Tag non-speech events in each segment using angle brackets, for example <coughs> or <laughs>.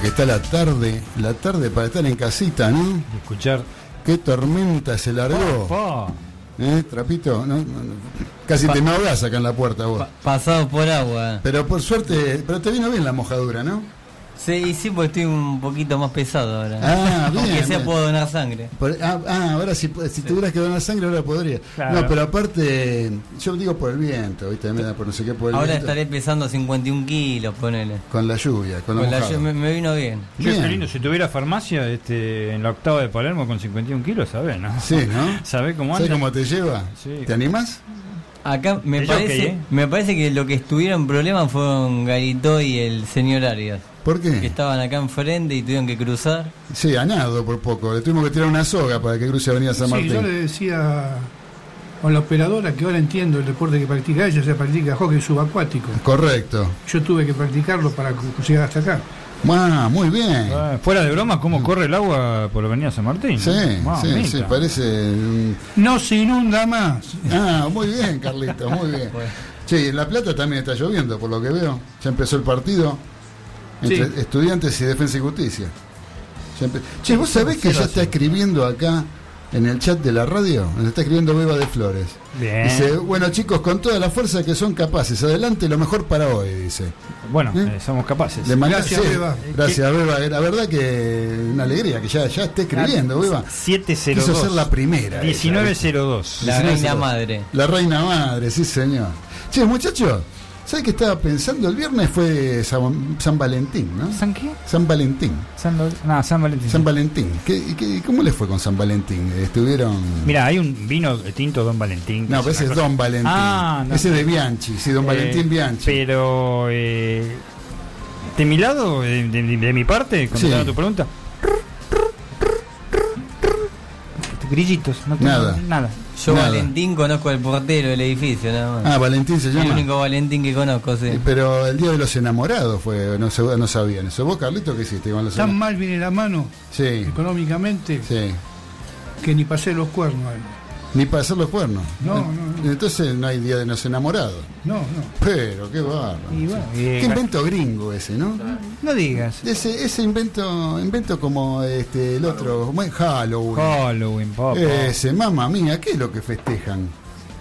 que está la tarde, la tarde para estar en casita, ¿no? Escuchar. Qué tormenta se largó. Pa. ¿Eh, Trapito? No, no, no. Casi te me acá en la puerta vos. Pa- pasado por agua. Pero por suerte, pero te vino bien la mojadura, ¿no? Sí, sí, porque estoy un poquito más pesado ahora. Ah, <laughs> bien, Aunque sea bien. puedo donar sangre. Por- ah, ah, ahora si, si tuvieras que donar sangre, ahora podría. Claro. No, pero aparte, yo digo por el viento, ¿viste? Me da por no sé qué, por el Ahora viento. estaré pesando 51 kilos, ponele. Con la lluvia, con la Con la- mojada. me, me vino bien. Che, Bien. qué lindo, si tuviera farmacia este, en la octava de Palermo con 51 kilos, ¿sabés, no? Sí, ¿no? <laughs> ¿Sabés cómo ¿Sabes anda? cómo te lleva? Sí. ¿Te animás? Acá me El parece, ¿eh? me parece que lo que estuvieron problemas fueron Garito y el señor Arias. ¿Por Que qué? estaban acá enfrente y tuvieron que cruzar. Sí, a nado por poco. Le tuvimos que tirar una soga para que cruce Avenida San Sí, Martín. yo le decía a la operadora que ahora entiendo el deporte que practica ella, se practica hockey subacuático. Correcto. Yo tuve que practicarlo para llegar hasta acá. Ah, muy bien. Ah, fuera de broma, ¿cómo corre el agua por la avenida San Martín? Sí, Mamita. sí, sí, parece... No se inunda más. Ah, muy bien, Carlito, muy bien. <laughs> Sí, en La Plata también está lloviendo, por lo que veo. Ya empezó el partido entre Sí. estudiantes y defensa y justicia. Ya empe- Che, ¿vos sabés que ya está escribiendo acá en el chat de la radio? Nos está escribiendo Beba de Flores. Bien. Dice, bueno chicos, con toda la fuerza que son capaces, adelante lo mejor para hoy, dice. Bueno, ¿Eh? eh, somos capaces. Le manda- Gracias, sí, Beba. Gracias, Beba. La verdad que una alegría que ya, ya esté escribiendo, Beba. 702. Quiso ser la primera. ella, 1902. La Sí, reina madre. La reina madre, sí señor. Che, muchachos, ¿sabes qué estaba pensando? El viernes fue San, San Valentín, ¿no? ¿San qué? San Valentín. San, no, San Valentín. San Valentín. ¿Qué, qué- cómo les fue con San Valentín? Estuvieron... Mira, hay un vino tinto Don Valentín. no, pero ese es Don Valentín. Ah, no. Ese de Bianchi, sí, Don Eh, Valentín Bianchi. Pero eh, de mi lado, de, de- de mi parte, contestando Sí. tu pregunta. Grillitos, no tengo Nada. nada. Yo Nada. Valentín conozco al portero del edificio, nada más. Ah, Valentín se el llama. único Valentín que conozco, sí. Eh, Pero el Día de los Enamorados fue, no, se- no sabían eso. ¿Vos, Carlito, qué hiciste con los Tan mal viene la mano Sí, económicamente sí. que ni pasé los cuernos. a él. Ni para hacer los cuernos. No, no, no. Entonces no hay Día de los Enamorados. No, no. Pero, qué bárbaro. Bueno, Qué invento gringo ese, ¿no? no digas. Ese, ese invento, invento como este el otro, como en Halloween. Halloween, papá. Ese, mamá mía, ¿qué es lo que festejan?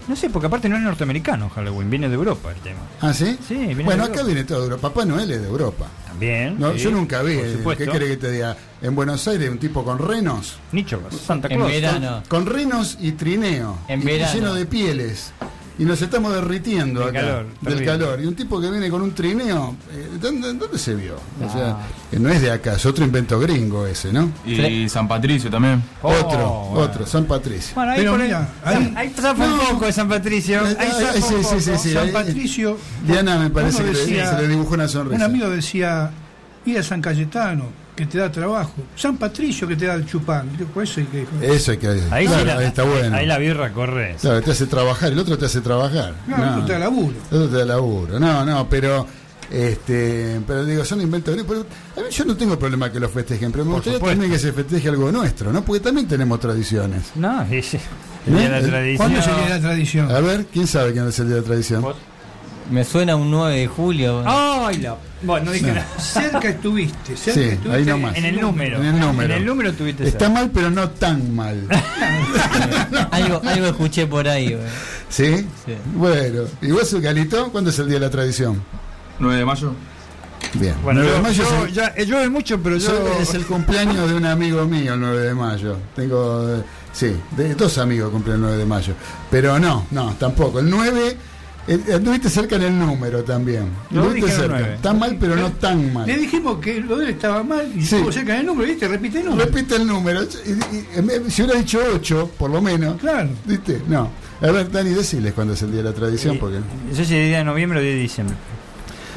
No sé, porque aparte no es norteamericano Halloween, viene de Europa el tema. ¿Ah, sí? Sí, viene Bueno, de acá viene todo de Europa. Papá Noel es de Europa. También. No, sí, yo nunca vi. Por eh, supuesto. ¿Qué quiere que te diga? En Buenos Aires, un tipo con renos. Nicho, Santa En Claus. Con renos y trineo. En y verano. lleno de pieles. Y nos estamos derritiendo Del acá. calor, del terrible. calor. Y un tipo que viene con un trineo. eh, ¿dónde, dónde se vio? O sea, que no es de acá, es otro invento gringo ese, ¿no? Y San Patricio también. Oh, otro, bueno. otro, San Patricio. Bueno, ahí Pero por ahí- mira, ahí- ahí zafa un No. poco de San Patricio. Eh, Ahí eh, zafa sí, un sí, poco. sí, sí. San ahí- Patricio. Diana me parece que decía- se le dibujó una sonrisa. Un amigo decía, ir a San Cayetano, que te da trabajo. San Patricio, que te da el chupán. Eso hay que... Eso hay que Ahí, claro, sí la, ahí está bueno. ahí la birra corre. Claro, te hace trabajar, el otro te hace trabajar. No, no, te da laburo. El otro te da laburo. No, no, pero este, pero digo, son inventos. Pero a mí yo no tengo problema que lo festejen, pero me Por gustaría también que se festeje algo nuestro, ¿no? Porque también tenemos tradiciones. No, ese. El día de la ¿Eh? tradición. ¿Cuándo sería la tradición? A ver, ¿quién sabe quién es el día de la tradición? Vos- Me suena un 9 de julio. Ay, la. Bueno, no dije No. nada. Cerca estuviste, cerca Sí, estuviste. ahí nomás. En el número. En el número. En el número tuviste Está cerca. mal, pero no tan mal. <laughs> algo, algo escuché por ahí. güey. ¿Sí? Sí. Bueno, ¿y vos, Galito? ¿Cuándo es el día de la tradición? 9 de mayo. Bien. Bueno, 9 de yo, mayo yo- es ya, eh, llueve mucho, pero yo. Es el cumpleaños de un amigo mío el 9 de mayo. Tengo, eh, sí, de, dos amigos cumplen el 9 de mayo. Pero no, no, tampoco. El 9, eh, anduviste cerca en el número también. Yo el cerca. 9. Está mal, pero no tan mal. Le dijimos que lo de él estaba mal y Sí. estuvo cerca del número, ¿viste? Repite el número. Repite el número. Y- y- en si hubiera dicho 8, por lo menos. Claro. ¿Viste? No. A ver, Dani, deciles cuándo es el día de la tradición. Eh, porque No sé si es día de noviembre o día de diciembre.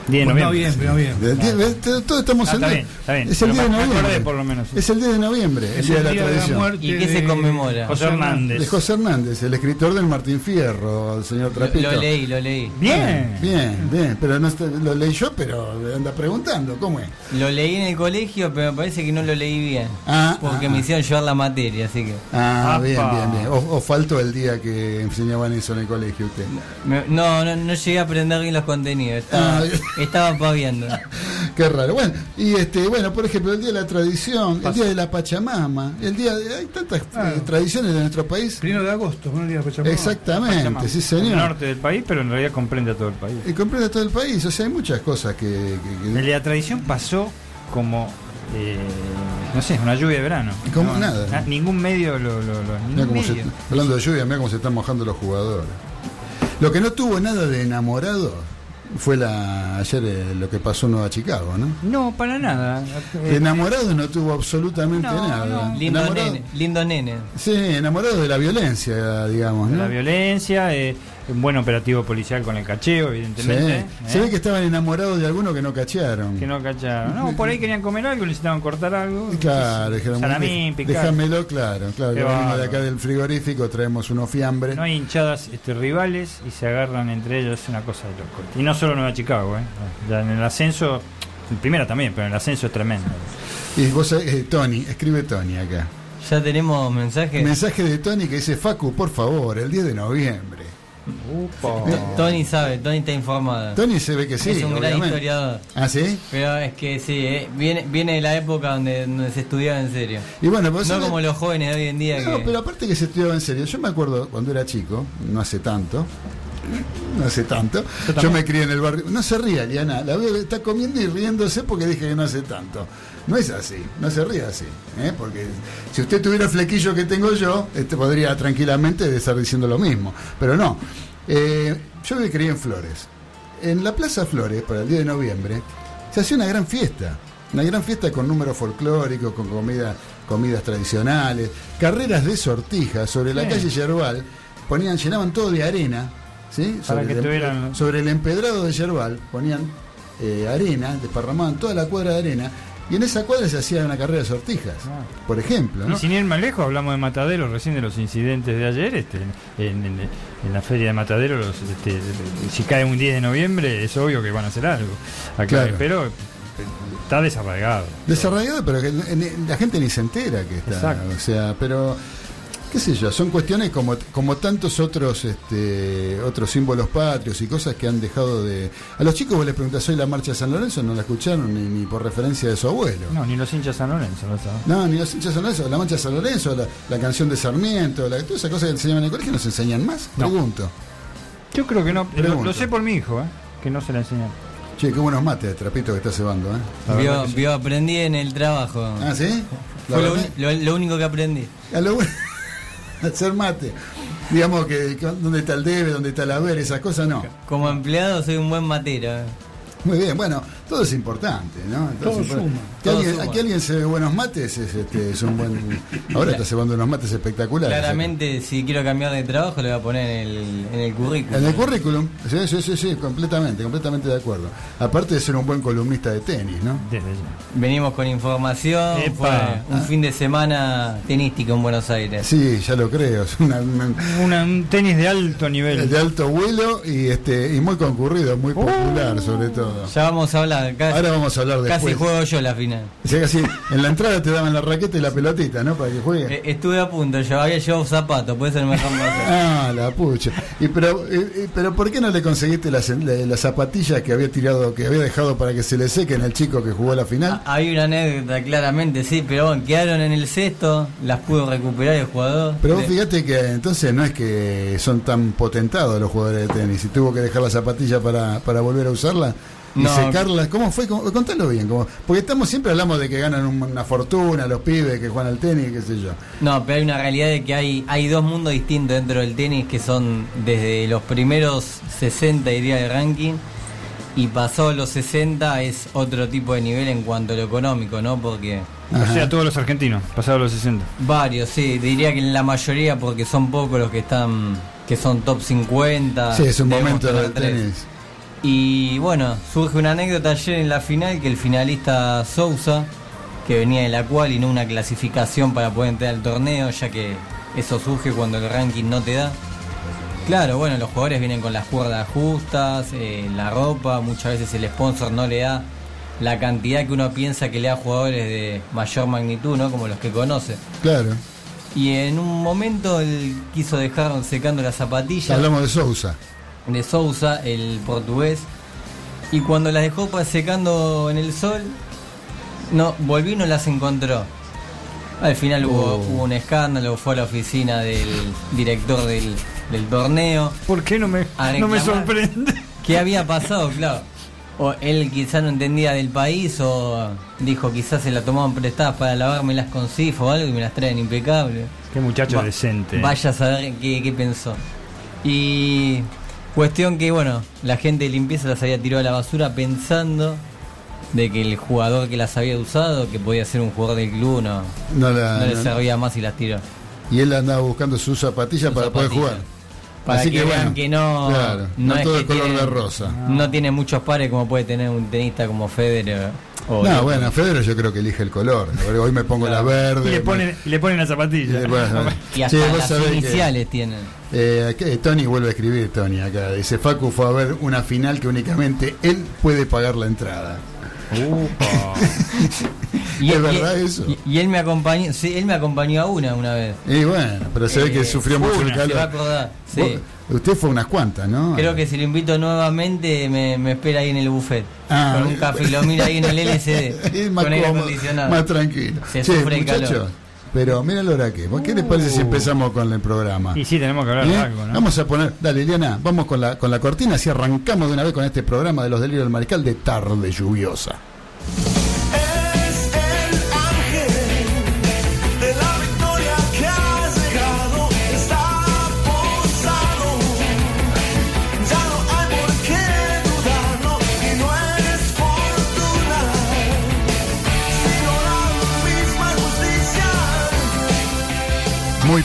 Día de Pues noviembre. noviembre, noviembre. todos estamos Ah, en está el- bien, está bien. Es el Pero día de noviembre. por lo menos. Es el día de noviembre, el Es día de el la día de la tradición. ¿Y qué se conmemora? José Hernández. De José Hernández, el escritor del Martín Fierro, el señor Trapito. lo leí, lo leí. Bien. Bien, bien, pero no está- lo leí yo, pero anda preguntando, ¿cómo es? Lo leí en el colegio, pero me parece que no lo leí bien. Ah, Porque ah, me ah. hicieron llevar la materia, así que. Ah, Apa. bien, bien, bien. O, o faltó el día que enseñaban eso en el colegio usted. no, no, no llegué a aprender bien los contenidos. Ah, Estaba paviando. <laughs> Qué raro. Bueno, y este, bueno, por ejemplo, el día de la tradición, el día de la Pachamama, el día de, hay tantas Ah. eh, tradiciones de nuestro país. Primero de agosto, bueno, el día de Pachamama. Exactamente, sí El señor. norte del país, pero en realidad comprende a todo el país. Y comprende todo el país, o sea, hay muchas cosas que, que- que- El de la tradición pasó como, eh, no sé, una lluvia de verano. Como No, nada. na- Ningún medio lo... lo, lo- ningún cómo se- medio. hablando de lluvia, mira cómo se están mojando los jugadores. Lo que no tuvo nada de enamorado fue la ayer eh, lo que pasó en Nueva Chicago, ¿no? No, para nada. De enamorado no tuvo absolutamente No, nada. no. Lindo Enamorado- nene, lindo nene. Sí, enamorado de la violencia, digamos, de ¿no? la violencia, eh, un buen operativo policial con el cacheo, Sí. evidentemente. ¿eh? Se ve que estaban enamorados de alguno que no cacharon. Que no cacharon. No, por ahí querían comer algo, necesitaban cortar algo. Y Claro, dijeron, Salamín, "Dej- picar. déjamelo claro, claro, venimos de acá del frigorífico, traemos unos fiambres. No hay hinchadas este, rivales y se agarran entre ellos, es una cosa de loco. Y no solo Nueva Chicago, ¿eh? Ya en el ascenso, en primera también, pero en el ascenso es tremendo. Y vos, eh, Tony, escribe Tony acá. Ya tenemos mensaje. Mensaje de Tony que dice, Facu, por favor, el 10 de noviembre. Upa. Tony sabe, Tony está informado. Tony se ve que sí, es un gran historiador. ¿Ah, sí? Pero es que sí, eh, viene, viene de la época donde, donde se estudiaba en serio. Y bueno, pues No como los jóvenes de hoy en día No, que... pero aparte que se estudiaba en serio. Yo me acuerdo cuando era chico, no hace tanto. No hace tanto. Yo, me crié en el barrio. No se ría, Liana. La veo está comiendo y riéndose porque dije que no hace tanto. No es así. No se ríe así. ¿eh? Porque si usted tuviera el flequillo que tengo yo, este podría tranquilamente estar diciendo lo mismo. Pero no. Eh, yo me crié en Flores. En la Plaza Flores, para el día de noviembre, se hacía una gran fiesta. Una gran fiesta con números folclóricos, con comida, comidas tradicionales, carreras de sortijas sobre la Sí. calle Yerbal, ponían, llenaban todo de arena, ¿sí? Para sobre, que el, tuvieran- sobre el empedrado de Yerbal ponían eh, arena, desparramaban toda la cuadra de arena, y en esa cuadra se hacía una carrera de sortijas, Ah. por ejemplo. ¿no? Y sin ir más lejos, hablamos de Matadero recién de los incidentes de ayer. Este, en, en- en la feria de Matadero, los, este, si cae un 10 de noviembre, es obvio que van a hacer algo. Acá, Claro. Pero eh, está desarraigado. Desarrollado, pero que la gente ni se entera que está. Exacto. O sea, pero qué sé yo, son cuestiones como, como tantos otros este, otros símbolos patrios y cosas que han dejado de... A los chicos vos les preguntás hoy la marcha de San Lorenzo, no la escucharon ni, ni por referencia de su abuelo. No, ni los hinchas San Lorenzo, ¿no saben? No, ni los hinchas de San Lorenzo, la marcha de San Lorenzo, la, la canción de Sarmiento, la, todas esas cosas que enseñaban en el colegio, ¿no se enseñan más? No. Pregunto. Yo creo que no. Lo, lo sé por mi hijo, ¿eh? que no se la enseñan. Che, qué buenos mates, trapito que está cebando, ¿eh? Vio, aprendí en el trabajo. Ah, ¿sí? Fue lo, único que aprendí. A lo bueno, <laughs> hacer mate. Digamos que, que dónde está el debe, dónde está el haber, esas cosas no. Como empleado soy un buen matero. Muy bien, bueno, todo es importante, ¿no? Todo es importante. suma. Que Todo alguien, suma. que alguien se ve buenos mates es, este, es un buen. Ahora está cebando unos mates espectaculares. Claramente, si quiero cambiar de trabajo, lo voy a poner en el, en el currículum. En el currículum, sí, sí, sí, sí, completamente, completamente de acuerdo. Aparte de ser un buen columnista de tenis, ¿no? Desde ya. Venimos con información. Fue un fin de semana tenístico en Buenos Aires. Sí, ya lo creo. Es una- una- Una- un tenis de alto nivel. de alto vuelo y este y muy concurrido, muy popular sobre todo. Ya vamos a hablar. Casi, Ahora vamos a hablar casi después. juego yo la final. O sea, casi en la entrada te daban la raqueta y la pelotita, ¿no? Para que juegue. Eh, Estuve a punto, yo había llevado zapatos, puede ser mejor. Ah, la pucha. Y pero, eh, eh, pero ¿por qué no le conseguiste las, la- las zapatillas que había tirado, que había dejado para que se le sequen al chico que jugó la final? Ah, Hay una anécdota claramente, sí, pero bueno, quedaron en el cesto, las pudo recuperar el jugador. Pero vos De- fíjate que entonces no es que son tan potentados los jugadores de tenis y tuvo que dejar la zapatilla para, para volver a usarla y No. ¿Cómo fue? ¿Cómo- Contalo bien. ¿cómo? Porque estamos siempre hablamos de que ganan un- una fortuna los pibes que juegan al tenis, qué sé yo. No, pero hay una realidad de que hay, hay dos mundos distintos dentro del tenis que son desde los primeros 60 diría del ranking y pasado los 60 es otro tipo de nivel en cuanto a lo económico, ¿no? Porque O Ajá. sea, todos los argentinos, pasados los 60. varios, sí, diría que la mayoría porque son pocos los que están que son top 50. Sí, es un momento del tenis. Y bueno, surge una anécdota ayer en la final que el finalista Sousa, que venía de la cual y no una clasificación para poder entrar al torneo, ya que eso surge cuando el ranking no te da. Claro, bueno, los jugadores vienen con las cuerdas justas, eh, la ropa, muchas veces el sponsor no le da la cantidad que uno piensa que le da a jugadores de mayor magnitud, ¿no? Como los que conoce. Claro. Y en un momento él quiso dejar secando las zapatillas Hablamos de Sousa. De Sousa, el portugués, Y cuando las dejó secando en el sol, no, volvió y no las encontró. Al final hubo, Oh. hubo un escándalo, fue a la oficina del director del, del torneo. ¿Por qué no me, no me sorprende? ¿Qué había pasado? Claro. O él quizá no entendía del país o dijo quizás se la tomaban prestadas para lavármelas con sifo o algo y me las traen impecables. Qué muchacho Va- decente. Vaya a saber qué, qué pensó. Y cuestión que, bueno, la gente de limpieza las había tirado a la basura pensando de que el jugador que las había usado, que podía ser un jugador del club, no, No la- no le no- servía más y las tiró. y él andaba buscando sus zapatillas Sus para poder jugar. Para Así que, que vean bueno, que no, claro, no es todo que el color tiene- de rosa. No tiene muchos pares como puede tener un tenista como Federer. No, bueno, Federer yo creo que elige el color. Hoy me pongo Claro. la verde. Y le ponen, y le ponen la y zapatilla. <laughs> y hasta Che, vos las que- iniciales tienen. Eh, que- Tony vuelve a escribir, Tony, acá. Dice, Facu fue a ver una final que únicamente él puede pagar la entrada. Upa. <laughs> ¿Es él- verdad y- eso? Y, y él me acompañó, sí, él me acompañó a una una vez. Y bueno, pero se ve Eh, que sufrió mucho el una, Se va a calor. acordar. Sí. Usted fue unas cuantas, ¿no? Creo que si lo invito nuevamente me, me espera ahí en el buffet. Ah, con un café lo mira ahí en el LCD. <laughs> Es más con aire cómodo, acondicionado. más tranquilo. Se Che, sufre el muchachos, calor. pero mira la hora que. ¿Qué les parece si Uh. empezamos con el programa? y sí, tenemos que hablar de ¿Eh? algo, ¿no? Vamos a poner, dale Liliana, vamos con la, con la cortina, así arrancamos de una vez con este programa de los delirios del mariscal de tarde lluviosa.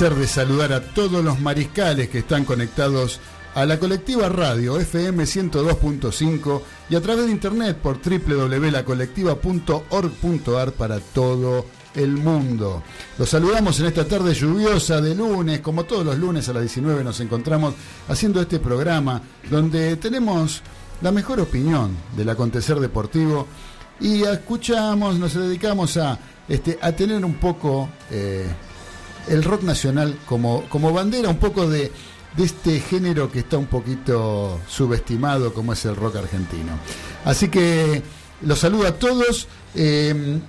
De saludar a todos los mariscales que están conectados a la colectiva radio FM 102.5 y a través de internet por www.lacolectiva.org.ar para todo el mundo. Los saludamos en esta tarde lluviosa de lunes, como todos los lunes a las 19 nos encontramos haciendo este programa donde tenemos la mejor opinión del acontecer deportivo y escuchamos, nos dedicamos a, este, a tener un poco eh, el rock nacional como, como bandera un poco de, de este género que está un poquito subestimado como es el rock argentino. Así que los saludo a todos. eh,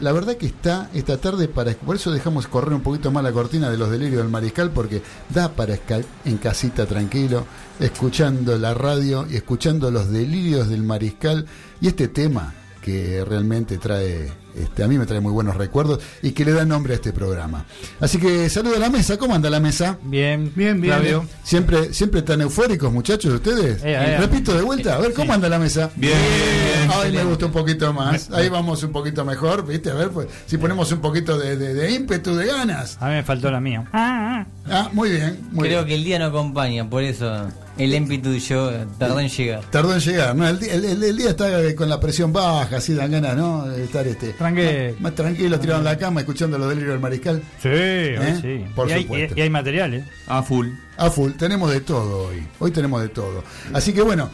la verdad que está esta tarde para... Por eso dejamos correr un poquito más la cortina de los delirios del mariscal porque da para estar en casita tranquilo, escuchando la radio y escuchando los delirios del mariscal y este tema que realmente trae, este, a mí me trae muy buenos recuerdos y que le da nombre a este programa. Así que saludo a la mesa, ¿cómo anda la mesa? Bien, Bien, bien. Flavio. Siempre, siempre tan eufóricos, muchachos, ustedes. Eh, eh, Repito de vuelta, a ver cómo anda la mesa. Bien, bien, Ay, me gustó un poquito más. Ahí vamos un poquito mejor, ¿viste? A ver, pues, si ponemos un poquito de, de- de ímpetu, de ganas. A mí me faltó la mía. Ah, ah. Ah, muy bien, muy Creo bien. que el día no acompaña, por eso el ímpetu y yo tardó en llegar. Tardó en llegar, ¿no? El, di- el- el- el día está eh, con la presión baja, así dan ganas, ¿no? De estar este, Tranque. más, más tranquilo, tirado en la cama, escuchando los delirios del mariscal. Sí, hoy sí. ¿Eh? Por y, hay, supuesto. y- y hay material, ¿eh? A full. A full, tenemos de todo hoy. Hoy tenemos de todo. Así que bueno,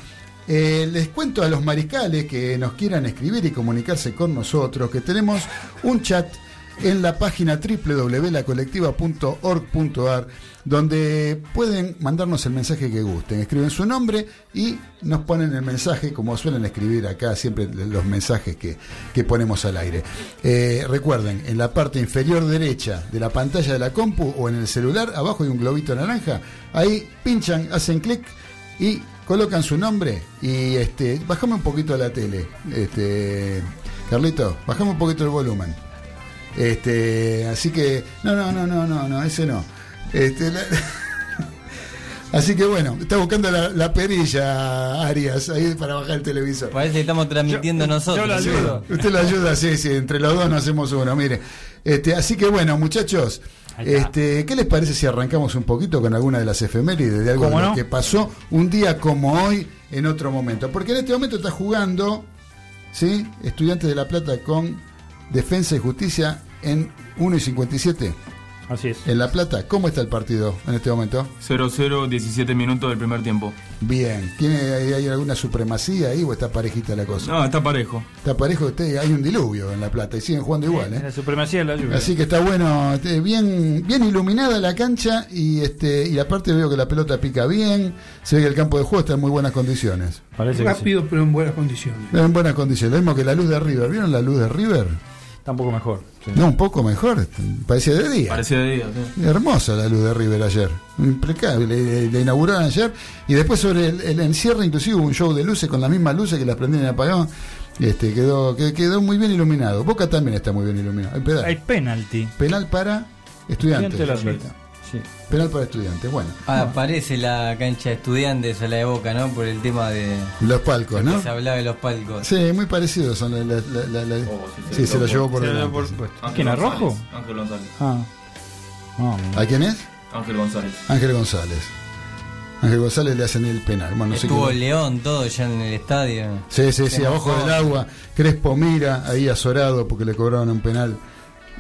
eh, les cuento a los mariscales que nos quieran escribir y comunicarse con nosotros que tenemos un chat en la página www.lacolectiva.org.ar donde pueden mandarnos el mensaje que gusten. Escriben su nombre y nos ponen el mensaje, como suelen escribir acá siempre los mensajes que, que ponemos al aire. Eh, recuerden, en la parte inferior derecha de la pantalla de la compu o en el celular, abajo hay un globito naranja. Ahí pinchan, hacen clic y colocan su nombre y este bajame un poquito la tele este Carlito bajame un poquito el volumen este así que no no no no no no ese no este la- <laughs> así que bueno está buscando la, la perilla Arias ahí para bajar el televisor Parece que estamos transmitiendo Yo- nosotros. yo la Sí, ayudo. <laughs> usted lo ayuda, sí, sí, entre los dos nos hacemos uno, mire. Este, así que bueno, muchachos, este, ¿qué les parece si arrancamos un poquito con alguna de las efemérides de algo que pasó un día como hoy en otro momento? Porque en este momento está jugando, ¿sí? Estudiantes de La Plata con Defensa y Justicia en 1 y 57 Así es. en La Plata. ¿Cómo está el partido en este momento? 0-0, 17 minutos del primer tiempo. Bien. ¿Tiene hay, hay alguna supremacía ahí o está parejita la cosa? No, está parejo. Está parejo, usted, hay un diluvio en La Plata y siguen jugando igual, ¿eh? La supremacía de la lluvia. Así que está bueno, este, bien, bien iluminada la cancha y este y aparte veo que la pelota pica bien, se ve que el campo de juego está en muy buenas condiciones. Parece que sí. Rápido, pero en buenas condiciones. En buenas condiciones, lo mismo que la luz de River. ¿Vieron la luz de River? Está un poco mejor. sí. No, un poco mejor, parecía de día. Parecía de día. sí. Hermosa la luz de River ayer, impecable, la inauguraron ayer y después sobre el, el encierre inclusive hubo un show de luces con las mismas luces que las prendían y apagaban. Este, quedó, que- quedó muy bien iluminado. Boca también está muy bien iluminado. Hay penalti. Penal para estudiantes. Estudiante de La Plata. Sí. Penal para estudiantes. Bueno, Ah, Aparece la cancha de estudiantes a la de Boca, ¿no? Por el tema de los palcos, ¿no? se hablaba de los palcos. Sí, muy parecidos son. La, la- la- la- la- Oh, sí, se lo llevó por. Ángel ¿Quién rojo? Ángel González. Ah. ¿A quién es? Ángel González. Ángel González. Ángel González le hacen el penal. Bueno, no sé Estuvo el León, todo ya en el estadio. Sí, sí, sí, abajo del agua. Crespo mira ahí azorado porque le cobraron un penal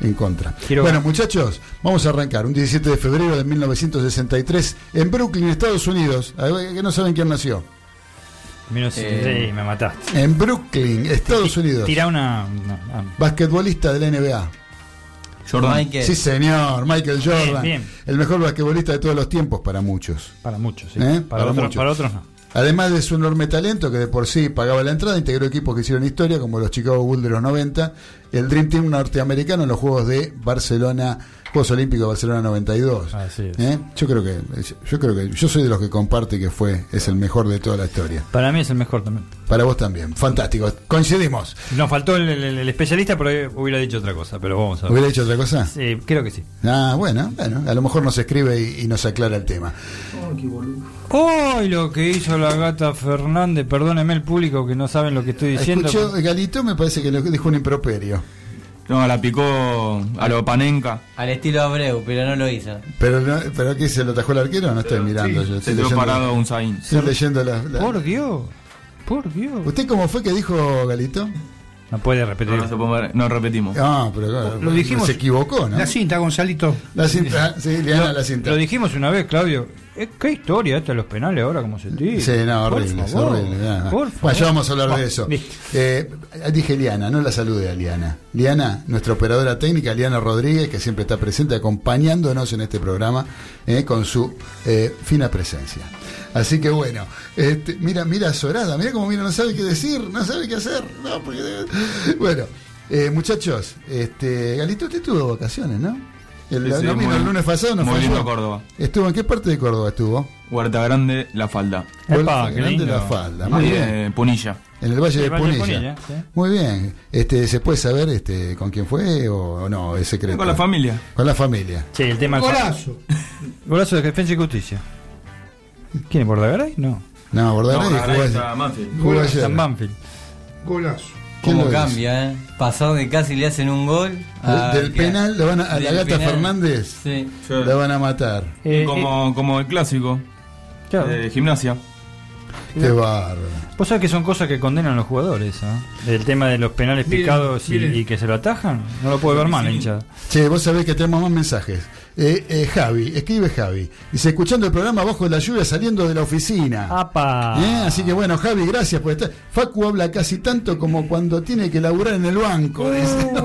en contra. Quiero- Bueno, muchachos, vamos a arrancar. Un 17 de febrero de 1963 en Brooklyn, Estados Unidos. A ver, que no saben quién nació. Menos- Eh, sí, me mataste. En Brooklyn, Estados Unidos. Tira una. ah. Basquetbolista de la NBA. Jordan. Michael. Sí, señor, Michael Jordan. bien. El mejor basquetbolista de todos los tiempos para muchos. Para muchos, sí. ¿Eh? Para, Para otros, muchos. para otros no. Además de su enorme talento, que de por sí pagaba la entrada, integró equipos que hicieron historia, como los Chicago Bulls de los 90, el Dream Team norteamericano en los Juegos de Barcelona, Juegos Olímpicos de Barcelona 92. Así es. ¿Eh? Yo creo que yo creo que yo soy de los que comparte que fue es el mejor de toda la historia. Para mí es el mejor también. Para vos también. Fantástico. Coincidimos. Nos faltó el, el- el especialista, pero hubiera dicho otra cosa. Pero vamos a ver. ¿Hubiera dicho otra cosa? Sí, creo que sí. Ah, bueno, bueno, a lo mejor nos escribe y, y nos aclara el tema. ¡Ay, lo que hizo la gata Fernández! Perdóneme el público que no saben lo que estoy diciendo. Escuchó, Galito me parece que le dijo un improperio. No, la picó a lo Panenka. Al estilo Abreu, pero no lo hizo. Pero, no, pero ¿qué se lo atajó el arquero? No estoy mirando. yo Se estoy quedó leyendo, parado a un Zain. estoy leyendo la- la- Por Dios. Por Dios. ¿Usted cómo fue que dijo Galito? No puede repetir. No, no se no repetimos. Ah, pero claro, Lo dijimos. se equivocó, ¿no? La cinta, Gonzalito. La cinta, sí, Liana, la cinta. Lo dijimos una vez, Claudio. Eh, ¿Qué historia esta de los penales ahora? ¿Cómo se tira? Sí, no, horrible, favor, horrible. Por Bueno, favor. ya vamos a hablar de eso. Eh, dije Liana, no la salude a Liana. Liana, nuestra operadora técnica, Liana Rodríguez, que siempre está presente acompañándonos en este programa eh, con su eh, fina presencia. Así que bueno, este, mira, mira Sorada, mira cómo mira, no sabe qué decir, no sabe qué hacer. No, porque, bueno, eh, muchachos, este, Galito, usted tuvo vacaciones, ¿no? El, Sí, no vino el lunes pasado, no muy fue lindo. Córdoba. ¿Estuvo en qué parte de Córdoba estuvo? Huerta Grande, La Falda. Qué Grande. La Falda. Muy bien. eh, Punilla. En el Valle de Punilla. Sí. Muy bien. Este, ¿Se puede saber este, con quién fue o, o no? Es secreto. Con la familia. Con la familia. Sí, el tema Golazo. Golazo de defensa y justicia. ¿Quién es Bordagaray? No. No, Bordaray No, jugó ayer. Manfield. Jugó Golazo. ayer. San Banfield. Golazo. ¿Quién Cómo cambia, ¿eh? Pasar de casi le hacen un gol. a Del, penal lo van a, a la gata penal. Fernández Sí. la van a matar. Eh, como, como el clásico eh, claro. de gimnasia. Qué bárbaro. Vos sabés que son cosas que condenan los jugadores, ¿ah? El tema de los penales Miren, picados y, miren. y que se lo atajan, no lo puede ver mal la hinchada. Che, vos sabés que tenemos más mensajes. Eh, eh, Javi, escribe Javi. Dice, escuchando el programa bajo la lluvia saliendo de la oficina. ¡Apa! Eh, Así que bueno, Javi, gracias por estar. Facu habla casi tanto como cuando tiene que laburar en el banco. dice. <laughs>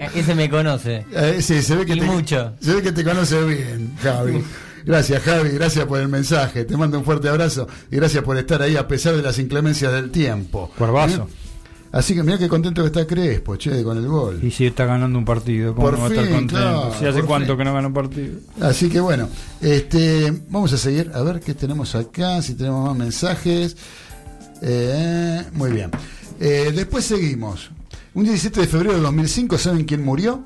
Eh, Ese me conoce. Eh, sí, se ve que Y te, mucho. Se ve que te conoce bien, Javi. <laughs> Gracias, Javi, gracias por el mensaje. Te mando un fuerte abrazo y gracias por estar ahí a pesar de las inclemencias del tiempo. Cuervazo. ¿Eh? Así que mira qué contento que está Crespo, che, con el gol. Y si está ganando un partido, ¿cómo Por no va a estar fin, contento? claro, si hace cuánto fin. que no gana un partido. Así que bueno, este, vamos a seguir a ver qué tenemos acá, si tenemos más mensajes. Eh, muy bien. Eh, después seguimos. Un 17 de febrero de 2005, ¿saben quién murió?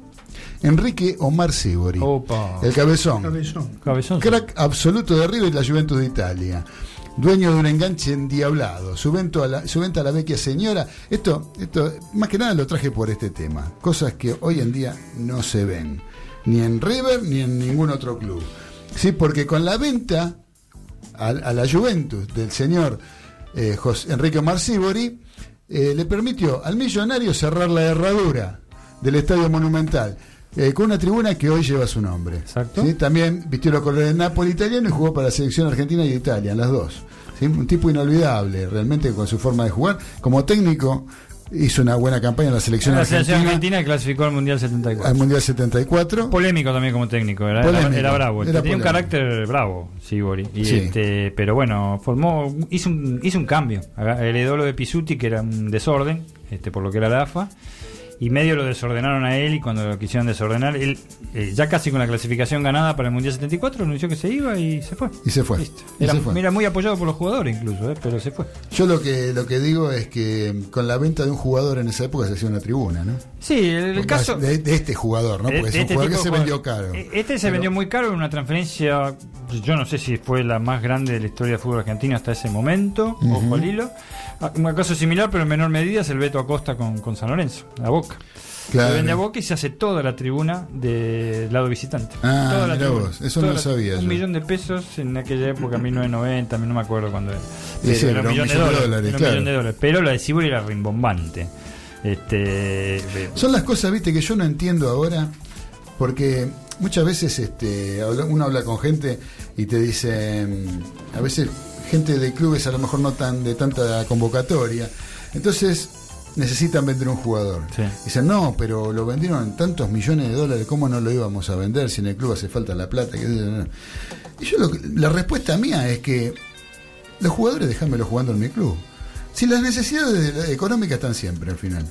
Enrique Omar Sibori. Opa. El cabezón. Cabezón. Cabezón. Crack absoluto de River y la Juventus de Italia. Dueño de un enganche endiablado. Su, vento a la, su venta a la vecchia señora. Esto, esto, más que nada lo traje por este tema. Cosas que hoy en día no se ven. Ni en River ni en ningún otro club. Sí, porque con la venta a, a la Juventus del señor eh, José Enrique Omar Sibori, eh, le permitió al millonario cerrar la herradura del Estadio Monumental. Eh, con una tribuna que hoy lleva su nombre. Exacto. ¿Sí? También vistió los colores del Napoli italiano y jugó para la selección argentina y de Italia, las dos. ¿Sí? Un tipo inolvidable, realmente con su forma de jugar. Como técnico, hizo una buena campaña en la selección La argentina, selección argentina clasificó al Mundial al 74. Mundial 74. Polémico también como técnico, era, era- Polémico, era bravo. era Tenía un carácter bravo, Sibori. Y Sí. este, pero bueno, formó, hizo un, hizo un cambio. Heredó lo de Pisuti, que era un desorden, este, por lo que era la AFA. Y medio lo desordenaron a él y cuando lo quisieron desordenar, él eh, ya casi con la clasificación ganada para el Mundial 74 anunció que se iba y se fue. Y se fue. Y Era, se fue. era muy apoyado por los jugadores incluso, eh, pero se fue. Yo lo que lo que digo es que con la venta de un jugador en esa época se hacía una tribuna, ¿no? Sí, el, el caso... de, de este jugador, ¿no? De- Porque es un este jugador que se vendió caro. E- Este se Pero- vendió muy caro en una transferencia, yo no sé si fue la más grande de la historia del fútbol argentino hasta ese momento, ojo al hilo. Ah, Un caso similar, pero en menor medida, es el Beto Acosta con, con San Lorenzo, a Boca. Claro. Se vende a Boca y se hace toda la tribuna del lado visitante. Ah, toda la mirá tribuna. vos, eso Toda no la- sabía Un yo. millón de pesos en aquella época, <clears throat> 1990, no me acuerdo cuándo era. Un millón de dólares, un claro. millón de dólares. Pero la de Sibori era rimbombante. Este, Son las cosas, viste, que yo no entiendo ahora, porque muchas veces este, uno habla con gente y te dicen, a veces gente de clubes a lo mejor no tan de tanta convocatoria, entonces necesitan vender un jugador. Sí. Dicen, no, pero lo vendieron en tantos millones de dólares, ¿cómo no lo íbamos a vender si en el club hace falta la plata? Y yo lo la respuesta mía es que los jugadores déjamelo jugando en mi club. Si las necesidades de- económicas están siempre al final.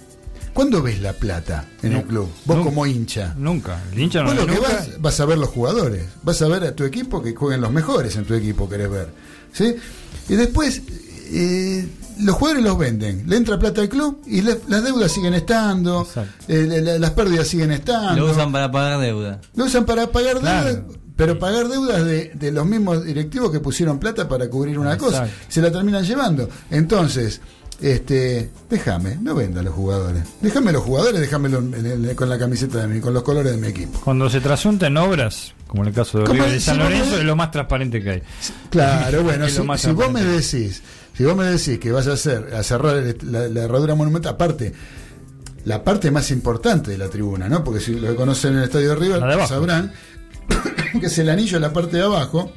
¿Cuándo ves la plata en No, el club? Vos como hincha. Nunca. El hincha no Vos ve lo que nunca. vas, vas a ver los jugadores, vas a ver a tu equipo que jueguen los mejores en tu equipo, querés ver. ¿sí? Y después, eh, los jugadores los venden, le entra plata al club y le- las deudas siguen estando, eh, la- la- las pérdidas siguen estando. Lo usan para pagar deuda. Lo usan para pagar Claro. deudas, pero pagar deudas de, de los mismos directivos que pusieron plata para cubrir una cosa. Se la terminan llevando. Entonces, este, déjame, no venda a los jugadores. Déjame los jugadores, en- con la camiseta de mi, con los colores de mi equipo. Cuando se trasunta en obras, como en el caso de River el- San si Lorenzo, me- es lo más transparente que hay. Claro, <laughs> bueno, si, vos me decís, si vos me decís que vas a hacer, a cerrar el- la, la herradura monumental, aparte, la parte más importante de la tribuna, ¿no? Porque si lo conocen en el estadio de River, de sabrán <coughs> que es el anillo en la parte de abajo,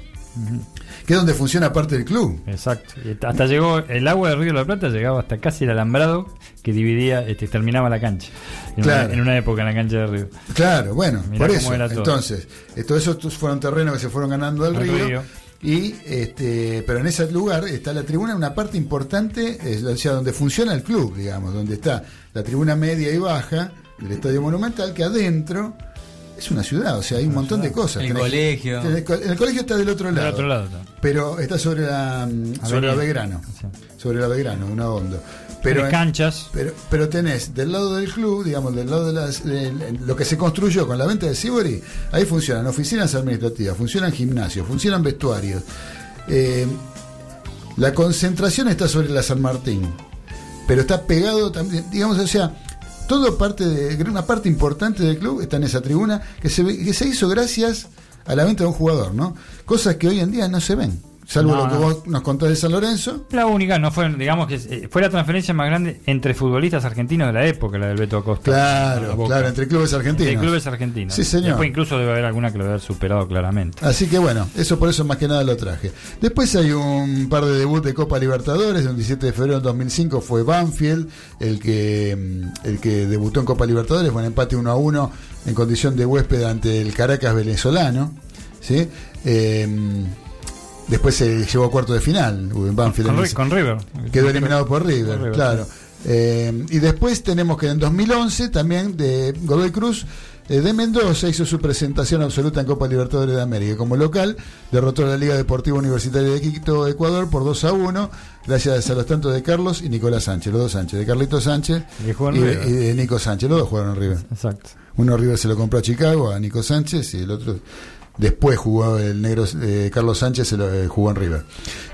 que es donde funciona parte del club. Exacto. Hasta llegó el agua del Río de la Plata, llegaba hasta casi el alambrado que dividía, este, terminaba la cancha. En, Claro. una, en una época en la cancha del Río. Claro, bueno, Mirá por eso. Entonces, eh, todo eso tus- fueron terrenos que se fueron ganando al Al río. río. Y este, pero en ese lugar está la tribuna, una parte importante, es, o sea, donde funciona el club, digamos, donde está la tribuna media y baja del Estadio Monumental, que adentro es una ciudad, o sea, hay un montón de cosas. El Tenés- colegio. el colegio está del otro Del lado. otro lado está. Pero está sobre la, sobre la. Belgrano. Sí. Sobre la Belgrano, una onda. Pero, Tenés canchas. pero, pero tenés del lado del club, digamos, del lado de las, de lo que se construyó con la venta de Sibori, ahí funcionan oficinas administrativas, funcionan gimnasios, funcionan vestuarios. Eh, la concentración está sobre la San Martín, pero está pegado también, digamos, o sea, todo parte de, una parte importante del club está en esa tribuna que se, que se hizo gracias a la venta de un jugador, ¿no? Cosas que hoy en día no se ven, salvo No, lo que no. vos nos contás de San Lorenzo. La única, no fue, digamos que eh, fue la transferencia más grande entre futbolistas argentinos de la época, la del Beto Acosta. Claro, claro, entre clubes argentinos. Entre clubes argentinos. Sí, señor. Después incluso debe haber alguna que lo haber superado claramente. Así que bueno, eso por eso más que nada lo traje. Después hay un par de debuts de Copa Libertadores. El 17 de febrero del 2005 fue Banfield el que, mm, el que debutó en Copa Libertadores. Fue un empate 1 a 1 en condición de huésped ante el Caracas venezolano. ¿sí? Eh, después se llevó a cuarto de final. Banfield Con, River. Quedó eliminado por River, claro. Eh, y después tenemos que en 2011 también de Godoy Cruz eh, de Mendoza hizo su presentación absoluta en Copa Libertadores de América. Como local, derrotó a la Liga Deportiva Universitaria de Quito, Ecuador, por 2 a 1, gracias a los tantos de Carlos y Nicolás Sánchez, los dos Sánchez, de Carlito Sánchez y de Nico Sánchez, los dos jugaron en River. Exacto. Uno River se lo compró a Chicago, a Nico Sánchez, y el otro después jugó el negro eh, Carlos Sánchez, se lo eh, jugó en River.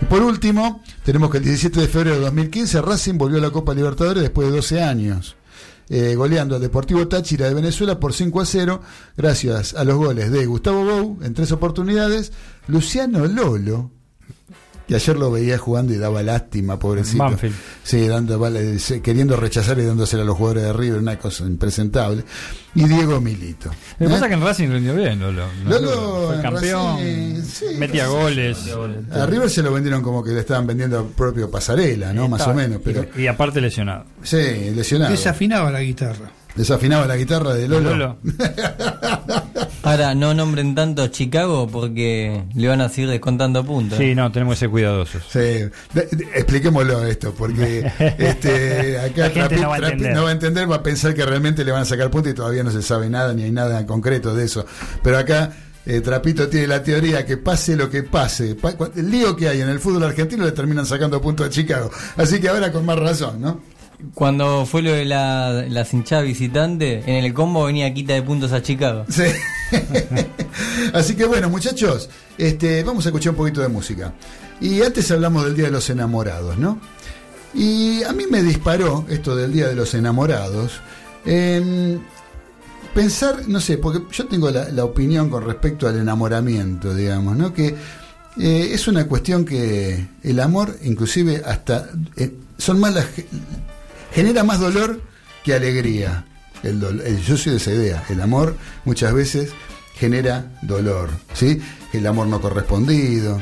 Y por último, tenemos que el 17 de febrero de 2015 Racing volvió a la Copa Libertadores después de 12 años. eh, goleando al Deportivo Táchira de Venezuela por 5 a 0, gracias a los goles de Gustavo Bou en tres oportunidades, Luciano Lolo, que ayer lo veía jugando y daba lástima, pobrecito. Banfield. Sí, dando, queriendo rechazar y dándosela a los jugadores de River, una cosa impresentable. Y Diego Milito. Lo que ¿Eh? pasa es que en Racing rindió bien, Lolo. No, Lolo fue campeón, Racing, sí, metía Racing. goles. A River se lo vendieron como que le estaban vendiendo al propio Pasarela, ¿no? Más o menos, pero Y, y aparte lesionado. sí, lesionado. Desafinaba la guitarra. Desafinaba la guitarra de Lolo. Lolo. <laughs> Ahora, no nombren tanto a Chicago porque le van a seguir descontando puntos. Sí, no, tenemos que ser cuidadosos. Sí, De- de- expliquémoslo esto, porque <laughs> este, acá La gente Trapi- no va a Trapi- entender. no va a entender, va a pensar que realmente le van a sacar puntos y todavía no se sabe nada, ni hay nada en concreto de eso. Pero acá eh, Trapito tiene la teoría que pase lo que pase, pa- el lío que hay en el fútbol argentino le terminan sacando puntos a Chicago. Así que ahora con más razón, ¿no? Cuando fue lo de la, las hinchadas visitantes, en el combo venía quita de puntos a Chicago. Sí. <laughs> Así que bueno, muchachos, este, vamos a escuchar un poquito de música. Y antes hablamos del Día de los Enamorados, ¿no? Y a mí me disparó esto del Día de los Enamorados. en pensar, no sé, porque yo tengo la, la opinión con respecto al enamoramiento, digamos, ¿no? Que eh, es una cuestión que el amor, inclusive hasta, eh, son más las, genera más dolor que alegría. El yo soy de esa idea. El amor muchas veces genera dolor, ¿sí? El amor no correspondido,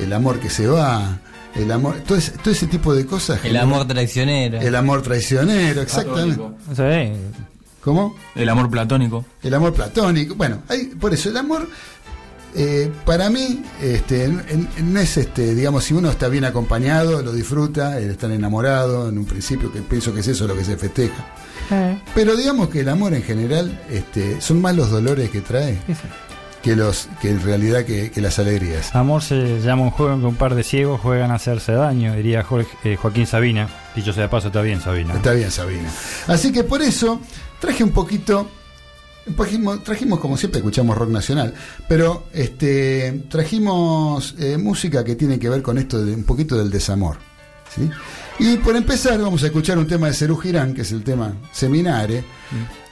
el amor que se va, el amor, todo ese, todo ese tipo de cosas. El genera- amor traicionero. el amor traicionero, exactamente. Platónico. ¿Cómo? El amor platónico. El amor platónico. Bueno, hay, por eso el amor, eh, para mí, este, en- en- no es este, digamos, si uno está bien acompañado, lo disfruta, el estar enamorado, en un principio que pienso que es eso lo que se festeja. Pero digamos que el amor en general, este, son más los dolores que trae que los, que en realidad que, que las alegrías. Amor se llama un juego en que un par de ciegos juegan a hacerse daño, diría Jorge- eh, Joaquín Sabina. Dicho sea de paso, está bien Sabina. Está bien, Sabina. Así que por eso traje un poquito. Trajimos, trajimos, como siempre, escuchamos rock nacional, pero este trajimos eh, música que tiene que ver con esto de un poquito del desamor. ¿sí? Y por empezar, vamos a escuchar un tema de Cerú Girán, que es el tema Seminare,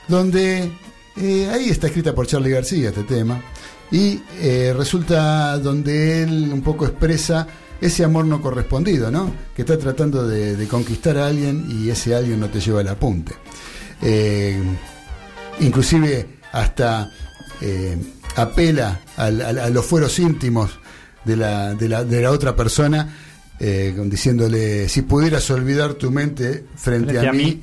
donde eh, ahí está escrita por Charlie García este tema, y eh, resulta donde él un poco expresa ese amor no correspondido, ¿no? Que está tratando de, de conquistar a alguien y ese alguien no te lleva al apunte. Eh, inclusive hasta eh, apela al- al- a los fueros íntimos de la, de la, de la otra persona, eh, diciéndole, si pudieras olvidar tu mente frente, Frente a, mí, mí.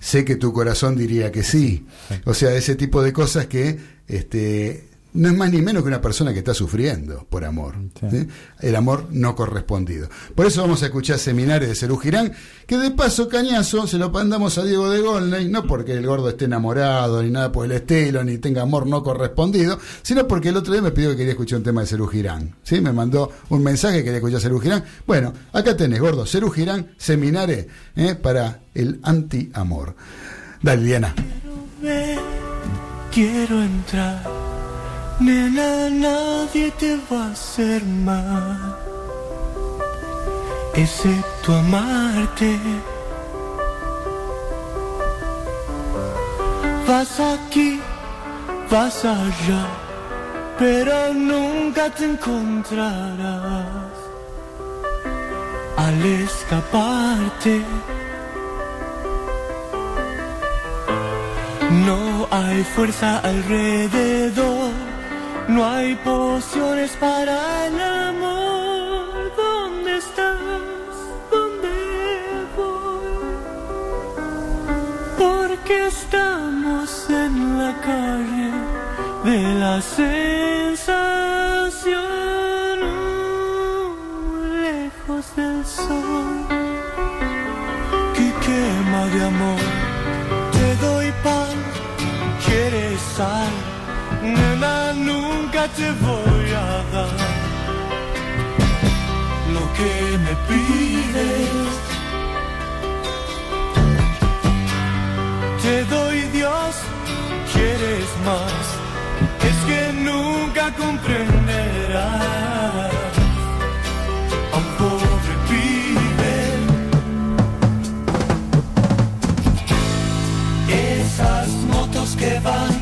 sé que tu corazón diría que sí. O sea, ese tipo de cosas que este, no es más ni menos que una persona que está sufriendo por amor. Sí. ¿sí? El amor no correspondido. Por eso vamos a escuchar seminarios de Cerú Girán, que de paso, cañazo, se lo mandamos a Diego de Golney, no porque el gordo esté enamorado, ni nada por el estilo, ni tenga amor no correspondido, sino porque el otro día me pidió que quería escuchar un tema de Cerú Girán. ¿sí? Me mandó un mensaje que quería escuchar Cerú Girán. Bueno, acá tenés, gordo, Cerú Girán, seminario ¿eh? para el anti-amor. Dale, Diana. Ven, quiero entrar. Nena, nadie te va a hacer mal. Excepto amarte. Vas aquí, vas allá, pero nunca te encontrarás. Al escaparte. No hay fuerza alrededor, no hay pociones para el amor. ¿Dónde estás? ¿Dónde voy? Porque estamos en la calle de la sensación, lejos del sol que quema de amor. Te doy pan, quieres sal, nena, nunca te voy a dar lo que me pides. Te doy Dios, quieres más, es que nunca comprenderás que van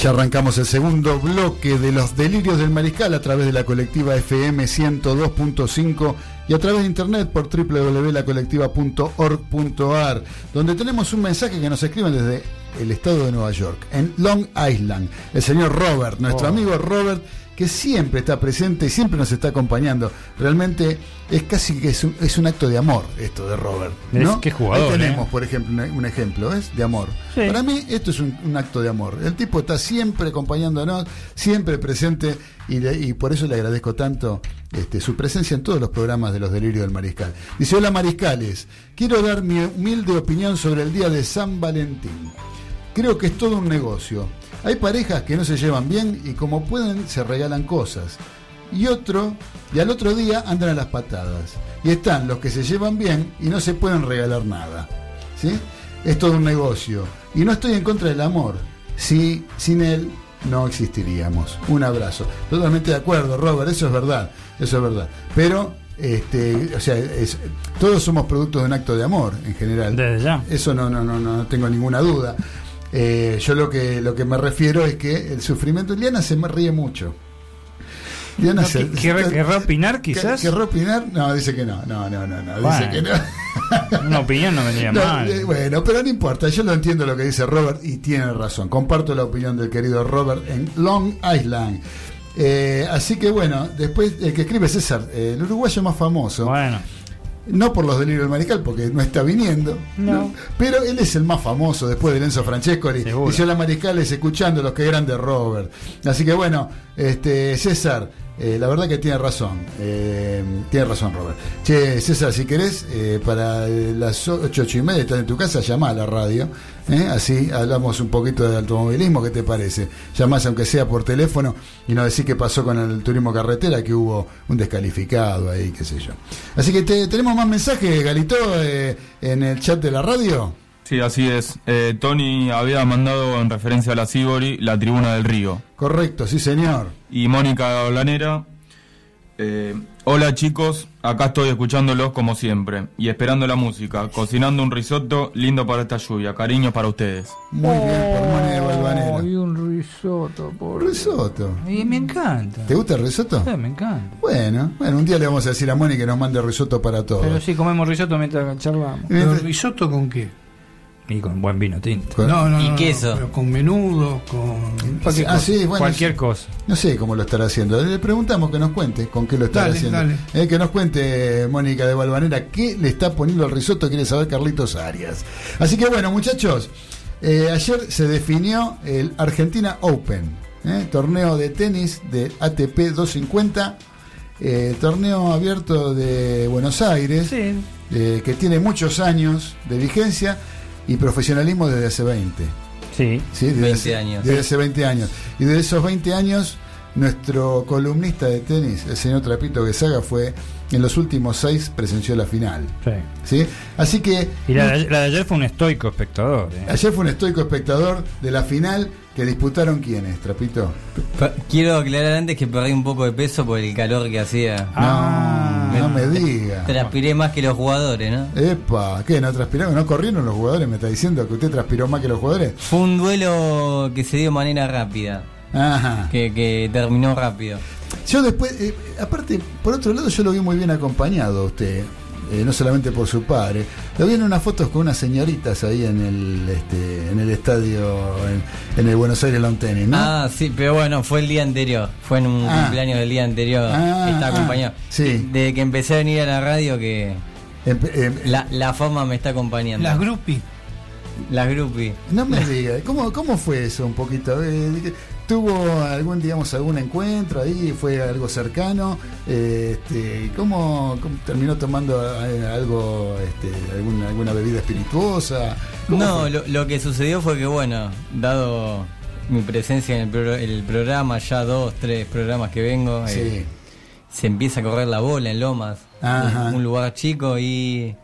Ya arrancamos el segundo bloque de los delirios del mariscal a través de la colectiva FM 102.5 y a través de internet por www.lacolectiva.org.ar, donde tenemos un mensaje que nos escriben desde el estado de Nueva York, en Long Island. El señor Robert, nuestro Oh. amigo Robert, que siempre está presente y siempre nos está acompañando. Realmente es casi que es un, es un acto de amor esto de Robert. Es ¿no? que jugador, Ahí tenemos, ¿eh? por ejemplo, un, un ejemplo, ¿ves? De amor. Sí. Para mí esto es un, un acto de amor. El tipo está siempre acompañándonos, siempre presente y, le- y por eso le agradezco tanto este, su presencia en todos los programas de los delirios del mariscal. Dice, hola mariscales, quiero dar mi humilde opinión sobre el día de San Valentín. Creo que es todo un negocio. Hay parejas que no se llevan bien y como pueden se regalan cosas. Y otro, y al otro día andan a las patadas. Y están los que se llevan bien y no se pueden regalar nada. ¿Sí? Es todo un negocio. Y no estoy en contra del amor. Si sin él no existiríamos. Un abrazo. Totalmente de acuerdo, Robert, eso es verdad. Eso es verdad. Pero este, o sea, es- todos somos productos de un acto de amor en general. Desde ya. Eso no, no, no, no tengo ninguna duda. Eh, yo lo que, lo que me refiero es que el sufrimiento. Liana se me ríe mucho. Liana No, se- querrá opinar, quizás? ¿Querrá opinar? No, dice que no. No, no, no. no dice que no. <laughs> Una opinión no vendría <laughs> No, mal. eh, bueno, pero no importa, yo lo entiendo lo que dice Robert y tiene razón. Comparto la opinión del querido Robert en Long Island. Eh, así que bueno, después el que escribe César, eh, el uruguayo más famoso, Bueno, no por los delirios del mariscal, porque no está viniendo, No. pero él es el más famoso después de Enzo Francescoli. Seguro. Y yo la mariscal es escuchando los que eran de Robert. Así que bueno, este César, eh, la verdad que tiene razón. eh, tiene razón, Robert. Che, César, si querés, eh, para eh, las ocho, ocho y media estás en tu casa, llama a la radio. ¿eh? Así hablamos un poquito de automovilismo, ¿qué te parece? Llamás aunque sea por teléfono y nos decís qué pasó con el turismo carretera, que hubo un descalificado ahí, qué sé yo. Así que te- tenemos más mensajes, Galito, eh, en el chat de la radio. Sí, así es. Eh, Tony había mandado en referencia a la Sibori la tribuna del río. Correcto, sí, señor. Y Mónica Olanera. eh, Hola chicos, acá estoy escuchándolos como siempre y esperando la música, cocinando un risotto lindo para esta lluvia, cariños para ustedes. Muy bien, por Balvanera. y un risotto, por Risotto. Y me encanta. ¿Te gusta el risotto? Sí, me encanta. Bueno, bueno, un día le vamos a decir a Moni que nos mande risotto para todos. Pero sí comemos risotto mientras charlamos. ¿Pero risotto con qué? Y con buen vino tinto. Con- No, no, Y no, queso. pero con menudo, con... Cualquier Ah, cosa. sí, bueno, Cualquier sí. cosa. No sé cómo lo estará haciendo. Le preguntamos que nos cuente con qué lo estará Dale, haciendo. dale. Eh, que nos cuente Mónica de Balvanera qué le está poniendo al risotto, quiere saber Carlitos Arias. Así que bueno, muchachos, eh, ayer se definió el Argentina Open, eh, torneo de tenis de ATP 250, eh, torneo abierto de Buenos Aires, Sí. eh, que tiene muchos años de vigencia y profesionalismo desde hace 20. Sí. ¿sí? Desde 20 hace- años. Desde hace 20 años. Y de esos 20 años, nuestro columnista de tenis, el señor Trapito Quesaga, fue en los últimos seis presenció la final. sí. ¿sí? Así que Y la, de- la de ayer fue un estoico espectador. ¿eh? ayer fue un estoico espectador de la final que disputaron quiénes, Trapito. Quiero aclarar antes que perdí un poco de peso por el calor que hacía. Ah. no, no me diga. Transpiré más que los jugadores, ¿no? Epa, ¿qué? ¿No transpiraron? ¿No corrieron los jugadores? ¿Me está diciendo que usted transpiró más que los jugadores? Fue un duelo que se dio de manera rápida, Ajá. que, que terminó rápido. Yo después, eh, aparte, por otro lado, yo lo vi muy bien acompañado a usted, eh, no solamente por su padre. Lo vi en unas fotos con unas señoritas ahí en el este, en el estadio, en, en el Buenos Aires Lawn Tennis, ¿no? Ah, sí, pero bueno, fue el día anterior. Fue en un Ah. cumpleaños del día anterior. Ah, que estaba ah, acompañado. sí. Desde que empecé a venir a la radio, que Empe- em- la, la fama me está acompañando. Las groupies. Las groupies. no me diga, ¿cómo, ¿cómo fue eso un poquito? ¿Tuvo algún, digamos, algún encuentro ahí? ¿Fue algo cercano? Eh, este, ¿cómo, cómo terminó tomando eh, algo, este, alguna, alguna bebida espirituosa? ¿Cómo No, lo, lo que sucedió fue que, bueno, dado mi presencia en el, pro- el programa, ya dos, tres programas que vengo, Sí. eh, se empieza a correr la bola en Lomas, Ajá. un, un lugar chico y,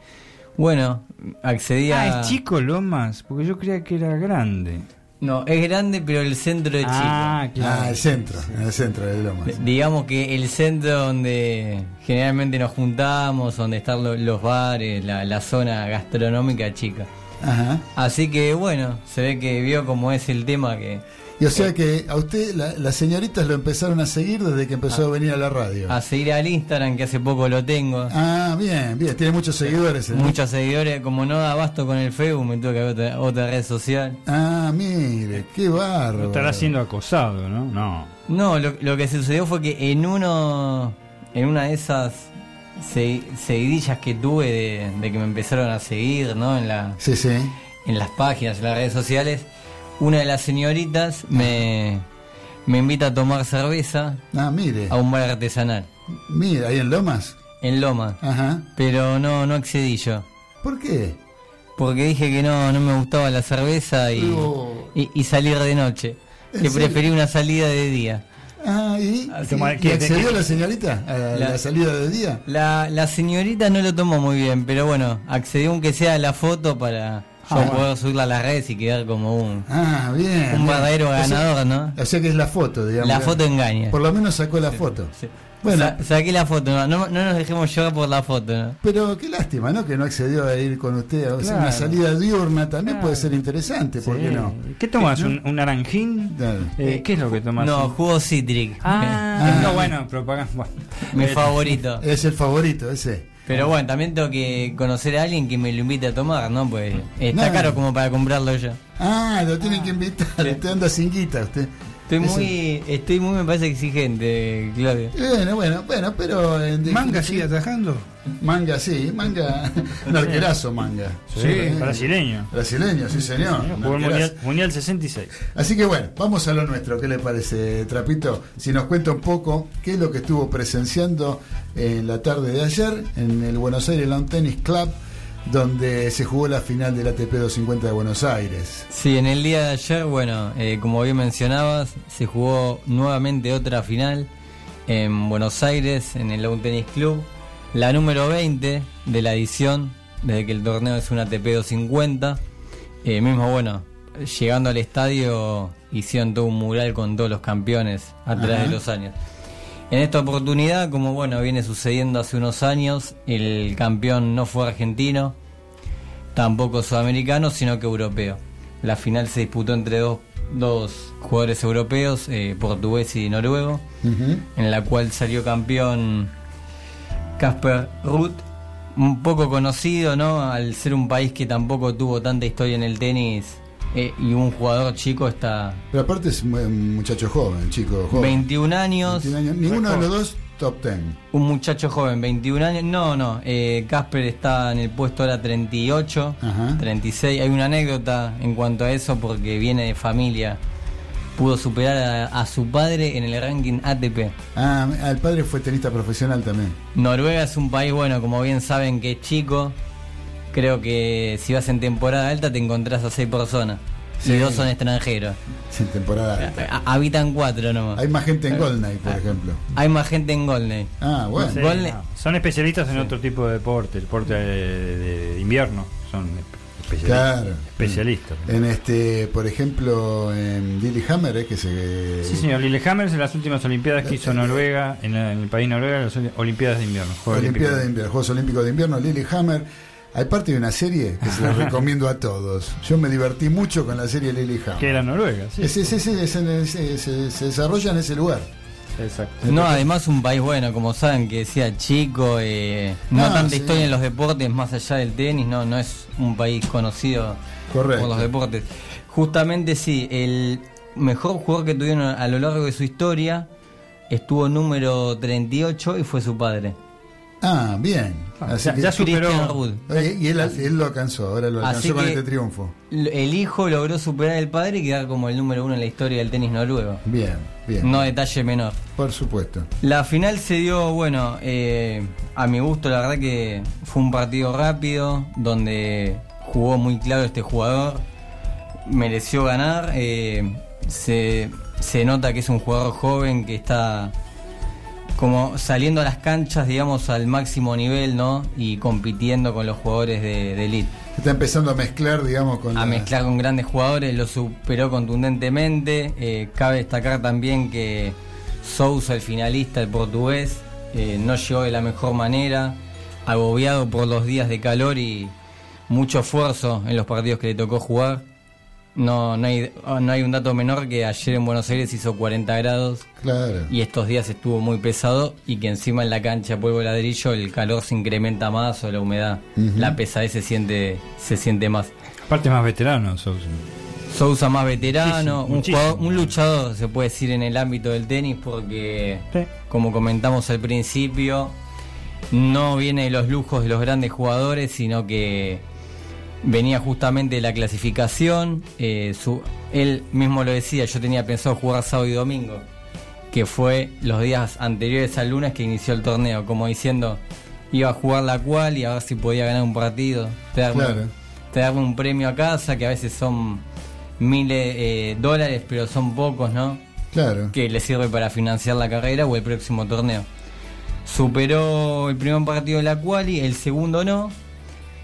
bueno, accedí a... Ah, es chico Lomas, porque yo creía que era grande. No, es grande, pero el centro es Ah, chico. claro. Ah, el centro, en el centro de Lomas. Digamos que el centro donde generalmente nos juntamos, donde están lo- los bares, la, la zona gastronómica chica. Ajá. Así que bueno, se ve que vio cómo es el tema que Y o sea que a usted la- las señoritas lo empezaron a seguir desde que empezó a venir a la radio. a seguir al Instagram, que hace poco lo tengo. Ah, bien, bien, tiene muchos seguidores. ¿eh? Muchos seguidores, como no da abasto con el Facebook, me tuve que ver otra, otra red social. Ah, mire, qué barro. No estará siendo acosado, ¿no? No. No, lo, lo que sucedió fue que en uno, en una de esas se- seguidillas que tuve de, de que me empezaron a seguir, ¿no? En la, Sí, sí. en las páginas, en las redes sociales, una de las señoritas me, me invita a tomar cerveza Ah, mire. a un bar artesanal Mire, ahí en Lomas. en Loma, Ajá. pero no no accedí yo. ¿Por qué? Porque dije que no, no me gustaba la cerveza y, Oh. y, y salir de noche. ¿En Que serio? preferí una salida de día. Ah, ¿y, y- y ¿qué- accedió la señorita a la salida de día? La, la señorita no lo tomó muy bien, pero bueno, accedió aunque sea a la foto para yo Ah. poder subirla a las redes y quedar como un, Ah, bien. un bien. verdadero O sea- ganador, ¿no? O sea que es la foto, digamos. La foto engaña. Por lo menos sacó la foto. Sí. Bueno. Sa- saqué la foto, no, no, no nos dejemos llevar por la foto, ¿no? Pero qué lástima, ¿no? Que no accedió a ir con usted. O sea, Claro. una salida diurna también Claro. puede ser interesante, ¿por qué Sí. no? ¿Qué tomas? ¿Un, un naranjín? Eh, ¿Qué es lo que tomas? No, jugo Citric. Ah, Ah. no, bueno, propaganda. Bueno. Mi Eh, favorito. Es el favorito, ese. Pero bueno, también tengo que conocer a alguien que me lo invite a tomar, ¿no? Pues está No. caro como para comprarlo yo. Ah, lo tienen que invitar. Usted anda sin guita, usted. Estoy muy, estoy muy, me parece exigente, Claudio. Bueno, bueno, bueno, pero. en ¿Manga sigue atajando? Manga, sí, manga. <laughs> Un arquerazo, manga. Sí, brasileño. Brasileño, sí, señor. Jugó el mundial 66. Así que bueno, vamos a lo nuestro. ¿Qué le parece, Trapito? Si nos cuenta un poco qué es lo que estuvo presenciando en la tarde de ayer en el Buenos Aires Lawn Tennis Club, donde se jugó la final del ATP 250 de Buenos Aires. Sí, en el día de ayer, bueno, eh, como bien mencionabas, se jugó nuevamente otra final en Buenos Aires, en el Lawn Tennis Club, la número 20 de la edición, desde que el torneo es un ATP 250. Eh, mismo, bueno, llegando al estadio hicieron todo un mural con todos los campeones a través de los años. En esta oportunidad, como bueno, viene sucediendo hace unos años, el campeón no fue argentino, tampoco sudamericano, sino que europeo. La final se disputó entre dos, dos jugadores europeos, eh, portugués y noruego, en la cual salió campeón Casper Ruth, un poco conocido, ¿no? Al ser un país que tampoco tuvo tanta historia en el tenis eh, y un jugador chico está Pero aparte es un muchacho joven, chico joven. 21 años. 21 años. Ninguno de los dos top 10. Un muchacho joven, 21 años. No, no. eh, Casper está en el puesto ahora 38, Ajá. 36. Hay una anécdota en cuanto a eso porque viene de familia. Pudo superar a, a su padre en el ranking ATP. Ah, el padre fue tenista profesional también. Noruega es un país, bueno, como bien saben que es chico. Creo que si vas en temporada alta te encontrás a seis personas. Sí. Y dos son extranjeros. Sin temporada alta. Habitan cuatro nomás. Hay más gente en Golden por ejemplo. Hay más gente en Golden. Ah, bueno. Sí, no, Son especialistas en otro tipo de deporte, el deporte de, de invierno. Son especialistas. Claro. especialistas. En este, por ejemplo, en Lillehammer, eh, que se. Sí, señor. Lillehammer en las últimas Olimpiadas que hizo Noruega, en, la- en el país Noruega, las Olimpiadas de invierno. Juegos Olimpiada de invierno, Juegos Olímpicos de Invierno, Lillehammer. Hay parte de una serie que se la <laughs> recomiendo a todos. Yo me divertí mucho con la serie Lillehammer. Que era Noruega, sí. Ese, ese- ese- ese- ese- se, se desarrolla en ese lugar. Exacto. No, además un país bueno, como saben, que sea chico, eh, no Ah, tanta sí. historia en los deportes más allá del tenis, no, no es un país conocido Correcto. por los deportes. Justamente sí, el mejor jugador que tuvieron a lo largo de su historia estuvo número 38 y fue su padre. Ah, bien. Ah, Así ya, que- ya superó. Oye, y él, él lo alcanzó, ahora lo alcanzó Así con este triunfo. El hijo logró superar al padre y quedar como el número uno en la historia del tenis noruego. Bien, bien. No detalle menor. Por supuesto. La final se dio, bueno, eh, a mi gusto, la verdad que fue un partido rápido, donde jugó muy claro este jugador, mereció ganar, eh, se, se nota que es un jugador joven que está como saliendo a las canchas, digamos, al máximo nivel, ¿no? Y compitiendo con los jugadores de, de elite. Está empezando a mezclar, digamos, con A la- mezclar con grandes jugadores, lo superó contundentemente. Eh, cabe destacar también que Sousa, el finalista, el portugués, eh, no llegó de la mejor manera, agobiado por los días de calor y mucho esfuerzo en los partidos que le tocó jugar. No, no, hay, no hay un dato menor que ayer en Buenos Aires hizo 40 grados Claro. y estos días estuvo muy pesado y que encima en la cancha polvo de ladrillo el calor se incrementa más o la humedad, la pesadez se siente, se siente más. Aparte más veterano, Sousa. Sousa más veterano, Muchísimo, un, muchísimo. jugador- un luchador se puede decir en el ámbito del tenis porque Sí. como comentamos al principio no viene de los lujos de los grandes jugadores sino que venía justamente de la clasificación eh, su- él mismo lo decía yo tenía pensado jugar sábado y domingo que fue los días anteriores al lunes que inició el torneo como diciendo iba a jugar la cual y a ver si podía ganar un partido Te da- Claro. un premio a casa, que a veces son miles de dólares, pero son pocos, ¿no? Claro. Que le sirve para financiar la carrera o el próximo torneo. Superó el primer partido de la quali, el segundo no,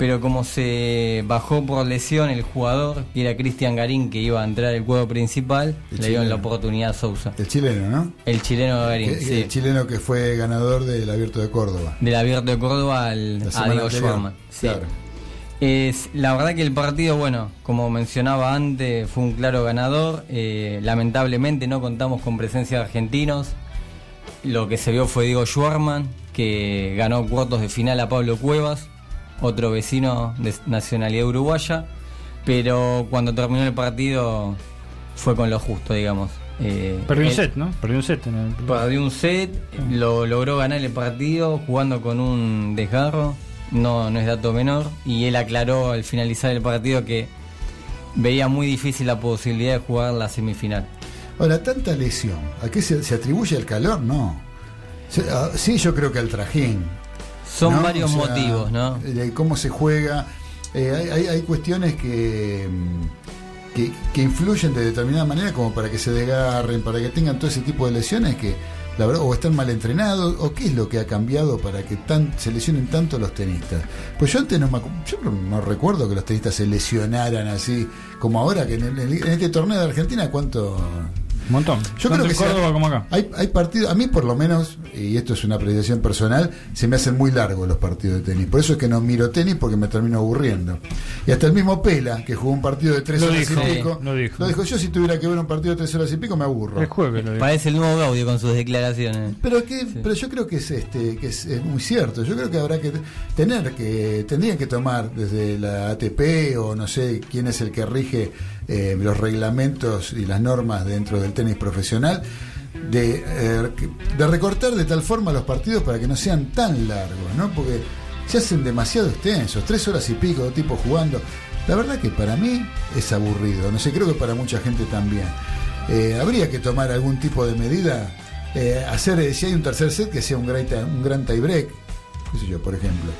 pero como se bajó por lesión el jugador, que era Cristian Garín, que iba a entrar al juego principal, El le dieron la oportunidad a Sousa. El chileno, ¿no? El chileno Garín, Que- sí. El chileno que fue ganador del Abierto de Córdoba. Del abierto de Córdoba al, a Diego. Schwarman. Sí. Claro. Es, la verdad que el partido, bueno, como mencionaba antes, fue un claro ganador. Eh, lamentablemente no contamos con presencia de argentinos. Lo que se vio fue Diego Schwarman, que ganó cuartos de final a Pablo Cuevas, otro vecino de nacionalidad uruguaya. Pero cuando terminó el partido fue con lo justo, digamos. Eh, Perdió un set, ¿no? Perdió un set en el. Perdió un set, lo logró ganar el partido jugando con un desgarro, no, no es dato menor, y él aclaró al finalizar el partido que veía muy difícil la posibilidad de jugar la semifinal. Ahora, tanta lesión, ¿a qué se, se atribuye el calor? No. Se- ah, Sí, yo creo que al trajín. Son ¿no? varios O sea, motivos, ¿no? De cómo se juega. Eh, hay, hay- hay cuestiones que, mm, que, que influyen de determinada manera como para que se desgarren, para que tengan todo ese tipo de lesiones que, la verdad, o están mal entrenados, o qué es lo que ha cambiado para que tan, se lesionen tanto los tenistas. Pues yo antes no me, yo no recuerdo que los tenistas se lesionaran así como ahora, que en, el- en este torneo de Argentina, ¿cuánto? Un montón. Yo Tanto creo que en Córdoba sea- como acá. Hay, hay partidos, a mí por lo menos, y esto es una apreciación personal, se me hacen muy largos los partidos de tenis. Por eso es que no miro tenis porque me termino aburriendo. Y hasta el mismo Pela, que jugó un partido de tres Lo horas dijo, y pico, lo dijo. yo si tuviera que ver un partido de tres horas y pico me aburro. El jueves lo. Parece el nuevo Gaudio con sus declaraciones. Pero que, pero yo creo que es este, que es, es muy cierto. Yo creo que habrá que tener que, tendrían que tomar desde la ATP o no sé quién es el que rige eh, los reglamentos y las normas dentro del tenis profesional, de, eh, de recortar de tal forma los partidos para que no sean tan largos, ¿no? Porque se hacen demasiado extensos, tres horas y pico de tipo jugando. La verdad que para mí es aburrido, no sé, creo que para mucha gente también. Eh, habría que tomar algún tipo de medida, hacer, si hay un tercer set, que sea un tie- un gran tiebreak, qué sé yo, por ejemplo.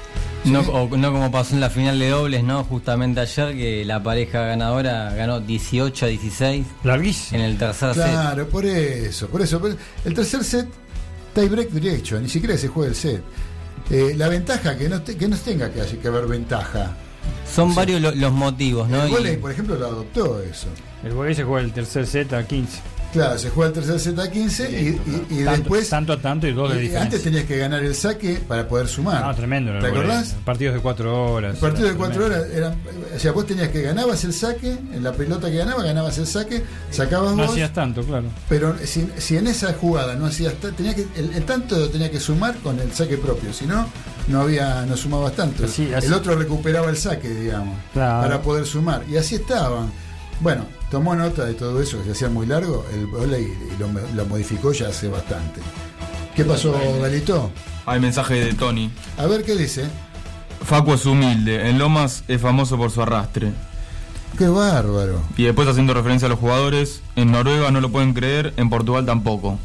No, o- no como pasó en la final de dobles, ¿no? Justamente ayer que la pareja ganadora ganó 18 a 16 Larguísimo. en el tercer set. Claro, por eso, por eso. El tercer set, tiebreak derecho, ni siquiera se juega el set. Eh, la ventaja, que no, te- que no tenga que, que haber ventaja. Son varios lo- los motivos, ¿no? el Y- volei, por ejemplo, lo adoptó eso. El volei se juega el tercer set a 15. Claro, se juega el tercer set a 15 y, y- y tanto, después... tanto a tanto y dos de diferencia. antes tenías que ganar el saque para poder sumar. Ah, tremendo. ¿Te acordás? Partidos de cuatro horas. El partido de cuatro horas, eran, o sea, vos tenías que ganabas el saque, en la pelota que ganabas, ganabas el saque, sacabas No vos, hacías tanto, claro. pero si, si en esa jugada no hacías, ta- tenía que, el, el tanto tenía que sumar con el saque propio, si no, no había, no sumabas tanto. Así- así- El otro recuperaba el saque, digamos, Claro. para poder sumar. Y así estaban. Bueno, tomó nota de todo eso que se hacía muy largo, el volei y lo, lo modificó ya hace bastante. ¿Qué pasó, Galito? Hay mensaje de Tony. A ver qué dice. Facu es humilde, en Lomas es famoso por su arrastre. Qué bárbaro. Y después haciendo referencia a los jugadores, en Noruega no lo pueden creer, en Portugal tampoco.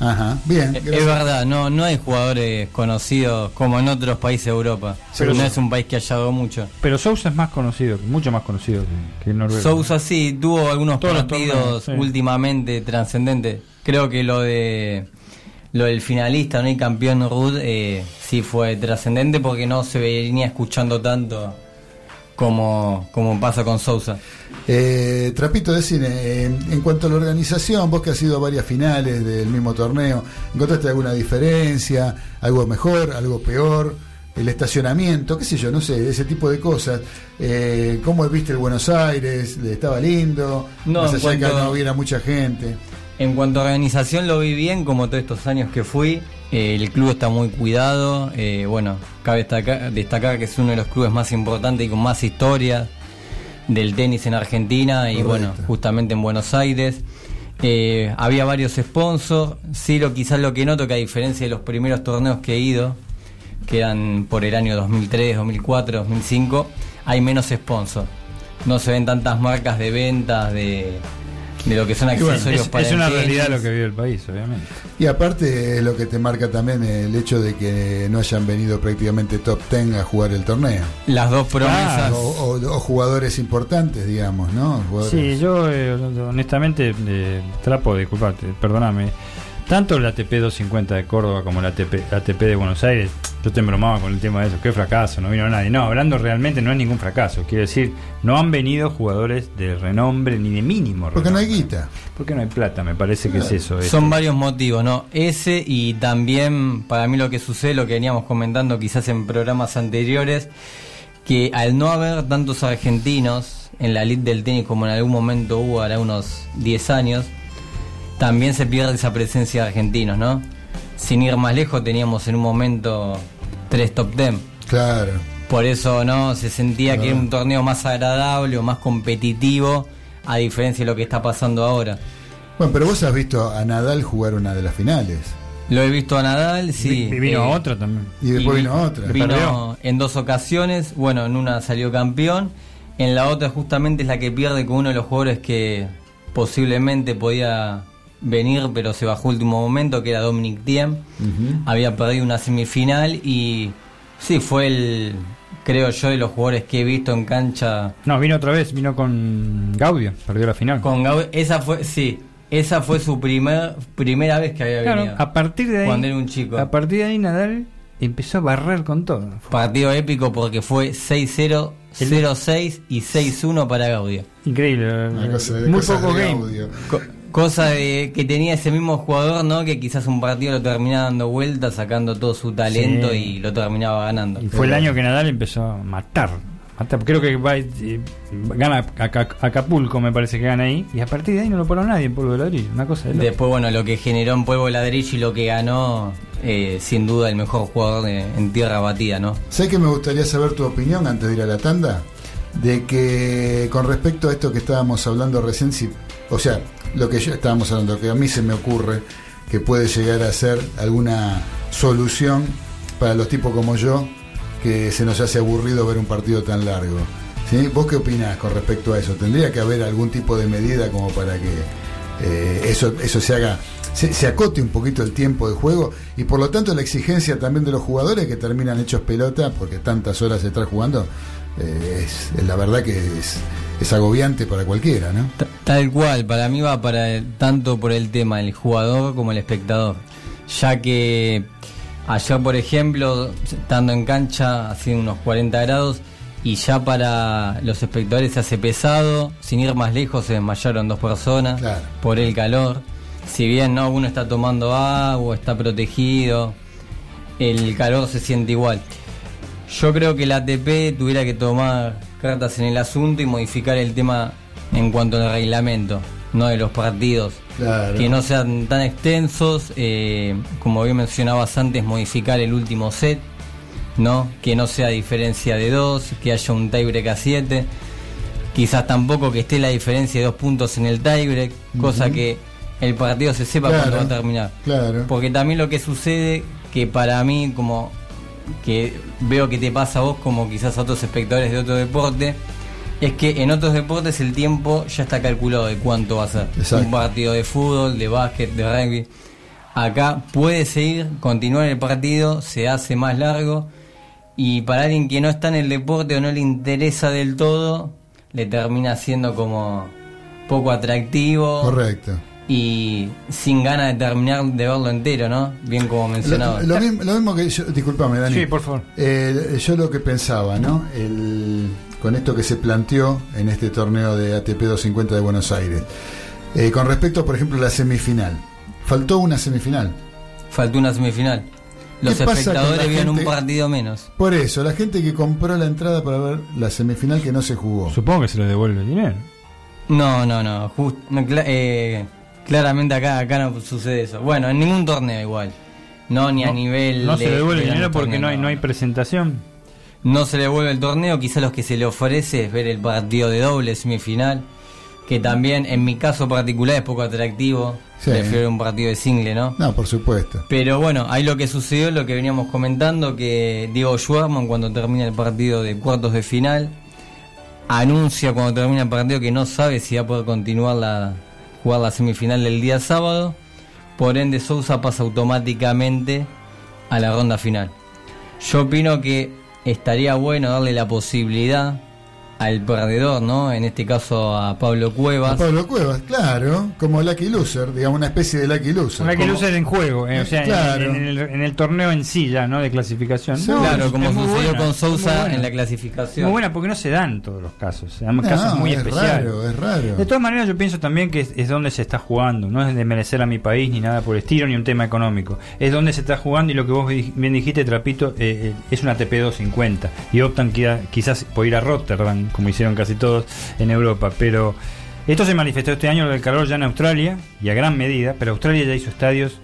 Ajá, bien. Es verdad, no, no hay jugadores conocidos como en otros países de Europa. Pero no es un país que haya dado mucho. Pero Sousa es más conocido, mucho más conocido que, noruego. Sousa sí, tuvo algunos Todos partidos torneos, sí. últimamente trascendentes. Creo que lo de lo del finalista, ¿no? Y campeón Rudd, eh, sí fue trascendente porque no se venía escuchando tanto como, como pasa con Sousa. Eh, Trapito de cine, eh, en cuanto a la organización, vos que has ido a varias finales del mismo torneo, ¿encontraste alguna diferencia? ¿Algo mejor? ¿Algo peor? ¿El estacionamiento? ¿Qué sé yo? No sé, ese tipo de cosas. Eh, ¿Cómo viste el Buenos Aires? ¿Estaba lindo? No, Más allá de que cuanto- no hubiera mucha gente. En cuanto a organización lo vi bien, como todos estos años que fui. Eh, el club está muy cuidado. eh, bueno, cabe destacar, destacar que es uno de los clubes más importantes y con más historia del tenis en Argentina y bueno, justamente en Buenos Aires. Eh, había varios sponsors. Sí, lo, quizás lo que noto que a diferencia de los primeros torneos que he ido, que eran por el año 2003, 2004, 2005, hay menos sponsors. No se ven tantas marcas de ventas de, de lo que son bueno, accesorios Es, para es una tenis. realidad lo que vive el país, obviamente. Y aparte es lo que te marca también el hecho de que no hayan venido prácticamente top 10 a jugar el torneo. Las dos promesas. O, o- o jugadores importantes, digamos, ¿no? Jugadores- Sí, yo eh, honestamente eh, trapo, disculpate, perdóname. Tanto la ATP 250 de Córdoba como la ATP, la ATP de Buenos Aires, yo te embromaba con el tema de eso, qué fracaso, no vino nadie. No, hablando realmente no es ningún fracaso. Quiero decir, no han venido jugadores de renombre ni de mínimo Porque no hay renombre. guita. Porque no hay plata, me parece que es eso. este. Son varios motivos, ¿no? Ese y también para mí lo que sucede, lo que veníamos comentando quizás en programas anteriores, que al no haber tantos argentinos en la elite del tenis como en algún momento hubo ahora unos 10 años, también se pierde esa presencia de argentinos, ¿no? Sin ir más lejos teníamos en un momento tres top 10. Claro. Por eso no se sentía que era un torneo más agradable o más competitivo, a diferencia de lo que está pasando ahora. Bueno, pero vos has visto a Nadal jugar una de las finales. Lo he visto a Nadal, sí. Y vino eh, otra también. Y después vi- vino otra. Vino Perdió. en dos ocasiones. Bueno, en una salió campeón. En la otra justamente es la que pierde con uno de los jugadores que posiblemente podía venir, pero se bajó último momento, que era Dominic Thiem. Había perdido una semifinal y sí, fue el, creo yo, de los jugadores que he visto en cancha No, vino otra vez, vino con Gaudio, perdió la final. con Gau- Esa fue, sí, esa fue su primer, primera vez que había Claro, venido. a partir de ahí, Cuando era un chico. a partir de ahí Nadal empezó a barrer con todo. Partido épico porque fue 6-0, 0-6 y 6-1 para Gaudio. Increíble, muy poco game. Cosa de que tenía ese mismo jugador, ¿no? Que quizás un partido lo terminaba dando vueltas, sacando todo su talento Sí. y lo terminaba ganando. Y fue el año que Nadal empezó a matar. matar. Creo que va, eh, gana Aca- Acapulco, me parece que gana ahí. Y a partir de ahí no lo paró nadie en polvo de ladrillo. Una cosa de. Después, bueno, lo que generó en Polvo de Ladrillo y lo que ganó, eh, sin duda el mejor jugador de- en tierra batida, ¿no? ¿Sabes que me gustaría saber tu opinión antes de ir a la tanda? De que con respecto a esto que estábamos hablando recién, si, o sea, lo que yo estábamos hablando, que a mí se me ocurre que puede llegar a ser alguna solución para los tipos como yo, que se nos hace aburrido ver un partido tan largo. ¿Sí? ¿Vos qué opinás con respecto a eso? ¿Tendría que haber algún tipo de medida como para que eh, eso, eso se haga, se, se acote un poquito el tiempo de juego y por lo tanto la exigencia también de los jugadores que terminan hechos pelota porque tantas horas se está jugando, eh, es, la verdad que es, es agobiante para cualquiera, ¿no? Ta- Tal cual, para mí va para el- tanto por el tema del jugador como el espectador. Ya que ayer, por ejemplo, estando en cancha, haciendo unos 40 grados, y ya para los espectadores se hace pesado, sin ir más lejos se desmayaron dos personas Claro. por el calor. Si bien no uno está tomando agua, está protegido, el calor se siente igual. Yo creo que la ATP tuviera que tomar cartas en el asunto y modificar el tema en cuanto al reglamento, no de los partidos. Claro. Que no sean tan extensos, eh, como bien mencionabas antes, modificar el último set, ¿no? Que no sea diferencia de dos, que haya un tiebreak a 7. Quizás tampoco que esté la diferencia de dos puntos en el tiebreak, cosa que el partido se sepa Claro. cuándo va a terminar. Claro. Porque también lo que sucede, que para mí, como que veo que te pasa a vos, como quizás a otros espectadores de otro deporte, es que en otros deportes el tiempo ya está calculado de cuánto va a ser. Exacto. Un partido de fútbol, de básquet, de rugby. Acá puede seguir, continuar el partido, se hace más largo. Y para alguien que no está en el deporte o no le interesa del todo, le termina siendo como poco atractivo Correcto. Y sin ganas de terminar de verlo entero, ¿no? Bien como mencionaba. Lo, lo mismo, lo mismo que yo, disculpame, Dani. Sí, por favor. Eh, yo lo que pensaba, ¿no? El, con esto que se planteó en este torneo de ATP 250 de Buenos Aires. Eh, con respecto, por ejemplo, a la semifinal. Faltó una semifinal. Faltó una semifinal. Los ¿Qué pasa con espectadores la vieron un partido menos. Por eso, la gente que compró la entrada para ver la semifinal que no se jugó. Supongo que se le devuelve el dinero. No, no, no. just- no, eh, claramente acá, acá no sucede eso. Bueno, en ningún torneo igual. No, ni a nivel. No se de- le devuelve el dinero porque no hay, no hay presentación. No se le devuelve el torneo, quizás los que se le ofrece es ver el partido de doble semifinal, que también en mi caso particular es poco atractivo. Sí. Prefiero un partido de single, ¿no? No, por supuesto. Pero bueno, ahí lo que sucedió, lo que veníamos comentando, que Diego Schwarman cuando termina el partido de cuartos de final, anuncia cuando termina el partido que no sabe si va a poder continuar la jugar la semifinal del día sábado. Por ende, Sousa pasa automáticamente a la ronda final. Yo opino que estaría bueno darle la posibilidad al perdedor, ¿no? En este caso a Pablo A Cuevas. Pablo Cuevas, claro, como Lucky Loser, digamos, una especie de Lucky Loser. Como- luces en juego, eh, o sea, en- Claro. en, el, en el torneo en sí ya, ¿no? De clasificación. Sí, claro, como sucedió buena, con Sousa en la clasificación. Muy buena porque no se dan todos los casos, se dan No, casos muy es especiales. raro, es raro. De todas maneras, yo pienso también que es, es donde se está jugando. No es de merecer a mi país ni nada por el estilo, ni un tema económico. Es donde se está jugando y lo que vos di- bien dijiste, Trapito, eh, eh, es una TP250. Y optan quizá- quizás por ir a Rotterdam, como hicieron casi todos en Europa. Pero esto se manifestó este año, lo del calor ya en Australia, y a gran medida. Pero Australia ya hizo estadios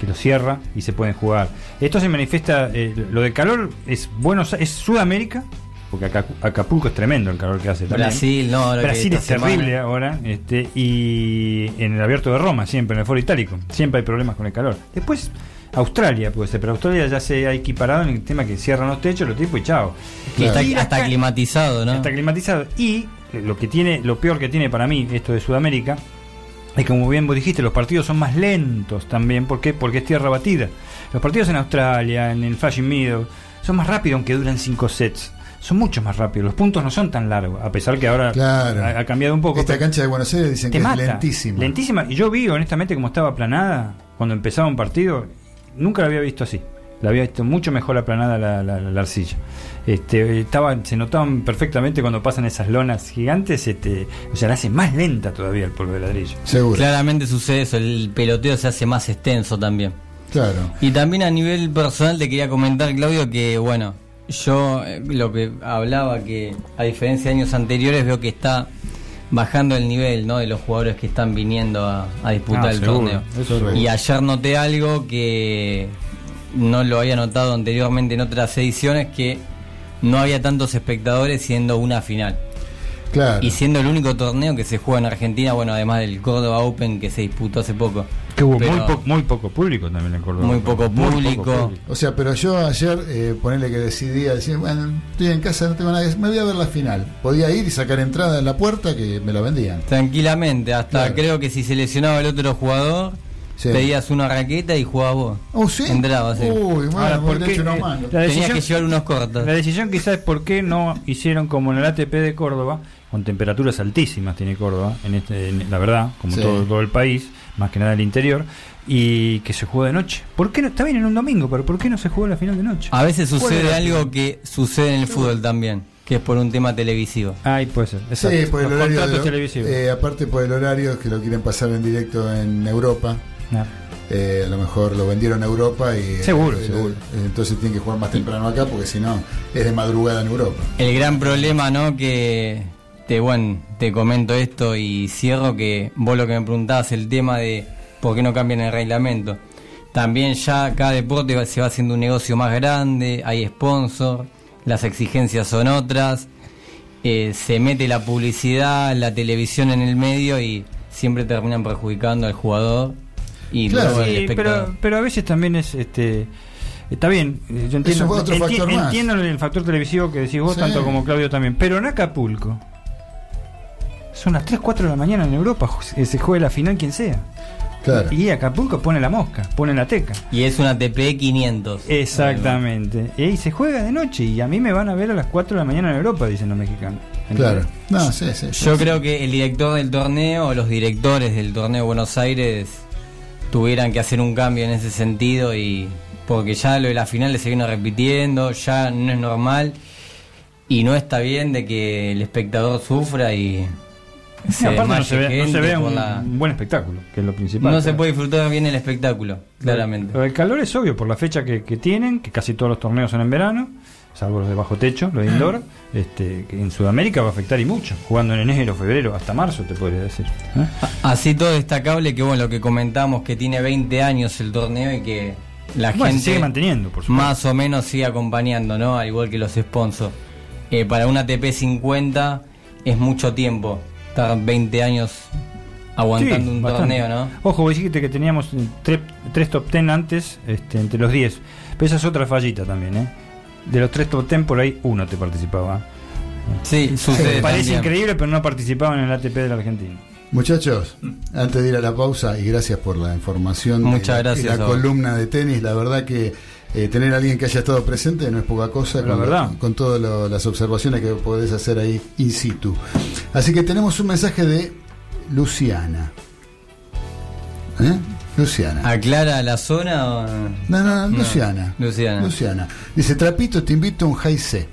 que los cierra y se pueden jugar. Esto se manifiesta, eh, lo del calor es Buenos es Sudamérica, porque Acapu- Acapulco es tremendo el calor que hace también. Brasil, no, Brasil es terrible semana- ahora, este, y en el abierto de Roma, siempre, en el foro itálico, siempre hay problemas con el calor. Después, Australia puede ser, pero Australia ya se ha equiparado en el tema que cierran los techos, los tipos y chao. Y está hasta climatizado, ¿no? Está climatizado. Y lo que tiene, lo peor que tiene para mí esto de Sudamérica, es que como bien vos dijiste, los partidos son más lentos también. ¿Por qué? Porque es tierra batida. Los partidos en Australia, en el Flashing Meadow, son más rápidos aunque duran cinco sets. Son mucho más rápidos. Los puntos no son tan largos, a pesar que ahora Claro. ha, ha cambiado un poco. Esta cancha de Buenos Aires dicen que mata. es lentísima. Lentísima. Y yo vi, honestamente, como estaba aplanada cuando empezaba un partido. Nunca la había visto así. La había visto mucho mejor aplanada la, la, la arcilla. Este, estaba, se notaban perfectamente cuando pasan esas lonas gigantes. Este, o sea, la hace más lenta todavía el polvo de ladrillo. Seguro. Claramente sucede eso, el peloteo se hace más extenso también. Claro. Y también a nivel personal te quería comentar, Claudio, que bueno, yo eh, lo que hablaba que a diferencia de años anteriores veo que está bajando el nivel ¿no? de los jugadores que están viniendo a, a disputar Ah, el seguro, torneo. Y ayer noté algo que no lo había notado anteriormente en otras ediciones, que no había tantos espectadores siendo una final. Claro. Y siendo el único torneo que se juega en Argentina, bueno, además del Córdoba Open que se disputó hace poco. Que hubo Pero muy, po- muy poco público también en Córdoba. Muy poco público. O sea, pero yo ayer, eh, ponerle que decidía, decir, bueno, estoy en casa, no tengo nada, que- me voy a ver la final. Podía ir y sacar entrada en la puerta que me la vendían. Tranquilamente, hasta Claro. creo que si se lesionaba el otro jugador, Sí. pedías una raqueta y jugabas vos. Oh, sí. Entraba, sí. Uy, bueno, Ahora, ¿por qué, hecho una mano. la Tenías que llevar unos cortos. La decisión quizás es por qué no hicieron como en el ATP de Córdoba, con temperaturas altísimas tiene Córdoba, en este, en- la verdad, como Sí. todo, todo el país, más que nada el interior, y que se juega de noche. ¿Por qué no? Está bien en un domingo, pero ¿por qué no se juega la final de noche? A veces ¿Cuál sucede algo que sucede en el fútbol también, que es por un tema televisivo. Ay, puede ser. Exacto. Sí, por el Los horario. televisivos. eh, aparte por el horario que lo quieren pasar en directo en Europa. No. Eh, a lo mejor lo vendieron a Europa y. Seguro, eh, seguro. eh, entonces tienen que jugar más temprano acá porque si no es de madrugada en Europa. El gran problema, ¿no? Que te, bueno, te comento esto y cierro que vos lo que me preguntabas, el tema de por qué no cambian el reglamento. También ya cada deporte va- se va haciendo un negocio más grande, hay sponsor, las exigencias son otras, eh, se mete la publicidad, la televisión en el medio y siempre terminan perjudicando al jugador y Claro. luego al Sí, espectador. pero, pero a veces también es este está bien, eh, yo entiendo, Eso es otro enti- factor más. entiendo el factor televisivo que decís vos, Sí. tanto como Claudio también, pero en Acapulco son las 3, 4 de la mañana en Europa, eh, se juega la final quien sea. Claro. Y Acapulco pone la mosca, pone la teca. Y es una TPE 500. Exactamente. Y se juega de noche y a mí me van a ver a las 4 de la mañana en Europa, dicen los mexicanos. Claro. No, sí, sí. Yo creo que el director del torneo o los directores del torneo de Buenos Aires tuvieran que hacer un cambio en ese sentido y porque ya lo de la final se viene repitiendo, ya no es normal y no está bien de que el espectador sufra y Aparte no se ve, no se gente ve por un, la- un buen espectáculo, que es lo principal. no se Pero- puede disfrutar bien el espectáculo, claramente. Lo del calor es obvio por la fecha que, que tienen, que casi todos los torneos son en verano, salvo los de bajo techo, los de indoor, este, que en Sudamérica va a afectar y mucho, jugando en enero, febrero, hasta marzo te podría decir. ¿eh? Así todo destacable que bueno, lo que comentamos que tiene 20 años el torneo y que la Bueno, gente sigue manteniendo, por supuesto. más o menos sigue acompañando, ¿no? Al igual que los sponsors. Eh, para una TP 50 es mucho tiempo estar 20 años aguantando Sí, un bastante. torneo, ¿no? Ojo, vos dijiste que teníamos eh, tre- tres top ten antes, este, entre los 10. Pero esa es otra fallita también, ¿eh? De los tres top ten, por ahí uno te participaba. Sí, sucede Parece también. increíble, pero no participaba en el ATP de la Argentina. Muchachos, antes de ir a la pausa, y gracias por la información Muchas la, gracias y la columna de tenis, la verdad que eh, tener a alguien que haya estado presente no es poca cosa, La con, verdad. con todas lo- las observaciones que podés hacer ahí in situ. Así que tenemos un mensaje de Luciana. ¿Eh? Luciana. ¿Aclara la zona o.? No, no, no, No, Luciana. Luciana. Luciana. Dice, Trapito, te invito a un high C.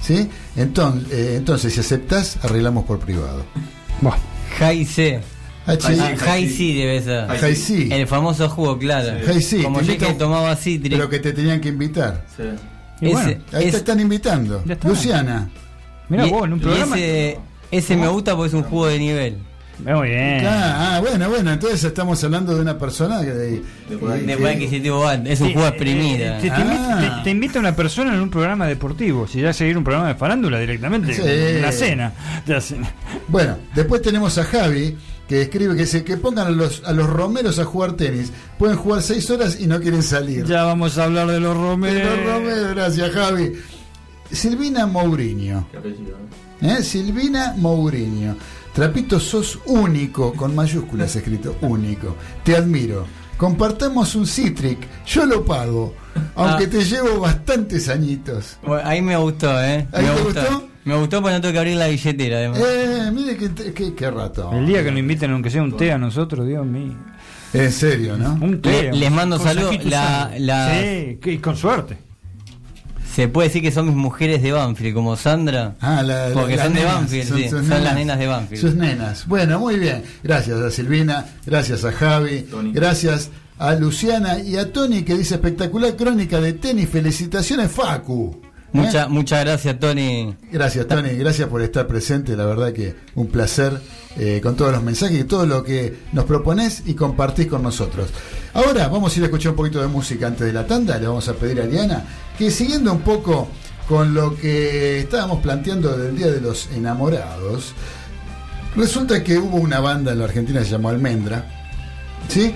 ¿Sí? Entonces, eh, entonces, si aceptás, arreglamos por privado. Buah. High C. Ah, High C debe ser. High C. El famoso jugo, claro. High Como yo que tomaba Citri. Pero que te tenían que invitar. Y bueno, Ese- Ahí te es- están invitando. Está. Luciana. mira vos, en un programa. Ese, ese me gusta porque es un jugo de nivel. Muy bien. Ah, ah, bueno, bueno, entonces estamos hablando de una persona que... De alto. Es un Sí, jugo eh, exprimido. eh, te, te Ah. invita, te- te invita una persona en un programa deportivo. Si ya seguir un programa de farándula directamente, Sí. una cena. <laughs> Ya sé. Bueno, después tenemos a Javi, que escribe que dice que pongan a los, a los romeros a jugar tenis. Pueden jugar seis horas y no quieren salir. Ya vamos a hablar de los De Romero. los romeros, gracias Javi. Silvina Mourinho. ¿Eh? Silvina Mourinho. Trapito, sos único, con mayúsculas escrito, <laughs> único. Te admiro. Compartamos un Citric, yo lo pago, aunque Ah. te llevo bastantes añitos. Bueno, ahí me gustó, ¿eh? ¿Ahí me te gustó? Me gustó porque no tengo que abrir la billetera, además. Eh, mire qué, qué, qué rato. El día que nos inviten, aunque sea un té a nosotros, Dios mío. En serio, ¿no? Un té. Le- les mando saludos. La- la- Sí, y con suerte. Se puede decir que son mis mujeres de Banfield, como Sandra. Ah, la- Porque son de Banfield, sí, son las nenas de Banfield. Sus nenas. Bueno, muy bien. Gracias a Silvina, gracias a Javi, Tony. gracias a Luciana y a Tony que dice espectacular crónica de tenis. Felicitaciones, Facu. ¿Eh? Mucha, Muchas gracias, Tony. Gracias, Tony. Gracias por estar presente. La verdad que un placer eh, con todos los mensajes y todo lo que nos proponés y compartís con nosotros. Ahora vamos a ir a escuchar un poquito de música antes de la tanda. Le vamos a pedir a Diana que siguiendo un poco con lo que estábamos planteando del Día de los Enamorados, resulta que hubo una banda en la Argentina que se llamó Almendra, ¿sí?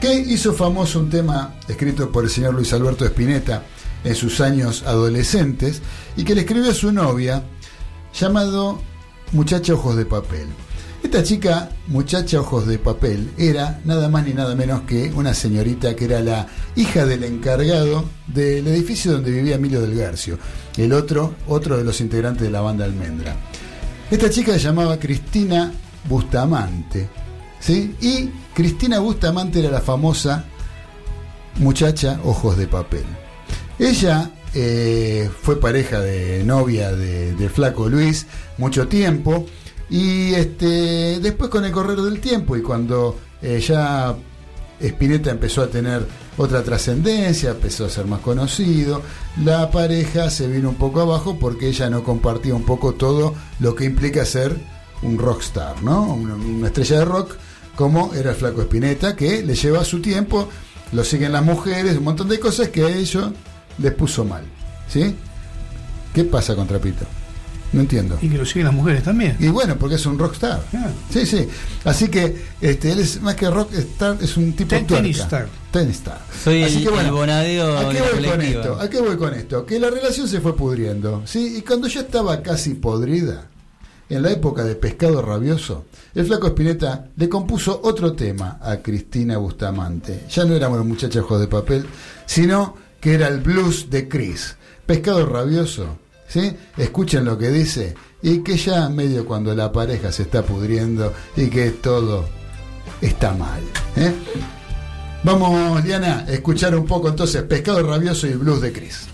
que hizo famoso un tema escrito por el señor Luis Alberto Spinetta en sus años adolescentes y que le escribió a su novia llamado Muchacha Ojos de Papel. Esta chica, Muchacha Ojos de Papel, era nada más ni nada menos que una señorita que era la hija del encargado del edificio donde vivía Emilio del Garcio, el otro, otro de los integrantes de la banda Almendra. Esta chica se llamaba Cristina Bustamante, ¿sí? Y Cristina Bustamante era la famosa muchacha Ojos de Papel. Ella eh, fue pareja de novia de- flaco Luis mucho tiempo y este, después con el correr del tiempo y cuando eh, ya Spinetta empezó a tener otra trascendencia, empezó a ser más conocido, la pareja se vino un poco abajo porque ella no compartía un poco todo lo que implica ser un rockstar, ¿no? Una, estrella de rock como era flaco Spinetta, que le lleva su tiempo, lo siguen las mujeres, un montón de cosas que ellos les puso mal. ¿Sí? ¿Qué pasa con Trapito? No entiendo. Y que lo siguen las mujeres también. Y bueno, porque es un rockstar. Claro. Sí, sí. Así que este, él es más que rockstar, es un tipo Ten- tennis star. Tennis star. Soy Así el- que el bonadeo ¿a qué voy con esto? ¿A qué voy con esto? Que la relación se fue pudriendo, ¿sí? Y cuando ya estaba casi podrida, en la época de Pescado Rabioso, el flaco Espineta le compuso otro tema a Cristina Bustamante. Ya no éramos los muchachos de papel, sino que era el blues de Chris. Pescado Rabioso, ¿sí? Escuchen lo que dice y que ya medio cuando la pareja se está pudriendo y que todo está mal. ¿eh? Vamos, Liana, a escuchar un poco entonces Pescado Rabioso y Blues de Chris.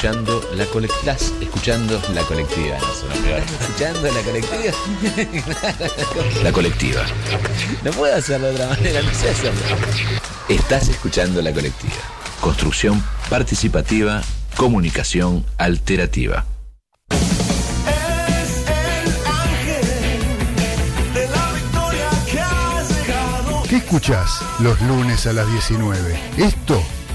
Escuchando la colectiva. Estás escuchando la colectiva. No, suena peor. ¿Estás escuchando la colectiva? <laughs> la colectiva. No puedo hacerlo de otra manera, no sé hacerlo. Estás escuchando la colectiva. Construcción participativa, comunicación alterativa. Es el ángel de la victoria que ha llegado. ¿Qué escuchás los lunes a las 19? Esto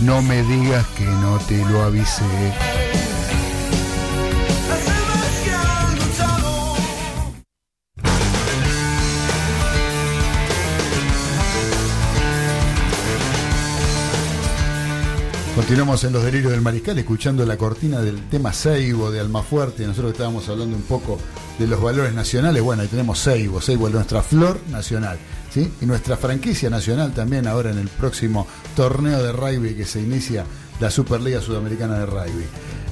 No me digas que no te lo avisé. Continuamos en los delirios del mariscal escuchando la cortina del tema Seibo de Almafuerte. Nosotros estábamos hablando un poco de los valores nacionales. Bueno, ahí tenemos Seibo, Seibo es nuestra flor nacional. ¿sí? Y nuestra franquicia nacional también ahora en el próximo torneo de rugby que se inicia la Superliga Sudamericana de Rugby.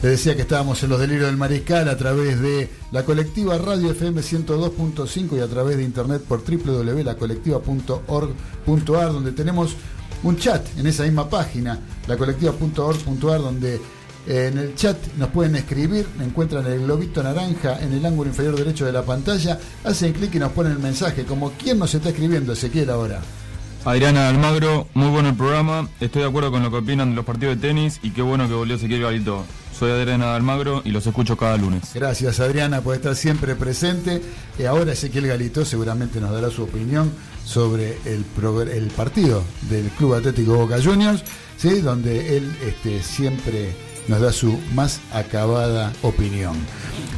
Les decía que estábamos en los delirios del mariscal a través de la colectiva Radio FM 102.5 y a través de internet por www.lacolectiva.org.ar donde tenemos un chat en esa misma página, lacolectiva.org.ar, donde eh, en el chat nos pueden escribir, encuentran el globito naranja en el ángulo inferior derecho de la pantalla, hacen clic y nos ponen el mensaje, como quién nos está escribiendo, Ezequiel, ahora. Adriana Almagro, muy bueno el programa. Estoy de acuerdo con lo que opinan de los partidos de tenis y qué bueno que volvió Ezequiel Galito. Soy Adriana Almagro y los escucho cada lunes. Gracias Adriana por estar siempre presente. Y ahora Ezequiel Galito seguramente nos dará su opinión sobre el partido del Club Atlético Boca Juniors, ¿sí? donde él este, siempre nos da su más acabada opinión.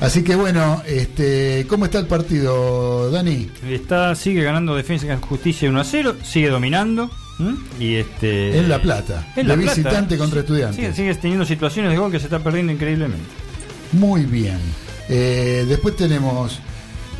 Así que bueno, este, ¿cómo está el partido, Dani? Está, sigue ganando Defensa y Justicia 1 a 0, sigue dominando. Y este. En La Plata, en de La Plata. visitante contra Sigue, estudiantes. sigue teniendo situaciones de gol que se está perdiendo increíblemente. Muy bien. Eh, después tenemos.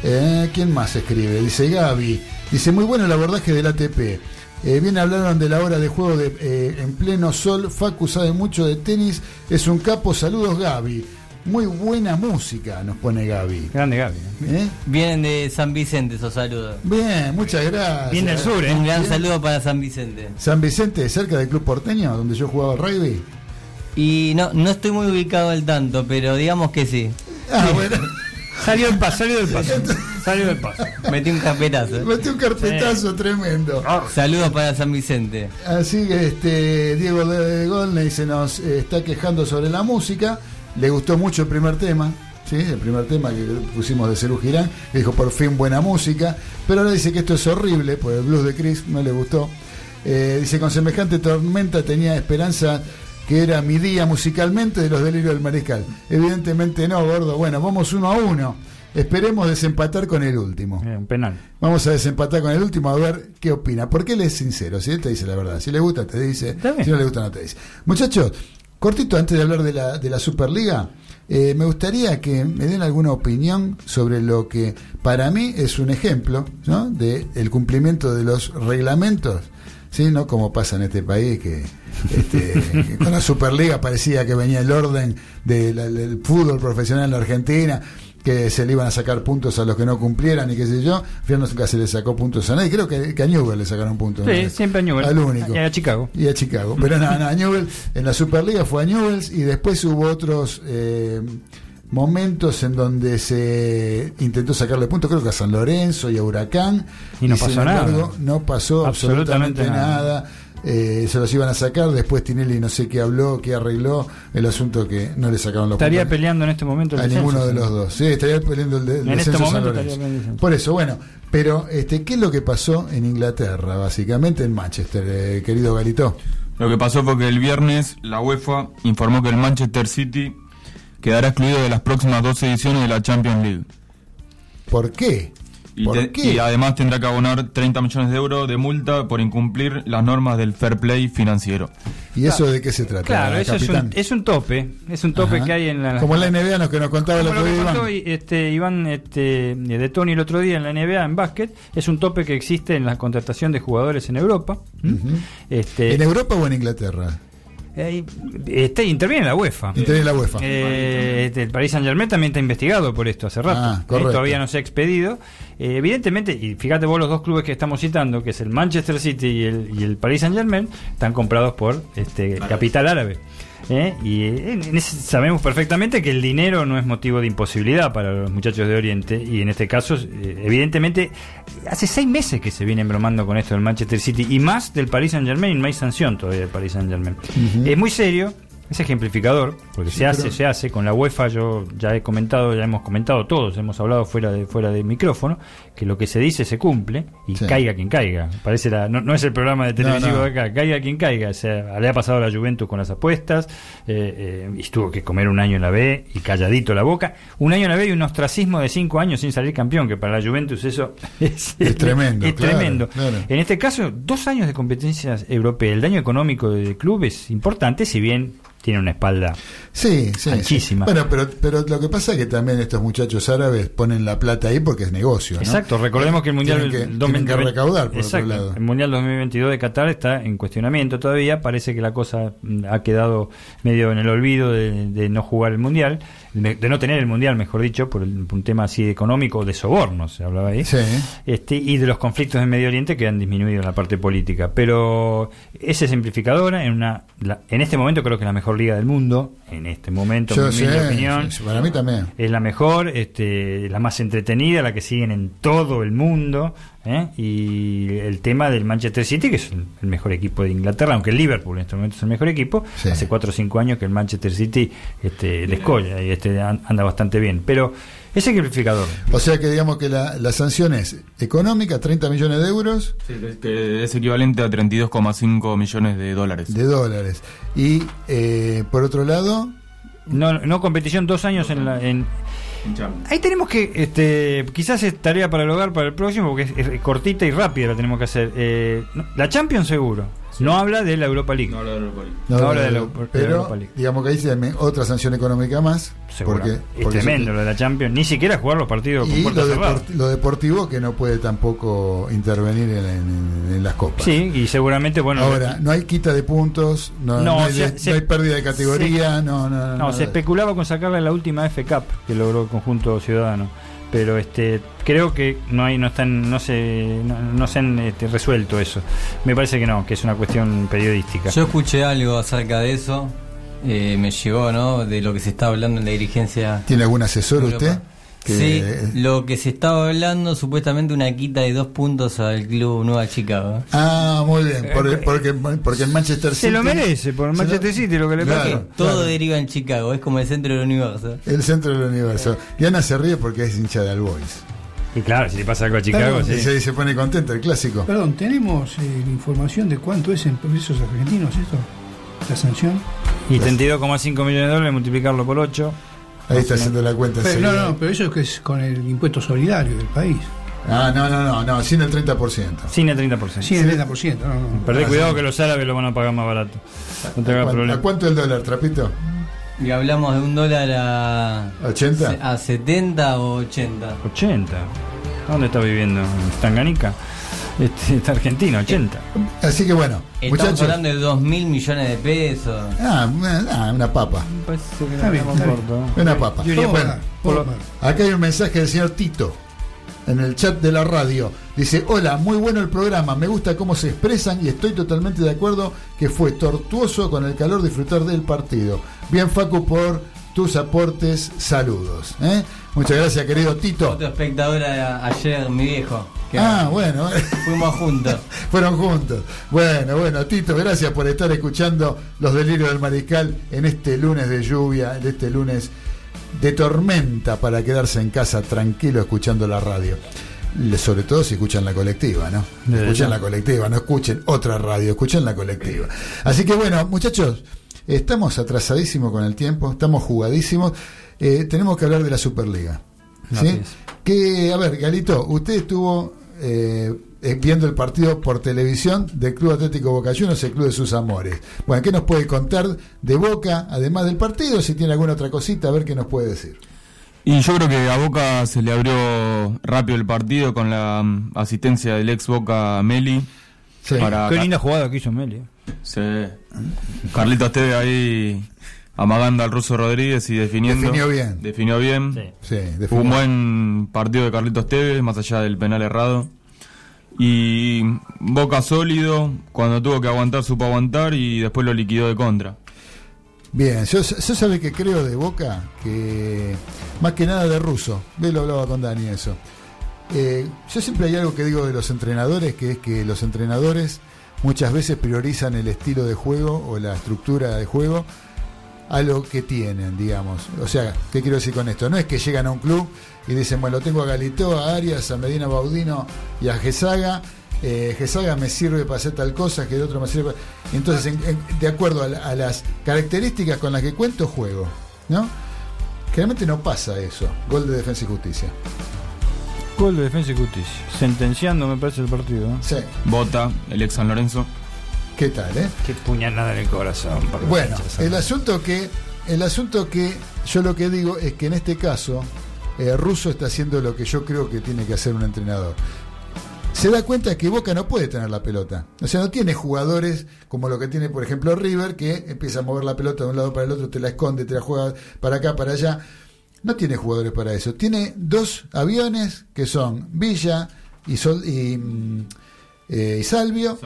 eh, ¿Quién más escribe? Dice Gaby. Dice: Muy bueno el abordaje del ATP. Eh, bien hablaron de la hora de juego de, eh, en pleno sol. Facu sabe mucho de tenis. Es un capo. Saludos, Gaby. Muy buena música, nos pone Gaby. Grande Gaby. ¿Eh? Vienen de San Vicente esos saludos. Bien, muchas gracias. Bien del sur, ¿eh? Un gran Bien. saludo para San Vicente. San Vicente, cerca del Club Porteño, donde yo jugaba rugby. Y no, no estoy muy ubicado al tanto, pero digamos que sí. Ah, bueno. Salió del paso, salió del paso. Salió del paso. Metí un carpetazo. Metí un carpetazo tremendo. Saludos para San Vicente. Así que este Diego de Golney se nos eh, está quejando sobre la música. Le gustó mucho el primer tema, ¿sí? el primer tema que pusimos de Cerú Girán, que dijo por fin buena música. Pero ahora dice que esto es horrible, pues el blues de Chris no le gustó. Eh, dice con semejante tormenta tenía esperanza que era mi día musicalmente de los delirios del mariscal. Evidentemente no, gordo. Bueno, vamos uno a uno. Esperemos desempatar con el último. Eh, un penal. Vamos a desempatar con el último a ver qué opina. Porque él es sincero, si él te dice la verdad. Si le gusta, te dice. Si no le gusta, no te dice. Muchachos, cortito antes de hablar de la, de la Superliga, eh, me gustaría que me den alguna opinión sobre lo que para mí es un ejemplo ¿no? de el cumplimiento de los reglamentos. ¿Sí? No como pasa en este país que, este, que <laughs> con la Superliga parecía que venía el orden de del fútbol profesional en la Argentina, que se le iban a sacar puntos a los que no cumplieran y qué sé yo. Al nunca se le sacó puntos a nadie. Creo que, que a Newell le sacaron puntos. Sí, ¿no? siempre a Newell. Al único. Y a Chicago. Y a Chicago. Pero nada, nada, Newell, en la Superliga fue a Newells y después hubo otros eh, momentos en donde se intentó sacarle puntos, creo que a San Lorenzo y a Huracán. Y no pasó nada. No pasó absolutamente, Absolutamente nada. nada. Eh, se los iban a sacar, después Tinelli no sé qué habló, qué arregló, el asunto que no le sacaron los Estaría puntos peleando en este momento el a descenso, ninguno de ¿sí? los dos. Sí, estaría peleando el, de- el En este San momento Lorenzo. Por eso, bueno, pero este, ¿qué es lo que pasó en Inglaterra, básicamente en Manchester, eh, querido Galito? Lo que pasó fue que el viernes la UEFA informó que el Manchester City quedará excluido de las próximas dos ediciones de la Champions League. ¿Por qué? Y, ¿Por te- qué? y además tendrá que abonar 30 millones de euros de multa por incumplir las normas del fair play financiero. ¿Y eso de qué se trata? Claro, eso es un, es un tope, es un tope Ajá. que hay en la... Como en la NBA, lo que nos contaba el otro lo que día contó Iván. este, Iván este, de Tony el otro día en la NBA, en básquet, es un tope que existe en la contratación de jugadores en Europa. este, ¿En Europa o en Inglaterra? Eh, este, interviene la UEFA. Interviene la UEFA. Eh, este, el Paris Saint Germain también está investigado por esto hace rato. Ah, Eh, todavía no se ha expedido. Eh, evidentemente, y fíjate vos los dos clubes que estamos citando, que es el Manchester City y el, y el Paris Saint Germain, están comprados por este capital árabe. ¿Eh? Y eh, en ese- sabemos perfectamente que el dinero no es motivo de imposibilidad para los muchachos de Oriente y en este caso, eh, evidentemente, hace seis meses que se viene bromando con esto del Manchester City y más del Paris Saint Germain, no hay sanción todavía del Paris Saint Germain. Es muy serio, es ejemplificador, porque se hace, pero- se hace con la UEFA, yo ya he comentado, ya hemos comentado todos, hemos hablado fuera de fuera de micrófono, que lo que se dice se cumple y Sí. caiga quien caiga. Parece la, no, no es el programa de televisivo No, no. de acá, caiga quien caiga. O sea, le ha pasado a la Juventus con las apuestas, eh, eh, y tuvo que comer un año en la B y calladito la boca. Un año en la B y un ostracismo de cinco años sin salir campeón, que para la Juventus eso <laughs> es, Es tremendo, es claro, tremendo. claro. En este caso, dos años de competencias europeas. El daño económico del club es importante, si bien tiene una espalda Sí, sí. Anchísima. sí. Bueno, pero, pero lo que pasa es que también estos muchachos árabes ponen la plata ahí porque es negocio. ¿no? Exacto, recordemos que el Mundial Tienen que, del tienen que 2020 recaudar, por Exacto, otro lado. El Mundial 2022 de Qatar está en cuestionamiento todavía. Parece que la cosa mm, ha quedado medio en el olvido de, de no jugar el Mundial, de no tener el Mundial, mejor dicho, por, el- un tema así económico, de soborno, se hablaba ahí. Sí. Este, y de los conflictos en Medio Oriente que han disminuido en la parte política. Pero es simplificadora en una la- en este momento creo que es la mejor liga del mundo, en este momento, Yo en mi opinión. sí, para mí también. Es la mejor, este, la más entretenida, la que siguen en todo el mundo. ¿eh? Y el tema del Manchester City, que es el, mejor equipo de Inglaterra, aunque el Liverpool en este momento es el mejor equipo. Sí. Hace 4 o 5 años que el Manchester City este, descolla y este, an- anda bastante bien. Pero es simplificador. O sea que digamos que la, la sanción es económica, 30 millones de euros Que es equivalente a 32,5 millones de dólares. de dólares. Y eh, por otro lado, No, no competición, dos años en la. En, Ahí tenemos que, este, quizás es tarea para el hogar para el próximo, porque es, es cortita y rápida la tenemos que hacer. Eh, la Champions seguro, no habla de la Europa League. no, No habla de la- no, de la pero Europa League. digamos que ahí se otra sanción económica más. Seguro. Porque, es porque tremendo lo de la Champions, ni siquiera jugar los partidos con y lo, cerradas. deport- lo deportivo que no puede tampoco intervenir en, en- en las copas. Sí, y seguramente, bueno. Ahora, no hay quita de puntos, no, No, no hay, se- de- se- no hay pérdida de categoría, no, no, no. Se de- especulaba con sacarle la última F Cup que logró el conjunto ciudadano. Pero este creo que no hay no están no se no, no se han este, resuelto eso. Me parece que no, que es una cuestión periodística. Yo escuché algo acerca de eso, eh, me llegó, ¿no? De lo que se está hablando en la dirigencia. ¿Tiene algún asesor usted? Que- Sí, lo que se estaba hablando, supuestamente una quita de dos puntos al club Nueva Chicago. Ah, muy bien, por- <laughs> porque, porque el Manchester City... Se lo merece por el lo- Manchester City lo que le Claro. pasa. Todo claro. deriva en Chicago, es como el centro del universo. El centro del universo. Y Ana se ríe porque es hincha de All Boys. Y claro, si le pasa algo a Chicago, Y sí. se, y se pone contento, el clásico. Perdón, ¿tenemos eh, información de cuánto es en pesos argentinos esto? ¿La sanción? Y 32,5 millones de dólares, multiplicarlo por 8. Ahí está haciendo la cuenta. Pero, no, no, pero eso es que es con el impuesto solidario del país. Ah, no, no, no, no, sin el 30%. Sin el 30%. Sí, el 30%. No, no. Perdé Ah, cuidado sí. que los árabes lo van a pagar más barato. No te ¿A, hagas cuán- problema. a cuánto el dólar, Trapito? Y hablamos de un dólar a, ¿80? a 70 o 80. 80. ¿Dónde está viviendo? ¿En Tanganica? Este, está Argentina, 80. Así que bueno, Estamos muchachos. hablando de 2 mil millones de pesos. Ah, una, una papa. Que Está bien, está bien. Una papa. Bueno, por- por- Toma. Acá hay un mensaje del señor Tito en el chat de la radio. Dice, hola, muy bueno el programa, me gusta cómo se expresan y estoy totalmente de acuerdo que fue tortuoso con el calor disfrutar del partido. Bien, Facu, por tus aportes, saludos. ¿eh? Muchas gracias, querido Tito. Otro espectador a- ayer, mi viejo. Que Ah, bueno, <laughs> Fuimos juntos. <laughs> fueron juntos. Bueno, bueno, Tito, gracias por estar escuchando los delirios del mariscal en este lunes de lluvia, en este lunes de tormenta para quedarse en casa tranquilo escuchando la radio. Sobre todo si escuchan la colectiva, ¿no? Ya. la colectiva, no escuchen otra radio, escuchen la colectiva. Así que bueno, muchachos, estamos atrasadísimos con el tiempo, estamos jugadísimos. Eh, tenemos que hablar de la Superliga. ¿Sí? Es. Que, a ver, Galito, usted estuvo eh, eh, viendo el partido por televisión del Club Atlético Boca Juniors, el club de sus amores. Bueno, ¿qué nos puede contar de Boca, además del partido? Si tiene alguna otra cosita, a ver qué nos puede decir. Y yo creo que a Boca se le abrió rápido el partido con la mm, asistencia del ex Boca Meli. Sí. Para Qué linda jugada que hizo Meli. eh. Sí. Carlitos Teve ahí amagando al ruso Rodríguez y definiendo. Definió bien. Definió bien. Sí. Un buen partido de Carlitos Tevez, más allá del penal errado. Y Boca sólido, cuando tuvo que aguantar supo aguantar y después lo liquidó de contra. Bien, yo, yo sabe que creo de Boca, que más que nada de ruso, ve lo hablaba con Dani eso. Eh, yo siempre hay algo que digo de los entrenadores, que es que los entrenadores muchas veces priorizan el estilo de juego o la estructura de juego a lo que tienen, digamos. O sea, ¿qué quiero decir con esto? No es que llegan a un club y dicen, bueno, tengo a Galito, a Arias, a Medina Baudino y a Gesaga. Eh, Gesaga me sirve para hacer tal cosa, que el otro me sirve para... Entonces, en- en- de acuerdo a, la- a las características con las que cuento, juego. ¿No? Generalmente no pasa eso. Gol de defensa y justicia. Gol de defensa y justicia. Sentenciando, me parece, el partido. ¿no? Sí. Bota, el ex San Lorenzo. ¿Qué tal, eh? Qué puñalada en el corazón. Bueno, el asunto que el asunto que yo lo que digo es que en este caso eh, Russo está haciendo lo que yo creo que tiene que hacer un entrenador. Se da cuenta que Boca no puede tener la pelota. O sea, no tiene jugadores como lo que tiene, por ejemplo, River, que empieza a mover la pelota de un lado para el otro, te la esconde, te la juega para acá, para allá. No tiene jugadores para eso. Tiene dos aviones que son Villa y, Sol, y, mm, eh, y Salvio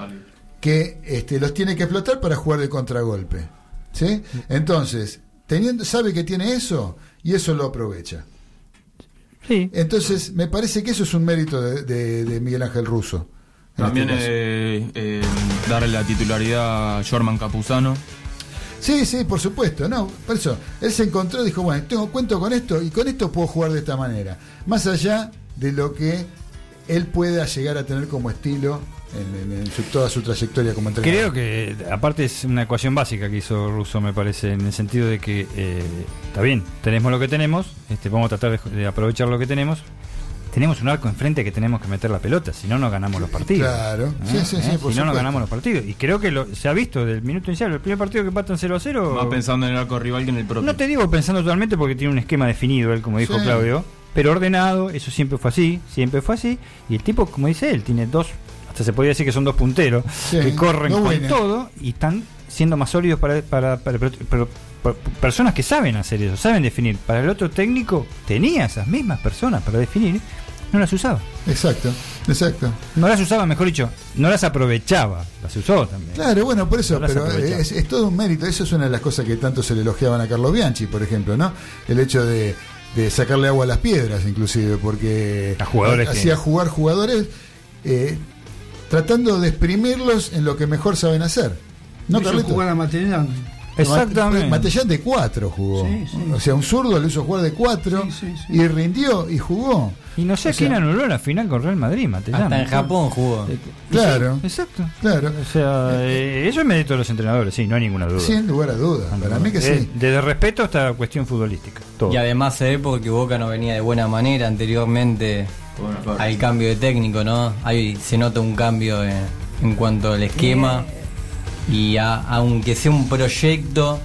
que este, los tiene que explotar para jugar de contragolpe. ¿sí? Entonces, teniendo, sabe que tiene eso y eso lo aprovecha. Sí. Entonces, me parece que eso es un mérito de, de- de Miguel Ángel Russo. en También este eh, eh, darle la titularidad a Jorman Capuzano. Sí, sí, por supuesto, no, por eso, él se encontró y dijo, bueno, tengo cuento con esto y con esto puedo jugar de esta manera. Más allá de lo que él pueda llegar a tener como estilo en, en- en su- toda su trayectoria como entrenador. Creo que, aparte, es una ecuación básica que hizo Russo, me parece, en el sentido de que eh, está bien, tenemos lo que tenemos, este, vamos a tratar de, de aprovechar lo que tenemos. Tenemos un arco enfrente que tenemos que meter la pelota, si no, no ganamos los partidos. Claro, sí, sí, sí, ¿Eh? por Si no, no supuesto. ganamos los partidos. Y creo que lo- se ha visto del minuto inicial, el primer partido que patan 0 a 0. Más pensando en el arco rival que en el propio. No te digo pensando totalmente porque tiene un esquema definido, él, como dijo Sí. Claudio, pero ordenado, eso siempre fue así, siempre fue así. Y el tipo, como dice él, tiene dos, hasta se podría decir que son dos punteros, Sí, que corren con todo y están siendo más sólidos para, para, personas que saben hacer eso, saben definir. Para el otro técnico tenía esas mismas personas para definir, no las usaba. Exacto, exacto. No las usaba, mejor dicho, no las aprovechaba, las usó también. Claro, bueno, por eso, No pero es, es todo un mérito. Eso es una de las cosas que tanto se le elogiaban a Carlos Bianchi, por ejemplo, ¿no? El hecho de, de sacarle agua a las piedras, inclusive, porque que- hacía jugar jugadores eh, tratando de exprimirlos en lo que mejor saben hacer. ¿No, jugar a Matellán. Exactamente. Matellán de cuatro jugó. Sí, sí. O sea, un zurdo le hizo jugar de cuatro Sí, sí, sí. y rindió y jugó. Y no sé O sea, quién anuló la final con Real Madrid, Matellán. Hasta en Japón jugó. Claro, Sí, exacto. claro. O sea, eh, eso es mérito de los entrenadores, sí, no hay ninguna duda. Sin lugar a dudas. Para mí que Eh, sí. Desde respeto hasta cuestión futbolística. Todo. Y además se ve porque Boca no venía de buena manera anteriormente al cambio de técnico, ¿no? Ahí se nota un cambio en, en cuanto al esquema y a- aunque sea un proyecto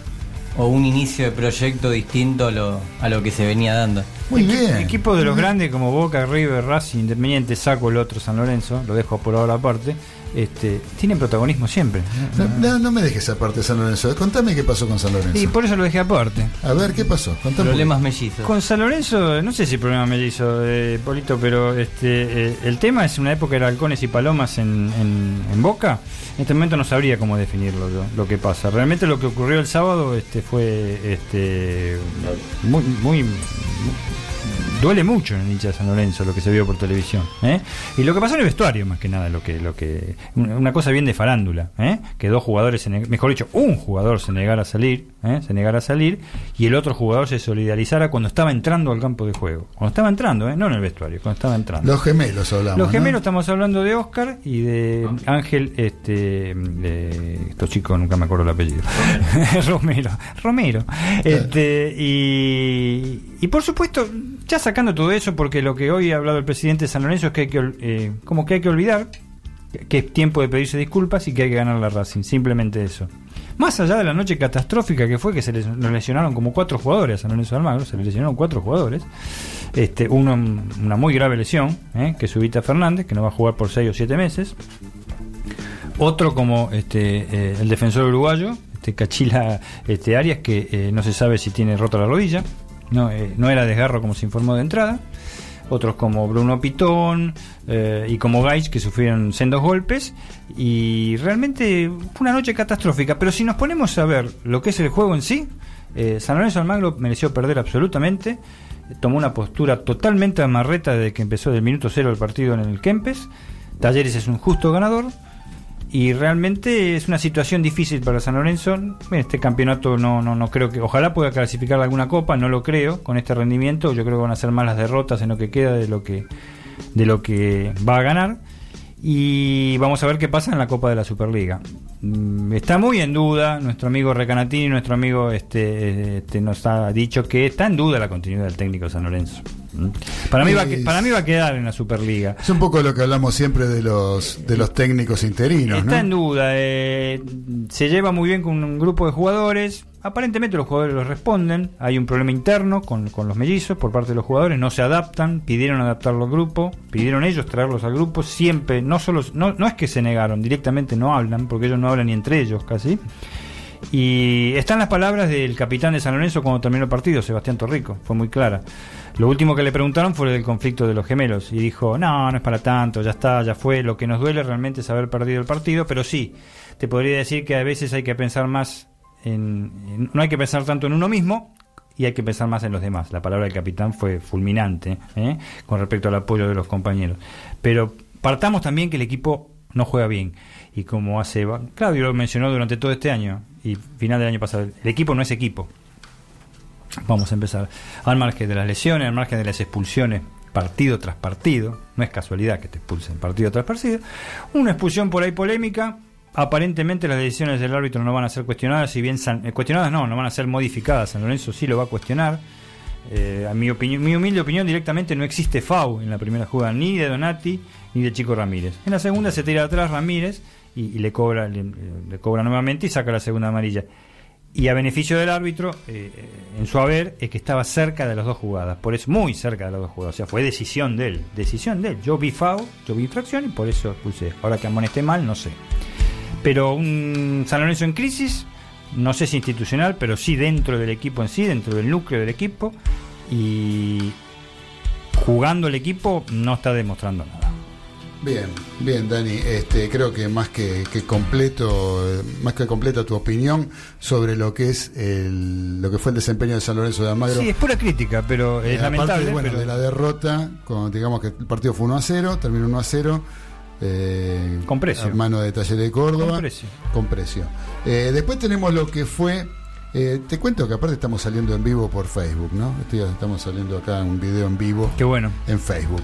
o un inicio de proyecto distinto a lo, a lo que se venía dando. Muy bien. Equipos de los grandes como Boca, River, Racing, Independiente, Saco el otro San Lorenzo, lo dejo por ahora aparte, este, tienen protagonismo siempre. No, no, no me dejes aparte San Lorenzo. Contame qué pasó con San Lorenzo. Y por eso lo dejé aparte. A ver, ¿qué pasó? Contame. Problemas mellizos. Con San Lorenzo, no sé si problema me hizo, eh, Polito, pero este, eh, el tema es una época era halcones y palomas en, en- en Boca. En este momento no sabría cómo definirlo lo, lo que pasa. Realmente lo que ocurrió el sábado este, fue este, muy, muy, muy- duele mucho en el hincha de San Lorenzo lo que se vio por televisión. ¿eh? Y lo que pasó en el vestuario, más que nada, lo que, lo que una cosa bien de farándula, ¿eh? que dos jugadores, mejor dicho, un jugador se negara a salir, ¿eh? se negara a salir, y el otro jugador se solidarizara cuando estaba entrando al campo de juego. Cuando estaba entrando, no en el vestuario, cuando estaba entrando. Los gemelos hablamos. Los ¿no? gemelos estamos hablando de Oscar y de Ángel, este, de estos chicos nunca me acuerdo el apellido. <laughs> Romero, Romero. Este, y, y por supuesto, ya saca sacando todo eso, porque lo que hoy ha hablado el presidente de San Lorenzo es que hay que, eh, como que hay que olvidar que es tiempo de pedirse disculpas y que hay que ganar la Racing, simplemente eso. Más allá de la noche catastrófica que fue, que se les lesionaron como cuatro jugadores a San Lorenzo Almagro, se le lesionaron cuatro jugadores, este, uno una muy grave lesión, ¿eh? que es Ubita Fernández, que no va a jugar por seis o siete meses, otro como este, eh, el defensor uruguayo, este Cachila este, Arias, que eh, no se sabe si tiene rota la rodilla, no, eh, no era desgarro como se informó de entrada. Otros como Bruno Pitón eh, y como Gaich, que sufrieron sendos golpes. Y realmente fue una noche catastrófica. Pero si nos ponemos a ver lo que es el juego en sí, eh, San Lorenzo Almagro mereció perder absolutamente. Tomó una postura totalmente amarreta desde que empezó del minuto cero el partido en el Kempes. Talleres es un justo ganador. Y realmente es una situación difícil para San Lorenzo. Este campeonato no, no, no creo que. Ojalá pueda clasificar alguna copa, no lo creo. Con este rendimiento, yo creo que van a ser más las derrotas en lo que queda de lo que, de lo que va a ganar. Y vamos a ver qué pasa en la Copa de la Superliga. Mm, Está muy en duda, nuestro amigo Recanatini, nuestro amigo este, este nos ha dicho que está en duda la continuidad del técnico San Lorenzo. Mm. Para mí, va a, para mí va a quedar en la Superliga. Es un poco lo que hablamos siempre de los de los técnicos interinos, Está en duda. eh, se lleva muy bien con un grupo de jugadores. Aparentemente los jugadores los responden. Hay un problema interno con, con los mellizos por parte de los jugadores. No se adaptan. Pidieron adaptarlo al grupo. Pidieron ellos traerlos al grupo. Siempre, no solo, no, no es que se negaron, directamente no hablan, porque ellos no hablan ni entre ellos casi. Y están las palabras del capitán de San Lorenzo cuando terminó el partido, Sebastián Torrico, fue muy clara. Lo último que le preguntaron fue del conflicto de los gemelos y dijo, no, no es para tanto, ya está, ya fue, lo que nos duele realmente es haber perdido el partido, pero sí, te podría decir que a veces hay que pensar más no hay que pensar tanto en uno mismo y hay que pensar más en los demás. La palabra del capitán fue fulminante ¿eh? con respecto al apoyo de los compañeros. Pero partamos también que el equipo no juega bien. Y como hace Claudio lo mencionó durante todo este año y final del año pasado, el equipo no es equipo. Vamos a empezar. Al margen de las lesiones, al margen de las expulsiones, partido tras partido, no es casualidad que te expulsen partido tras partido. Una expulsión por ahí polémica. Aparentemente las decisiones del árbitro no van a ser cuestionadas, si bien San- eh, cuestionadas no, no van a ser modificadas. San Lorenzo sí lo va a cuestionar. Eh, a mi, opinión, mi humilde opinión, directamente no existe FAU en la primera jugada, ni de Donati ni de Chico Ramírez. En la segunda se tira atrás Ramírez y, le cobra le, le cobra nuevamente y saca la segunda amarilla. Y a beneficio del árbitro, eh, eh, en su haber, es que estaba cerca de las dos jugadas, por eso muy cerca de las dos jugadas. O sea, fue decisión de él, decisión de él. Yo vi FAU, yo vi infracción y por eso expulsé. Ahora que amonesté mal, no sé. Pero un San Lorenzo en crisis, no sé si institucional, pero sí dentro del equipo en sí, dentro del núcleo del equipo. Y jugando el equipo no está demostrando nada. Bien, bien, Dani. Este, creo que más que, que completo, más que completa tu opinión sobre lo que es el, lo que fue el desempeño de San Lorenzo de Almagro. Sí, es pura crítica, pero es Eh, aparte, lamentable. bueno, pero- de la derrota, con, digamos que el partido fue 1 a 0, terminó 1 a 0. Eh, Con precio. A mano de Taller de Córdoba. Con precio. Con precio. Eh, después tenemos lo que fue. eh, te cuento que aparte estamos saliendo en vivo por Facebook, ¿no? Estoy- estamos saliendo acá un video en vivo Qué bueno. en Facebook.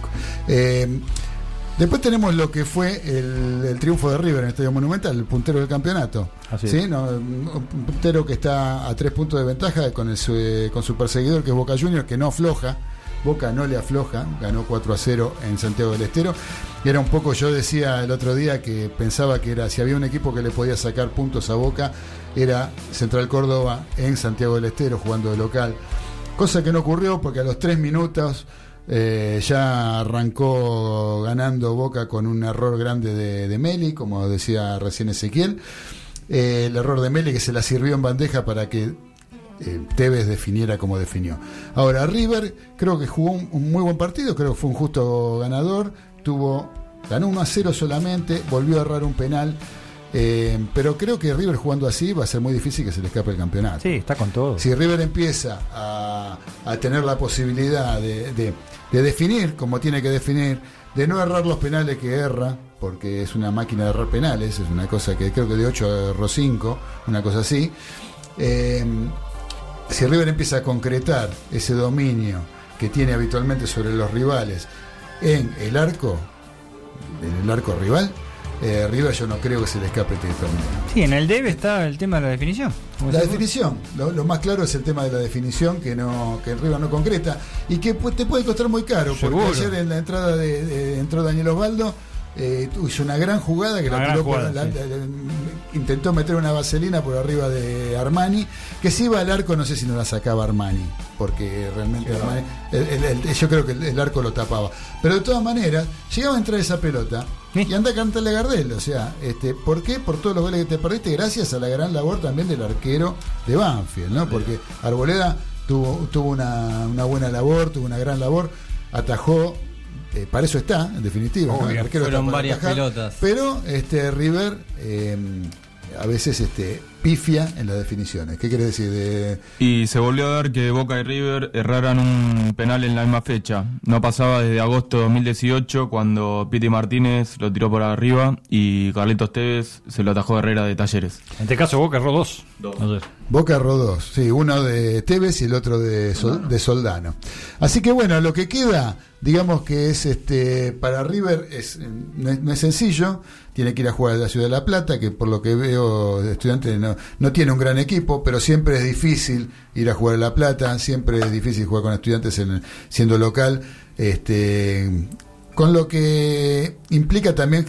Después tenemos lo que fue el, el triunfo de River en el Estadio Monumental, el puntero del campeonato. Así. No, un puntero que está a tres puntos de ventaja con, el, con su perseguidor, que es Boca Juniors, que no afloja. Boca no le afloja, ganó 4 a 0 en Santiago del Estero. Y era un poco, yo decía el otro día que pensaba que era, si había un equipo que le podía sacar puntos a Boca, era Central Córdoba en Santiago del Estero jugando de local. Cosa que no ocurrió porque a los tres minutos eh, ya arrancó ganando Boca con un error grande de, de Meli, como decía recién Ezequiel. Eh, el error de Meli que se la sirvió en bandeja para que eh, Tevez definiera como definió. Ahora, River creo que jugó un, un muy buen partido, creo que fue un justo ganador, tuvo ganó 1 a 0 solamente, volvió a errar un penal. eh, pero creo que River jugando así va a ser muy difícil que se le escape el campeonato. Sí, está con todo. Si River empieza a, a tener la posibilidad de, de- de definir como tiene que definir, de no errar los penales que erra, porque es una máquina de errar penales, es una cosa que creo que de 8 erró 5, una cosa así. Eh, si River empieza a concretar ese dominio que tiene habitualmente sobre los rivales en el arco, en el arco rival, eh, River yo no creo que se le escape este torneo. Sí, en el debe está el tema de la definición. La definición, lo, lo más claro es el tema de la definición que no que River no concreta y que te puede costar muy caro, porque ayer en la entrada de, de- entró Daniel Osvaldo, eh, hizo una gran jugada que la tiró jugada, la- sí. la- la- intentó meter una vaselina por arriba de Armani, que si iba al arco no sé si no la sacaba Armani, porque realmente Armani, el- el- el- yo creo que el, el arco lo tapaba. Pero de todas maneras, llegaba a entrar esa pelota Sí. y anda a cantarle a Gardel, o sea, este, ¿por qué? Por todos los goles que te perdiste, gracias a la gran labor también del arquero de Banfield, ¿no? Porque Arboleda tuvo, tuvo una, una buena labor, tuvo una gran labor, atajó, eh, para eso está, en definitiva. ¿no? Obvio, El arquero fueron varias atajar, pelotas. Pero este River eh, a veces este, pifia en las definiciones. ¿Qué quiere decir? De, Y se volvió a dar que Boca y River erraran un penal en la misma fecha. No pasaba desde agosto de 2018 cuando Piti Martínez lo tiró por arriba y Carlitos Tevez se lo atajó Herrera de Talleres. En este caso Boca erró dos. Dos. Ayer. Boca Rodós, sí, uno de Tevez y el otro de, Sol- de Soldano. Así que bueno, lo que queda, digamos que es este para River es no, es no es sencillo, tiene que ir a jugar a la Ciudad de la Plata, que por lo que veo de estudiante no, no tiene un gran equipo, pero siempre es difícil ir a jugar a La Plata, siempre es difícil jugar con estudiantes en- siendo local, este con lo que implica también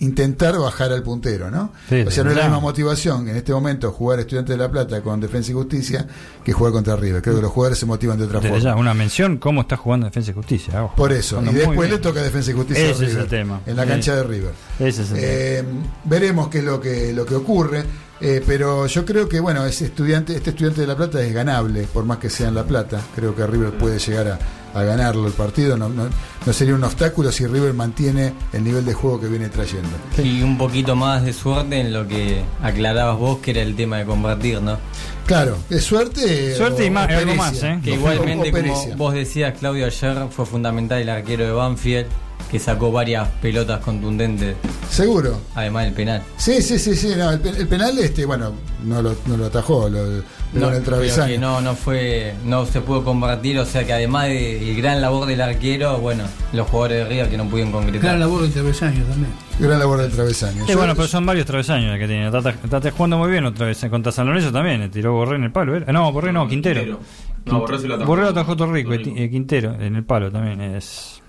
intentar bajar al puntero, ¿no? Sí, o sea, no es la misma motivación en este momento jugar Estudiantes de La Plata con Defensa y Justicia que jugar contra River. Creo que los jugadores se motivan de otra Desde forma. ya, una mención, cómo está jugando Defensa y Justicia. ojo. Por eso. Y después le toca Defensa y Justicia a Ese es River, el tema. en la Sí. cancha de River. Ese es el Eh, veremos qué es lo que, lo que ocurre. Eh, pero yo creo que bueno, ese estudiante, este estudiante de La Plata es ganable, por más que sea en La Plata. Creo que River puede llegar a, a ganarlo el partido. No, no, no sería un obstáculo si River mantiene el nivel de juego que viene trayendo. Y un poquito más de suerte en lo que aclarabas vos, que era el tema de compartir, ¿no? Claro, es suerte. Suerte y más- o algo más, ¿eh? Que igualmente, o como vos decías, Claudio, ayer fue fundamental el arquero de Banfield, que sacó varias pelotas contundentes, Seguro. además del penal. Sí, sí, sí, sí. No, el, pe- el penal, este, bueno, no lo, no lo atajó, lo, lo No, el travesaño. que no, no fue, no se pudo compartir, o sea que además del gran labor del arquero, bueno, los jugadores de River que no pudieron concretar. Gran labor del travesaño también. Gran labor del travesaño. Sí, Yo- bueno, pero son varios travesaños que tiene. Está, está jugando muy bien otra vez. Contra San Lorenzo también. le Tiró Borré en el palo. ¿era? No, Borré no, Quintero. No, Borré se lo atajó. Borré lo atajó Torrico. Torrico. y Quintero en el palo también. Es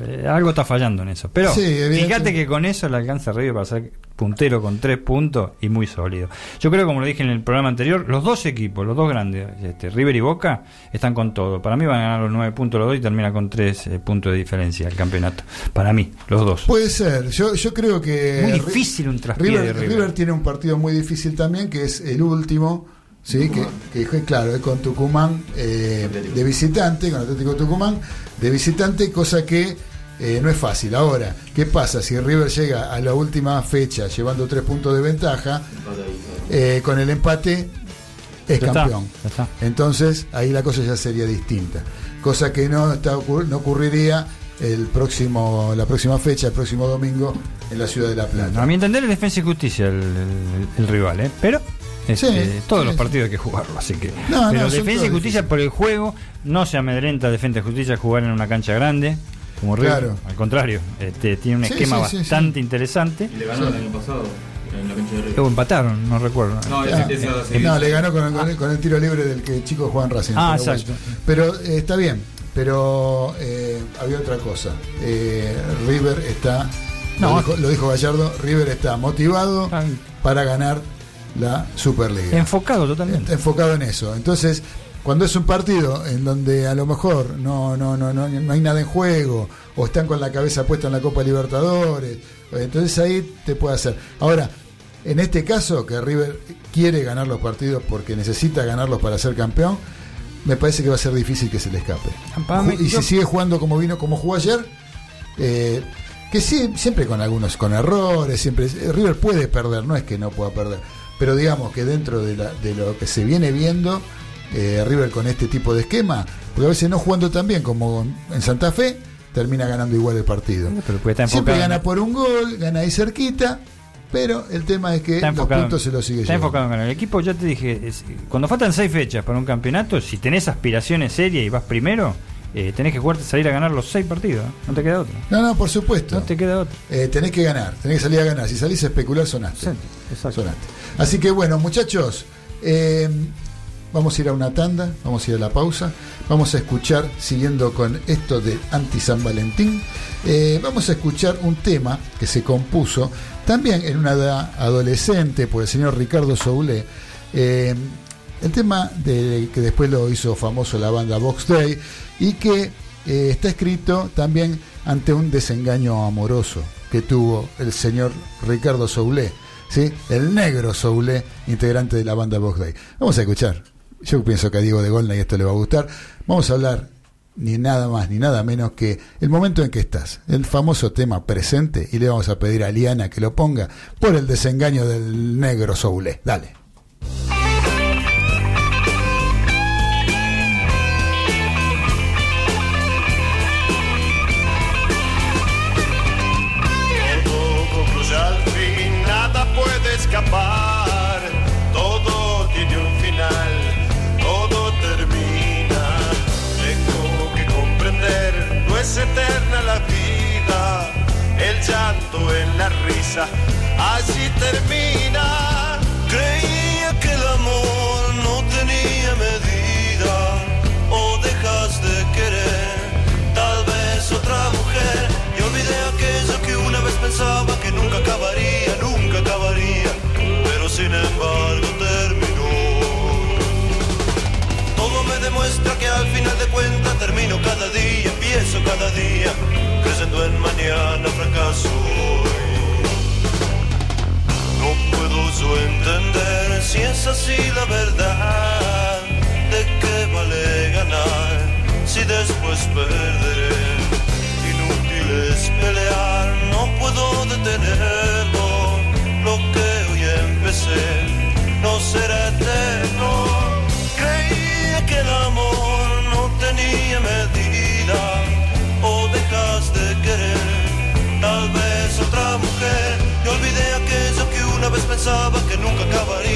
eh, Algo está fallando en eso. Pero Sí, fíjate que con eso le alcanza a River para ser puntero con tres puntos y muy sólido. Yo creo, como lo dije en el programa anterior, los dos equipos, los dos grandes, este, River y Boca, están con todo. Para mí van a ganar los nueve puntos los dos y termina con tres eh, puntos de diferencia el campeonato. Para mí, los dos. Puede ser. Yo, yo creo que. Muy difícil un traspié River, de River. River tiene un partido muy difícil también, que es el último. Sí, que, que fue, claro, es con Tucumán eh, de visitante, con Atlético Tucumán de visitante, cosa que eh, no es fácil. Ahora, ¿qué pasa si River llega a la última fecha llevando tres puntos de ventaja? eh, con el empate es Ya campeón. está. Entonces ahí la cosa ya sería distinta. Cosa que no, está, no ocurriría el próximo, la próxima fecha, el próximo domingo, en la ciudad de La Plata. A mi entender es Defensa y Justicia el, el- el rival, ¿eh? Pero este, Sí, todos sí, los sí. partidos hay que jugarlo, así que. No, pero no, Defensa y Justicia por el juego no se amedrenta Defensa y Justicia jugar en una cancha grande. Como River, Claro. al contrario, este, tiene un Sí, esquema sí, sí, bastante interesante. Y le ganó el año pasado en la cancha de River. O empataron, no recuerdo. No, Ah, eh, seguir. no, le ganó con, con el, con el tiro libre del que chico Juan Racing. Ah, pero exacto. bueno. Pero eh, está bien, pero eh, había otra cosa. Eh, River está, No. lo, dijo, lo dijo Gallardo, River está motivado Ah, para ganar la Superliga. Enfocado totalmente. Enfocado en eso. Entonces, cuando es un partido en donde a lo mejor no, no, no, no, no hay nada en juego, o están con la cabeza puesta en la Copa Libertadores, entonces ahí te puede hacer. Ahora, en este caso, que River quiere ganar los partidos porque necesita ganarlos para ser campeón, me parece que va a ser difícil que se le escape. Y yo- si sigue jugando como vino, como jugó ayer, eh, que sí, siempre con algunos, con errores, siempre eh, River puede perder, no es que no pueda perder, pero digamos que dentro de, la- de lo que se viene viendo, eh, River con este tipo de esquema, porque a veces no jugando tan bien como en Santa Fe, termina ganando igual el partido. Pero Siempre enfocado. gana por un gol, gana ahí cerquita, pero el tema es que los puntos se los sigue está llevando. enfocado en. El equipo, ya te dije, es- cuando faltan seis fechas para un campeonato, si tenés aspiraciones serias y vas primero, eh, tenés que jugar, salir a ganar los seis partidos. ¿eh? No te queda otro. No, no, por supuesto. No te queda otro. Eh, tenés que ganar, tenés que salir a ganar. Si salís a especular, sonaste. Exacto. Sonaste. Así que bueno, muchachos, eh, vamos a ir a una tanda, vamos a ir a la pausa, vamos a escuchar, siguiendo con esto de Anti San Valentín, eh, vamos a escuchar un tema que se compuso también en una edad adolescente por el señor Ricardo Soule. eh, el tema de, que después lo hizo famoso la banda Box Day y que está escrito también ante un desengaño amoroso que tuvo el señor Ricardo Soule, ¿sí? el negro Soule, integrante de la banda Box Day. Vamos a escuchar. Yo pienso que a Diego de Golna y esto le va a gustar. Vamos a hablar ni nada más ni nada menos que el momento en que estás, el famoso tema presente, y le vamos a pedir a Liana que lo ponga por el desengaño del negro Soule. Dale. En la risa, así termina. Creía que el amor no tenía medida. O dejas de querer, tal vez otra mujer. Y olvidé aquello que una vez pensaba que nunca acabaría, nunca acabaría. Pero sin embargo terminó. Todo me demuestra que al final de cuentas termino cada día, empiezo cada día, en mañana fracaso hoy. No puedo yo entender si es así la verdad, de qué vale ganar si después perderé. Inútil es pelear, no puedo detenerlo, pensaba que nunca acabaría,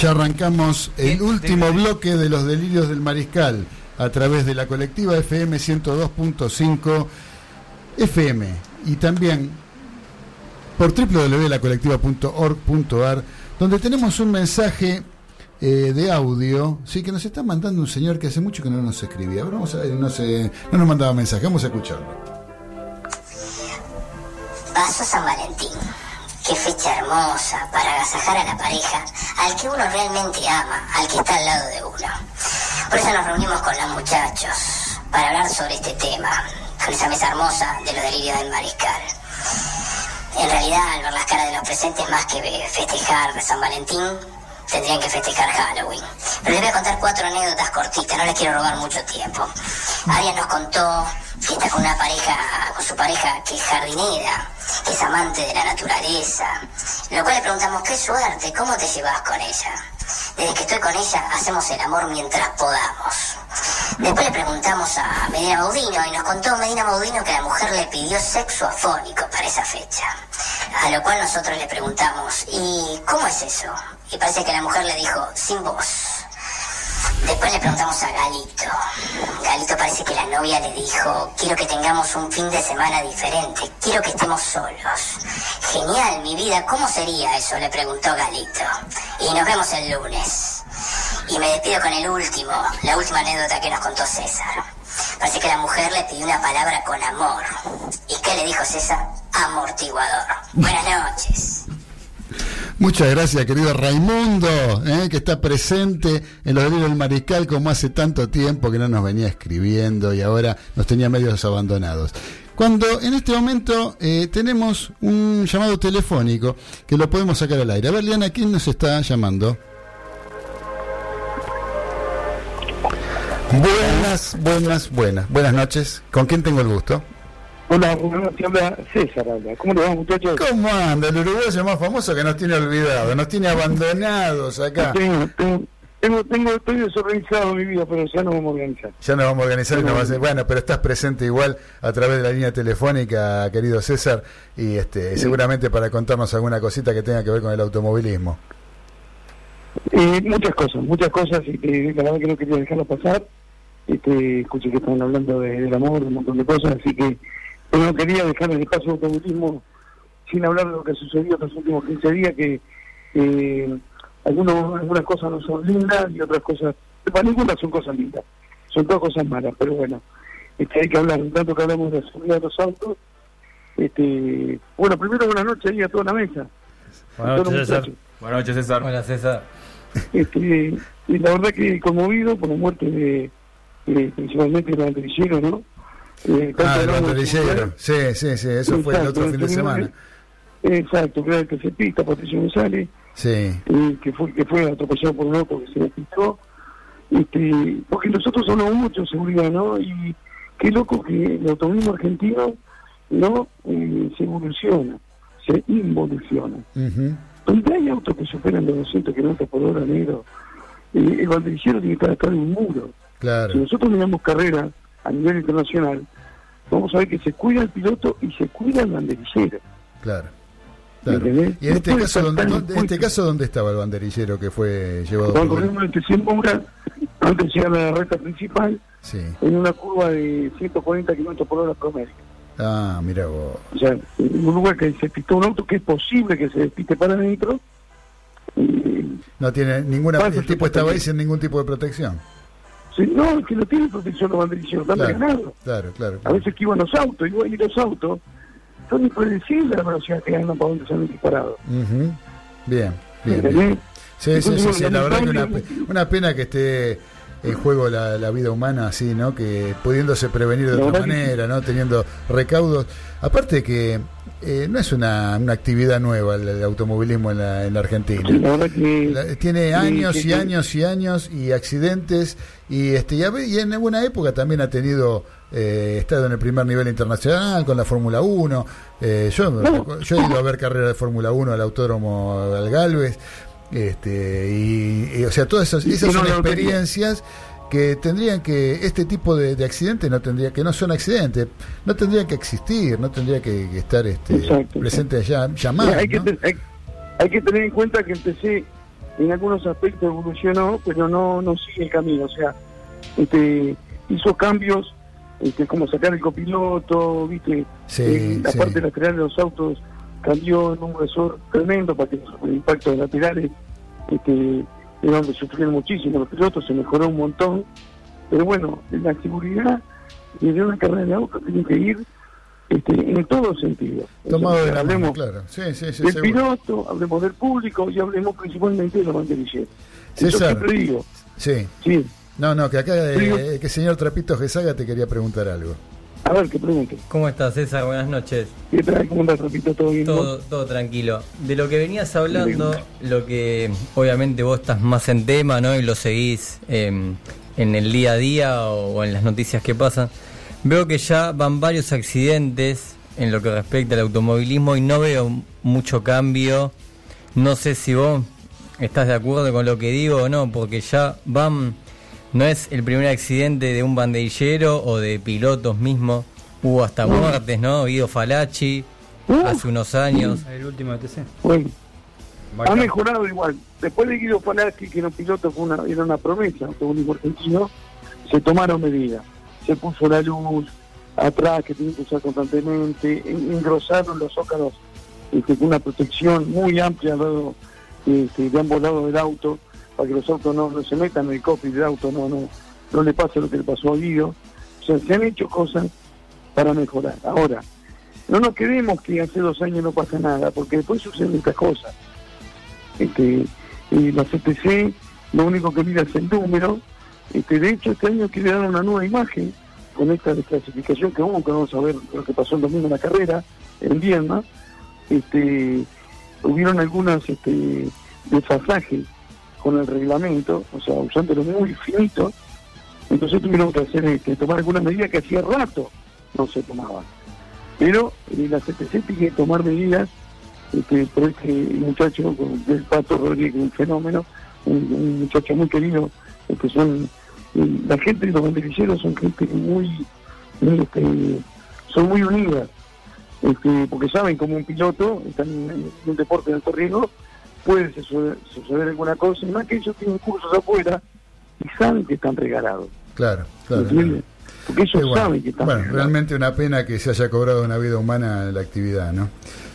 Ya arrancamos el último bloque de los delirios del mariscal a través de la colectiva FM 102.5 FM y también por www.lacolectiva.org.ar donde tenemos un mensaje eh, de audio sí que nos está mandando un señor que hace mucho que no nos escribía. Ahora vamos a ver, no, sé, no nos mandaba mensaje, vamos a escucharlo. Pasó San Valentín. Fecha hermosa para agasajar a la pareja, al que uno realmente ama, al que está al lado de uno. Por eso nos reunimos con los muchachos para hablar sobre este tema, con esa mesa hermosa de los delirios del mariscal. En realidad, al ver las caras de los presentes, más que festejar San Valentín, tendrían que festejar Halloween. Pero les voy a contar cuatro anécdotas cortitas, no les quiero robar mucho tiempo. Arias nos contó que con una pareja, con su pareja que es jardinera, es amante de la naturaleza. Lo cual le preguntamos, qué suerte, ¿cómo te llevas con ella? Desde que estoy con ella, hacemos el amor mientras podamos. Después le preguntamos a Medina Baudino y nos contó Medina Baudino que la mujer le pidió sexo afónico para esa fecha. A lo cual nosotros le preguntamos, ¿y cómo es eso? Y parece que la mujer le dijo, sin voz. Después le preguntamos a Galito. Galito parece que la novia le dijo, quiero que tengamos un fin de semana diferente, quiero que estemos solos. Genial, mi vida, ¿cómo sería eso? Le preguntó Galito. Y nos vemos el lunes. Y me despido con el último, la última anécdota que nos contó César. Parece que la mujer le pidió una palabra con amor. ¿Y qué le dijo César? Amortiguador. Buenas noches. Muchas gracias, querido Raimundo, eh, que está presente en los delirios del mariscal como hace tanto tiempo que no nos venía escribiendo y ahora nos tenía medios abandonados. Cuando en este momento eh, tenemos un llamado telefónico que lo podemos sacar al aire. A ver, Liana, ¿quién nos está llamando? Buenas, buenas, buenas. Buenas noches. ¿Con quién tengo el gusto? Hola, habla César. Habla. ¿Cómo le va, muchachos? ¿Cómo anda? El uruguayo más famoso que nos tiene olvidado, nos tiene abandonados acá. Tengo, tengo, tengo, tengo- estoy desorganizado mi vida, pero ya no vamos a organizar. Ya nos vamos a organizar y nos va a Bueno, pero estás presente igual a través de la línea telefónica, querido César, y este, seguramente para contarnos alguna cosita que tenga que ver con el automovilismo. Eh, muchas cosas, muchas cosas, y que la verdad que no quería dejarlo pasar. Este, escuché que estaban hablando de- del amor, de un montón de cosas, así que pero no quería dejar el espacio de automovilismo sin hablar de lo que sucedió estos últimos 15 días, que eh, algunos, algunas cosas no son lindas y otras cosas, para ninguna son cosas lindas, son todas cosas malas, pero bueno, este, hay que hablar, en tanto que hablamos de la seguridad de los autos. Este, bueno, primero buenas noches ahí a toda la mesa. A Buenas todos los noches, César. muchachos. Buenas noches, César. Hola, César. Este, y la verdad que conmovido por la muerte de, eh, principalmente del banderillero, ¿no? Eh, Ah, el. Sí, sí, sí, eso fue el otro fin de semana. Exacto, el que se pista, Patricio González, Sí. eh, que fue que fue atropellado por un auto que se despistó. Este, porque nosotros hablamos mucho seguridad, ¿no? Y qué loco que el automovilismo argentino no eh, se evoluciona, se involuciona. Ujú. Donde hay autos que superan los 200 kilómetros por hora, negro, eh, el banderillero tiene que estar atrás de un muro. Claro. Si nosotros miramos carrera a nivel internacional, vamos a ver que se cuida el piloto y se cuida el banderillero. Claro. Claro. Y en este No caso, estar ¿dónde, tan dónde- en este caso, ¿dónde estaba el banderillero que fue llevado Cuando por corremos entre 100 Moura, antes de llegar a la recta principal, Sí. en una curva de 140 kilómetros por hora promedio. Ah, mira vos. O sea, en un lugar que se pistó un auto que es posible que se despiste para adentro, No tiene ninguna. El tipo estaba ahí sin ningún tipo de protección. No, es que no tiene protección los banderilleros, están Claro, regalados. claro, claro. A veces que iban los autos, y bueno, y los autos son impredecibles la velocidad que andan para donde se han disparado. Bien, bien. Bien. Sí, sí, sí, sí, la verdad que una, una pena que esté en juego la, la vida humana así, ¿no? Que pudiéndose prevenir de La otra manera, ¿no? Teniendo recaudos. Aparte que eh, no es una, una actividad nueva el, el automovilismo en la, en la Argentina. La verdad que- La- tiene años que- y años y años y accidentes y este y, a y en alguna época también ha tenido eh, estado en el primer nivel internacional con la Fórmula 1 Eh, yo, yo he ido a ver carreras de Fórmula 1 al autódromo al Galvez este y, y, o sea todas esas, son experiencias que tendrían que este tipo de, de accidentes no tendría que no son accidentes no tendrían que existir no tendría que, que estar este Exacto, ya, ya más, hay, que ¿no? hay, hay que tener en cuenta que empecé en algunos aspectos evolucionó, pero no, no sigue el camino. O sea, este, hizo cambios este, como sacar el copiloto, viste, Sí, Eh, la sí. parte lateral de los autos cambió en un grosor tremendo para que el impacto de laterales este, es donde sufrieron muchísimo los pilotos, se mejoró un montón. Pero bueno, la seguridad de una carrera de auto tiene que ir este, en todos sentidos. Tomado de la hablemos claro. Sí, sí, sí, del seguro. piloto, hablemos del público y hablemos principalmente de los banderilleros. Yo César. siempre digo, Sí. Sí. No, no, que acá eh, que señor Trapito Gesaga te quería preguntar algo. A ver, que pregunte. ¿Cómo estás, César? Buenas noches. ¿Qué tal? ¿Cómo andas, Repito? ¿Todo bien? Todo, todo tranquilo. De lo que venías hablando, lo que obviamente vos estás más en tema, ¿no? Y lo seguís eh, en el día a día o, o en las noticias que pasan. Veo que ya van varios accidentes en lo que respecta al automovilismo y no veo mucho cambio. No sé si vos estás de acuerdo con lo que digo o no, porque ya van... No es el primer accidente de un banderillero o de pilotos mismo. Hubo hasta muertes, ¿no? Guido Falachi hace unos años. El último de TC. Bueno, ha mejorado igual. Después de Guido Falati, que era un piloto, fue una, era una promesa, automovilismo argentino, se tomaron medidas. Se puso la luz atrás, que tiene que usar constantemente, en- engrosaron los zócalos este, con una protección muy amplia al lado, este, de ambos lados del auto, para que los autos no, se metan en el cockpit del auto, no, no, no le pase lo que le pasó a Guido. O sea, se han hecho cosas para mejorar. Ahora, no nos quedemos que hace dos años no pasa nada, porque después suceden estas cosas. Este, y la CTC lo único que mira es el número. Este, de hecho, este año quiere dar una nueva imagen con esta desclasificación que hubo, que vamos a ver lo que pasó el domingo en la carrera, en Viena. Este, hubieron algunas este, desfasajes con el reglamento, o sea, usándolo muy finito. Entonces tuvieron que hacer este, tomar algunas medidas que hacía rato no se tomaban. Pero eh, la CTC tiene que tomar medidas este, por este muchacho con- del Pato Rodríguez, un fenómeno, un, muchacho muy querido, que son, eh, la gente de los banderilleros son gente muy, muy, este, son muy unidas, este, porque saben como un piloto, están en, en un deporte de alto riesgo, puede suceder, suceder alguna cosa, y más que ellos tienen cursos afuera y saben que están regalados. Claro, claro. ¿entiendes? Porque ellos bueno. saben que están Bueno, regalados. realmente una pena que se haya cobrado una vida humana en la actividad, ¿no?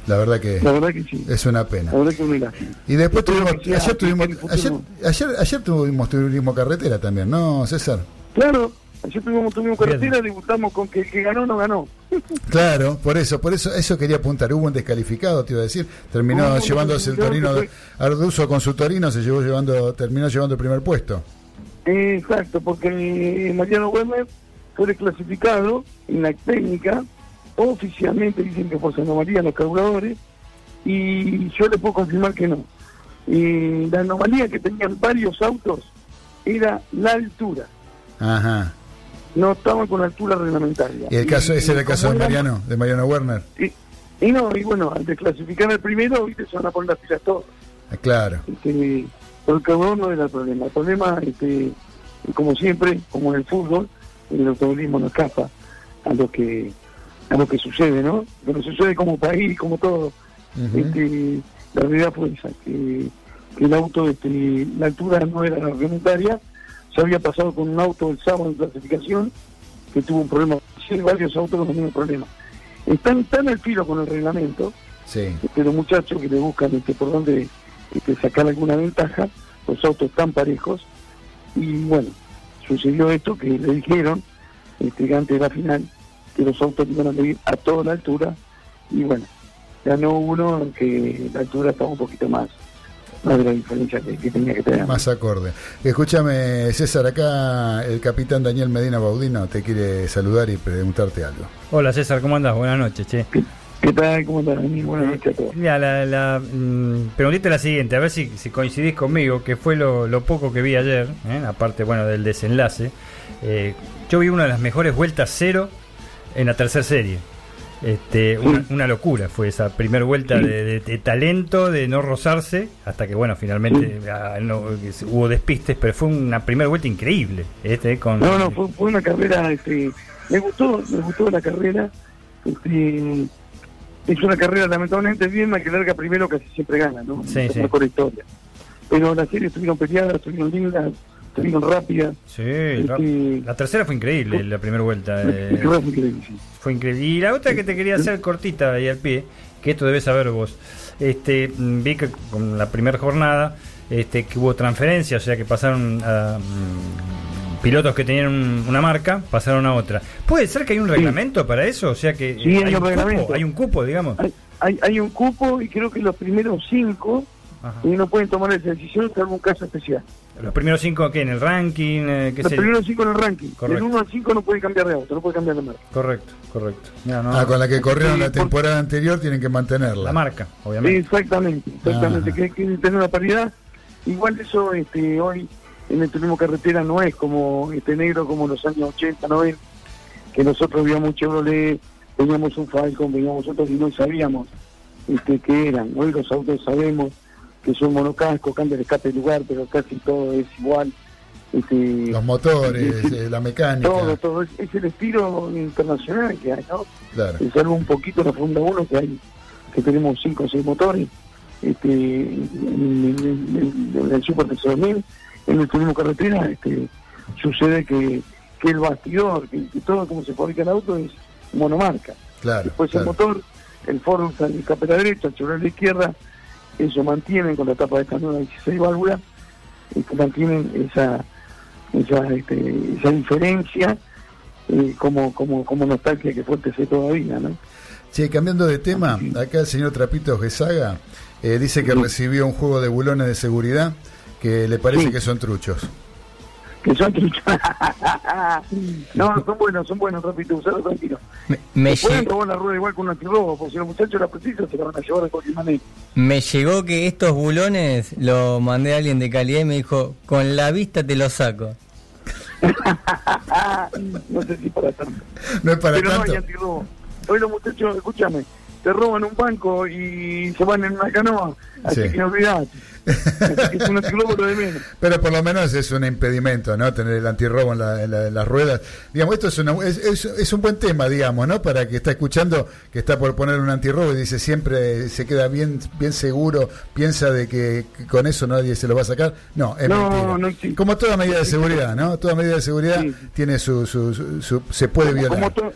La verdad que, La verdad que sí. es una pena. La verdad que lástima. Y después tuvimos, ayer tuvimos, ayer, ayer, ayer tuvimos turismo carretera también, ¿no, César? Claro, ayer tuvimos, tuvimos carretera, debutamos con que el que ganó no ganó. <laughs> Claro, por eso, por eso, eso quería apuntar. Hubo un descalificado, te iba a decir. Terminó Hubo llevándose el torino de Arduzo con su torino, se llevó llevando, terminó llevando el primer puesto. Exacto, porque Mariano Güemes fue desclasificado en la técnica, oficialmente dicen que por San María los carburadores, y yo le puedo confirmar que no. Y la anomalía que tenían varios autos era la altura, Ajá. No estaban con altura reglamentaria. Y el caso, ese era el caso de Mariano, de Mariano Werner. Y, y no, y bueno, al desclasificar al primero, viste, se van a poner las pilas todos. Ah, Claro. Este, carburador no era el problema. El problema, este, como siempre, como en el fútbol, el automovilismo no escapa a lo que a lo que sucede, ¿no? Lo que sucede como país, como todo. este, la realidad fue esa, que, que el auto, este, la altura no era la reglamentaria. Se había pasado con un auto el sábado en clasificación que tuvo un problema. Sí, varios autos con el mismo problema. Están tan al filo con el reglamento Sí. este, los muchachos que le buscan este, por dónde este, sacar alguna ventaja, los autos tan parejos. Y bueno, sucedió esto que le dijeron este, antes de la final que los autos iban a medir a toda la altura. Y bueno, ganó uno que la altura estaba un poquito más, más de la diferencia que, que tenía que tener. Más acorde. Escúchame, César, acá el capitán Daniel Medina Baudino te quiere saludar y preguntarte algo. Hola César, ¿cómo andás? Buenas noches, che. ¿Qué tal? ¿Cómo andás, Dani? Buenas noches a todos. Mira, la, la mm, preguntita la siguiente, a ver si, si coincidís conmigo, que fue lo, lo poco que vi ayer, ¿eh? aparte bueno del desenlace. Eh, yo vi una de las mejores vueltas cero en la tercera serie. Este, una, una locura fue esa primera vuelta de, de- de talento, de no rozarse, hasta que bueno, finalmente ah, no, hubo despistes, pero fue una primera vuelta increíble. Este, con, No, no, fue, fue una carrera, este, me gustó, me gustó la carrera. Este, es una carrera lamentablemente bien, la que larga primero casi siempre gana, ¿no? Sí, es sí. una historia. pero las series estuvieron peleadas, estuvieron lindas, rápidas. Sí, Este- la tercera fue increíble, la primera vuelta. eh, fue increíble, sí. Fue increíble. Y la otra que te quería hacer cortita ahí al pie, que esto debes saber vos. Este, mm, vi que con la primera jornada este, que hubo transferencias, o sea que pasaron a mm, pilotos que tenían un- una marca, pasaron a otra. ¿Puede ser que hay un reglamento para eso? O sea que Sí, hay un cupo, hay un cupo, digamos. Hay, hay un cupo y creo que los primeros cinco y no pueden tomar esa decisión salvo un caso especial. Los primeros cinco, ¿qué? ¿En el ranking? Eh, ¿qué Los sé? primeros cinco en el ranking. Correcto. Del 1 al 5 no puede cambiar de auto, no puede cambiar de marca. Correcto, correcto. Ya, no. Ah, con la que corrieron la temporada anterior tienen que mantenerla. La marca, Sí, obviamente. exactamente, exactamente, que que tener una paridad. Igual eso este, hoy en el turismo carretera no es como este negro como en los años 80, 90, que nosotros veíamos un Chevrolet, veíamos un Falcon, veíamos otros y no sabíamos este, qué eran. Hoy los autos sabemos que son monocascos, cambia el escape de lugar, pero casi todo es igual. Este, Los motores, la mecánica. todo, todo, es, es el estilo internacional que hay, ¿no? Claro. Salvo un poquito la Fórmula 1 que hay, que tenemos 5 o 6 motores, este, en, en- en- en el Super TC 2000, en el turismo carretera, este, sucede que, que el bastidor, que, que todo como se fabrica el auto es monomarca. Claro. Después claro. el motor, el Ford usa el escape a la derecha, el Chevrolet a la izquierda, eso mantienen con la tapa de esta nueva 16 válvulas, este, mantienen esa esa, este, esa diferencia eh, como, como, como nostalgia que fue TC todavía, ¿no? Che, cambiando de tema, acá el señor Trapito Gesaga eh, dice que recibió un juego de bulones de seguridad que le parece Sí. que son truchos. Que son <laughs> no, son buenos, son buenos, repito, usarlo tranquilo. Me, Se pueden robar la rueda igual con un antirrobo, porque si los muchachos la precisan se la van a llevar de cualquier manera. me llegó que estos bulones lo mandé a alguien de calidad y me dijo, con la vista te lo saco. <laughs> no sé si para tanto. No es para Pero no tanto. hay antirrobo. Hoy los muchachos, escúchame, te roban un banco y se van en una canoa, así Sí. que no olvidate. Es un antirrobo lo de menos. <laughs> Pero por lo menos es un impedimento, ¿no? Tener el antirrobo en, la- en la- en las ruedas. Digamos, esto es, una- es, es- es un buen tema, digamos, ¿no? Para que está escuchando, que está por poner un antirrobo y dice siempre se queda bien bien seguro, piensa de que, que con eso nadie se lo va a sacar. No, es No, mentira. no. Como toda medida de seguridad, ¿no? Toda medida de seguridad tiene su, su, su- su- se puede Como, violar. como,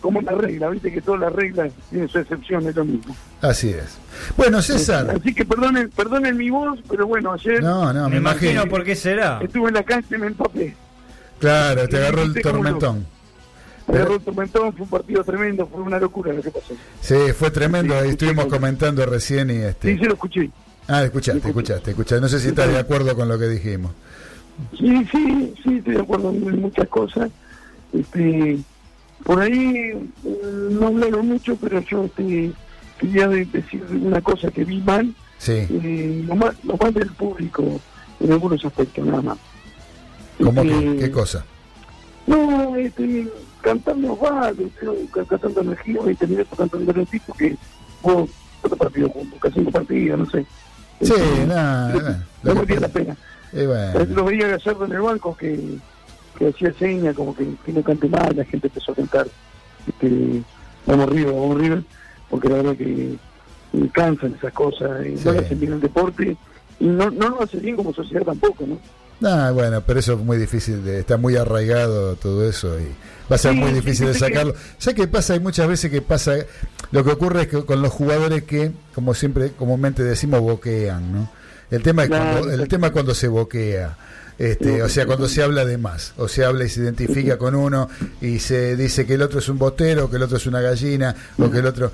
como la regla, viste que todas las reglas tienen su excepción, es lo mismo. Así es. Bueno, César. Así que perdonen, perdonen mi voz, pero bueno, ayer No, no, me imagino. por qué será. estuve en la cancha y me empapé. Claro, te agarró el tormentón. Me agarró el tormentón, fue un partido tremendo, fue una locura lo que pasó. Sí, fue tremendo. ahí estuvimos comentando recién y este. Sí, sí lo escuché. Ah, escuchaste, escuchaste, escuchaste. No sé si estás de acuerdo con lo que dijimos. Sí, sí, sí, estoy de acuerdo en muchas cosas. Este, por ahí eh, no hablaron mucho, pero yo este, quería de- decir una cosa que vi mal, Sí. eh, lo, más del público en algunos aspectos, nada más. ¿Cómo Este, que? ¿Qué cosa? No, este, cantando vale, cantando energía y terminé cantando el tipo que hubo otro partido juntos, casi un partido, no sé. Sí, Este, nada. no, bueno, no lo valía la pena. eh, bueno. Lo veía Gallardo en el banco que, que hacía seña como que, que no cante mal, la gente empezó a cantar este, vamos arriba, vamos arriba, porque la verdad que cansan esas cosas, y Sí. no le hacen bien el deporte, y no, no lo hace bien como sociedad tampoco, ¿no? Ah, bueno, pero eso es muy difícil, de, está muy arraigado todo eso y va a ser Sí, muy difícil de sí, sacarlo. ¿Sabes qué pasa? Hay muchas veces que pasa, lo que ocurre es que con los jugadores que, como siempre, comúnmente decimos, boquean, ¿no? El tema es Claro, cuando, el tema es cuando se boquea. Este, o sea, cuando se habla de más, o se habla y se identifica con uno y se dice que el otro es un botero, que el otro es una gallina, o que el otro,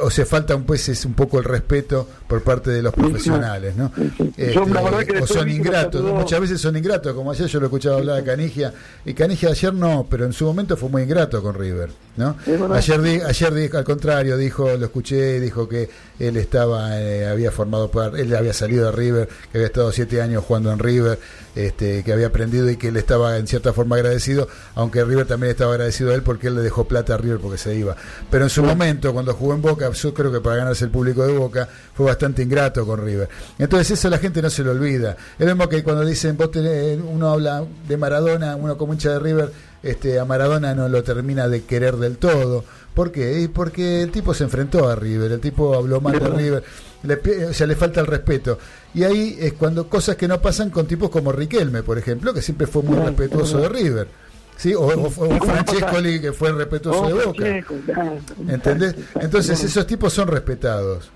o se falta un pues es un poco el respeto por parte de los profesionales, ¿no? Este, o son ingratos, muchas veces son ingratos, como ayer yo lo escuchaba hablar de Canigia, y Canigia ayer no, pero en su momento fue muy ingrato con River, ¿no? Ayer ayer dijo al contrario, dijo, lo escuché, dijo que él estaba, eh, había formado él había salido de River, que había estado siete años jugando en River, este, que había aprendido y que él estaba en cierta forma agradecido, aunque River también estaba agradecido a él porque él le dejó plata a River porque se iba. Pero en su momento, cuando jugó en Boca, yo creo que para ganarse el público de Boca, fue bastante ingrato con River. Entonces eso la gente no se lo olvida. Es lo mismo que cuando dicen, vos tenés- uno habla de Maradona, uno como hincha de River, este, a Maradona no lo termina de querer del todo, ¿Por qué? Y porque el tipo se enfrentó a River, el tipo habló mal de River, le, o sea, le falta el respeto. Y ahí es cuando cosas que no pasan con tipos como Riquelme, por ejemplo, que siempre fue muy respetuoso de. River. ¿Sí? O, o- o Francescoli, que fue respetuoso Oh, de Boca. ¿Entendés? Entonces esos tipos son respetados.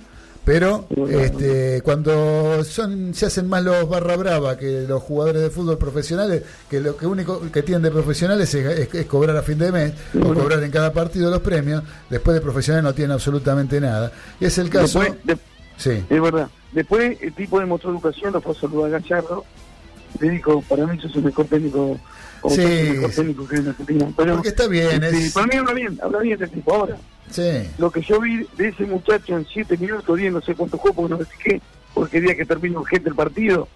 Pero este, cuando son, se hacen más los barra brava que los jugadores de fútbol profesionales, que lo que único que tienen de profesionales es, es- es cobrar a fin de mes o cobrar en cada partido los premios, después de profesionales no tienen absolutamente nada. Y es el caso... Después, de- sí. Es verdad. Después el tipo demostró educación, lo fue a saludar a Gallardo. Dijo, para mí sos el mejor técnico, como Sí, el mejor técnico que hay en Argentina. Pero, Porque está bien, este, es- Para mí habla bien, habla bien ese tipo. Ahora, Sí. lo que yo vi de ese muchacho en 7 minutos, 10, no sé cuánto juego, porque no me fijé, porque quería que termine urgente el partido.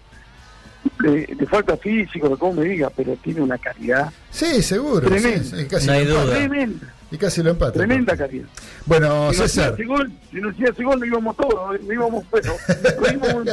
Le, le falta físico, como me diga, pero tiene una calidad Sí, seguro. Tremendo. sí, sí, casi No hay duda. tremenda, Y casi lo empata. tremenda calidad. Bueno, si no hacía César. ese gol, si no hacía ese gol, no íbamos todos, no íbamos, pero, <laughs> no íbamos,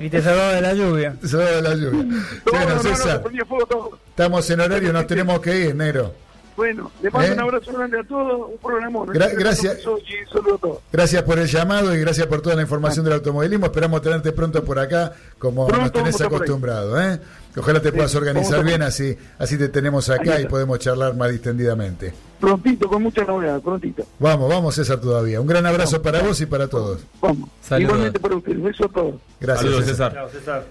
Y te salvaba de la lluvia. Se va de la lluvia. No, Bueno, no, no, no, César, fuego todo. estamos en horario, nos tenemos que ir, negro. Bueno, le mando ¿Eh? un abrazo grande a todos, un programa. Gra- gracias. Y saludo a todos. Gracias por el llamado y gracias por toda la información del automovilismo. Esperamos tenerte pronto por acá, como Pronto nos tenés acostumbrado. ¿eh? Ojalá te puedas organizar bien, así así te tenemos acá y podemos charlar más distendidamente. Prontito, con mucha novedad, prontito. Vamos, vamos César todavía. Un gran abrazo para vos y para todos. Vamos. Saludos. Igualmente para ustedes, beso a todos. Gracias. Saludos, César. César.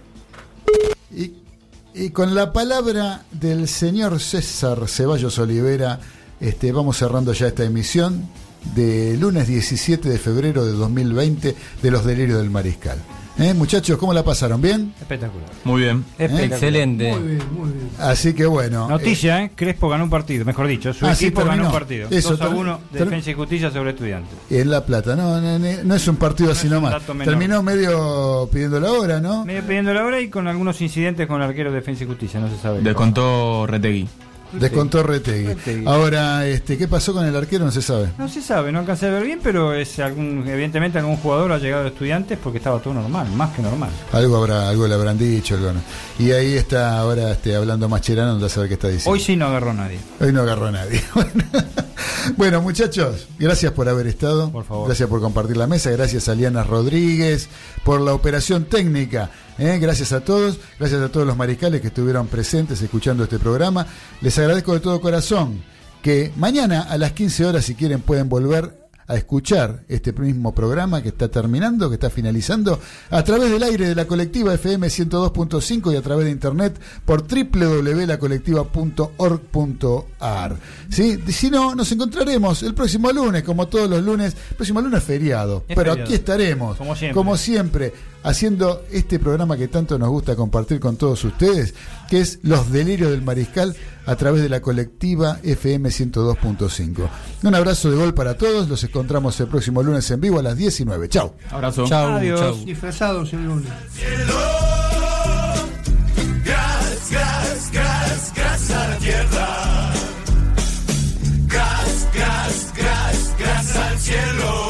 Y, y con la palabra del señor César Ceballos Olivera, este, vamos cerrando ya esta emisión de lunes 17 de febrero de 2020 de Los Delirios del Mariscal. ¿Eh, muchachos, ¿cómo la pasaron? ¿Bien? Espectacular. Muy bien. Espectacular. Excelente. Muy bien, muy bien. Así que bueno. Noticia, ¿eh? Crespo ganó un partido, mejor dicho, su Ah, sí, equipo ganó terminó. un partido. Eso, 2 a ter- 1, ter- Defensa y Justicia sobre Estudiantes. eh, en La Plata, no, no, no, no es un partido así es un nomás. Terminó medio pidiendo la hora, ¿no? Medio pidiendo la hora y con algunos incidentes con el arquero de Defensa y Justicia, no se sabe. Descontó Retegui. Descontó Retegui. Retegui. Ahora, este, ¿qué pasó con el arquero? No se sabe. No se sabe, no alcancé a ver bien, pero es algún, evidentemente algún jugador ha llegado de estudiantes porque estaba todo normal, más que normal. Algo habrá, algo le habrán dicho, algo no. Y ahí está ahora este, hablando Mascherano, no saber qué está diciendo. Hoy sí no agarró nadie. Hoy no agarró a nadie. <laughs> bueno, muchachos, gracias por haber estado. Por favor. Gracias por compartir la mesa. Gracias a Liana Rodríguez por la operación técnica. ¿Eh? Gracias a todos. Gracias a todos los mariscales que estuvieron presentes escuchando este programa. Les agradezco de todo corazón que mañana a las 15 horas, si quieren, pueden volver a escuchar este mismo programa que está terminando, que está finalizando, a través del aire de la colectiva FM 102.5 y a través de internet por www.lacolectiva.org.ar. ¿Sí? Si no, nos encontraremos el próximo lunes, como todos los lunes. próximo lunes feriado, Es pero feriado. aquí estaremos, Como siempre. como siempre, haciendo este programa que tanto nos gusta compartir con todos ustedes, que es Los Delirios del Mariscal a través de la colectiva FM 102.5. Un abrazo de gol para todos, los encontramos el próximo lunes en vivo a las 19. Chao. Abrazo. Chau, Adiós. chau. Disfrazados el lunes. Gas, gas, gas, gas a la tierra. Gas, gas, gas, gas al cielo.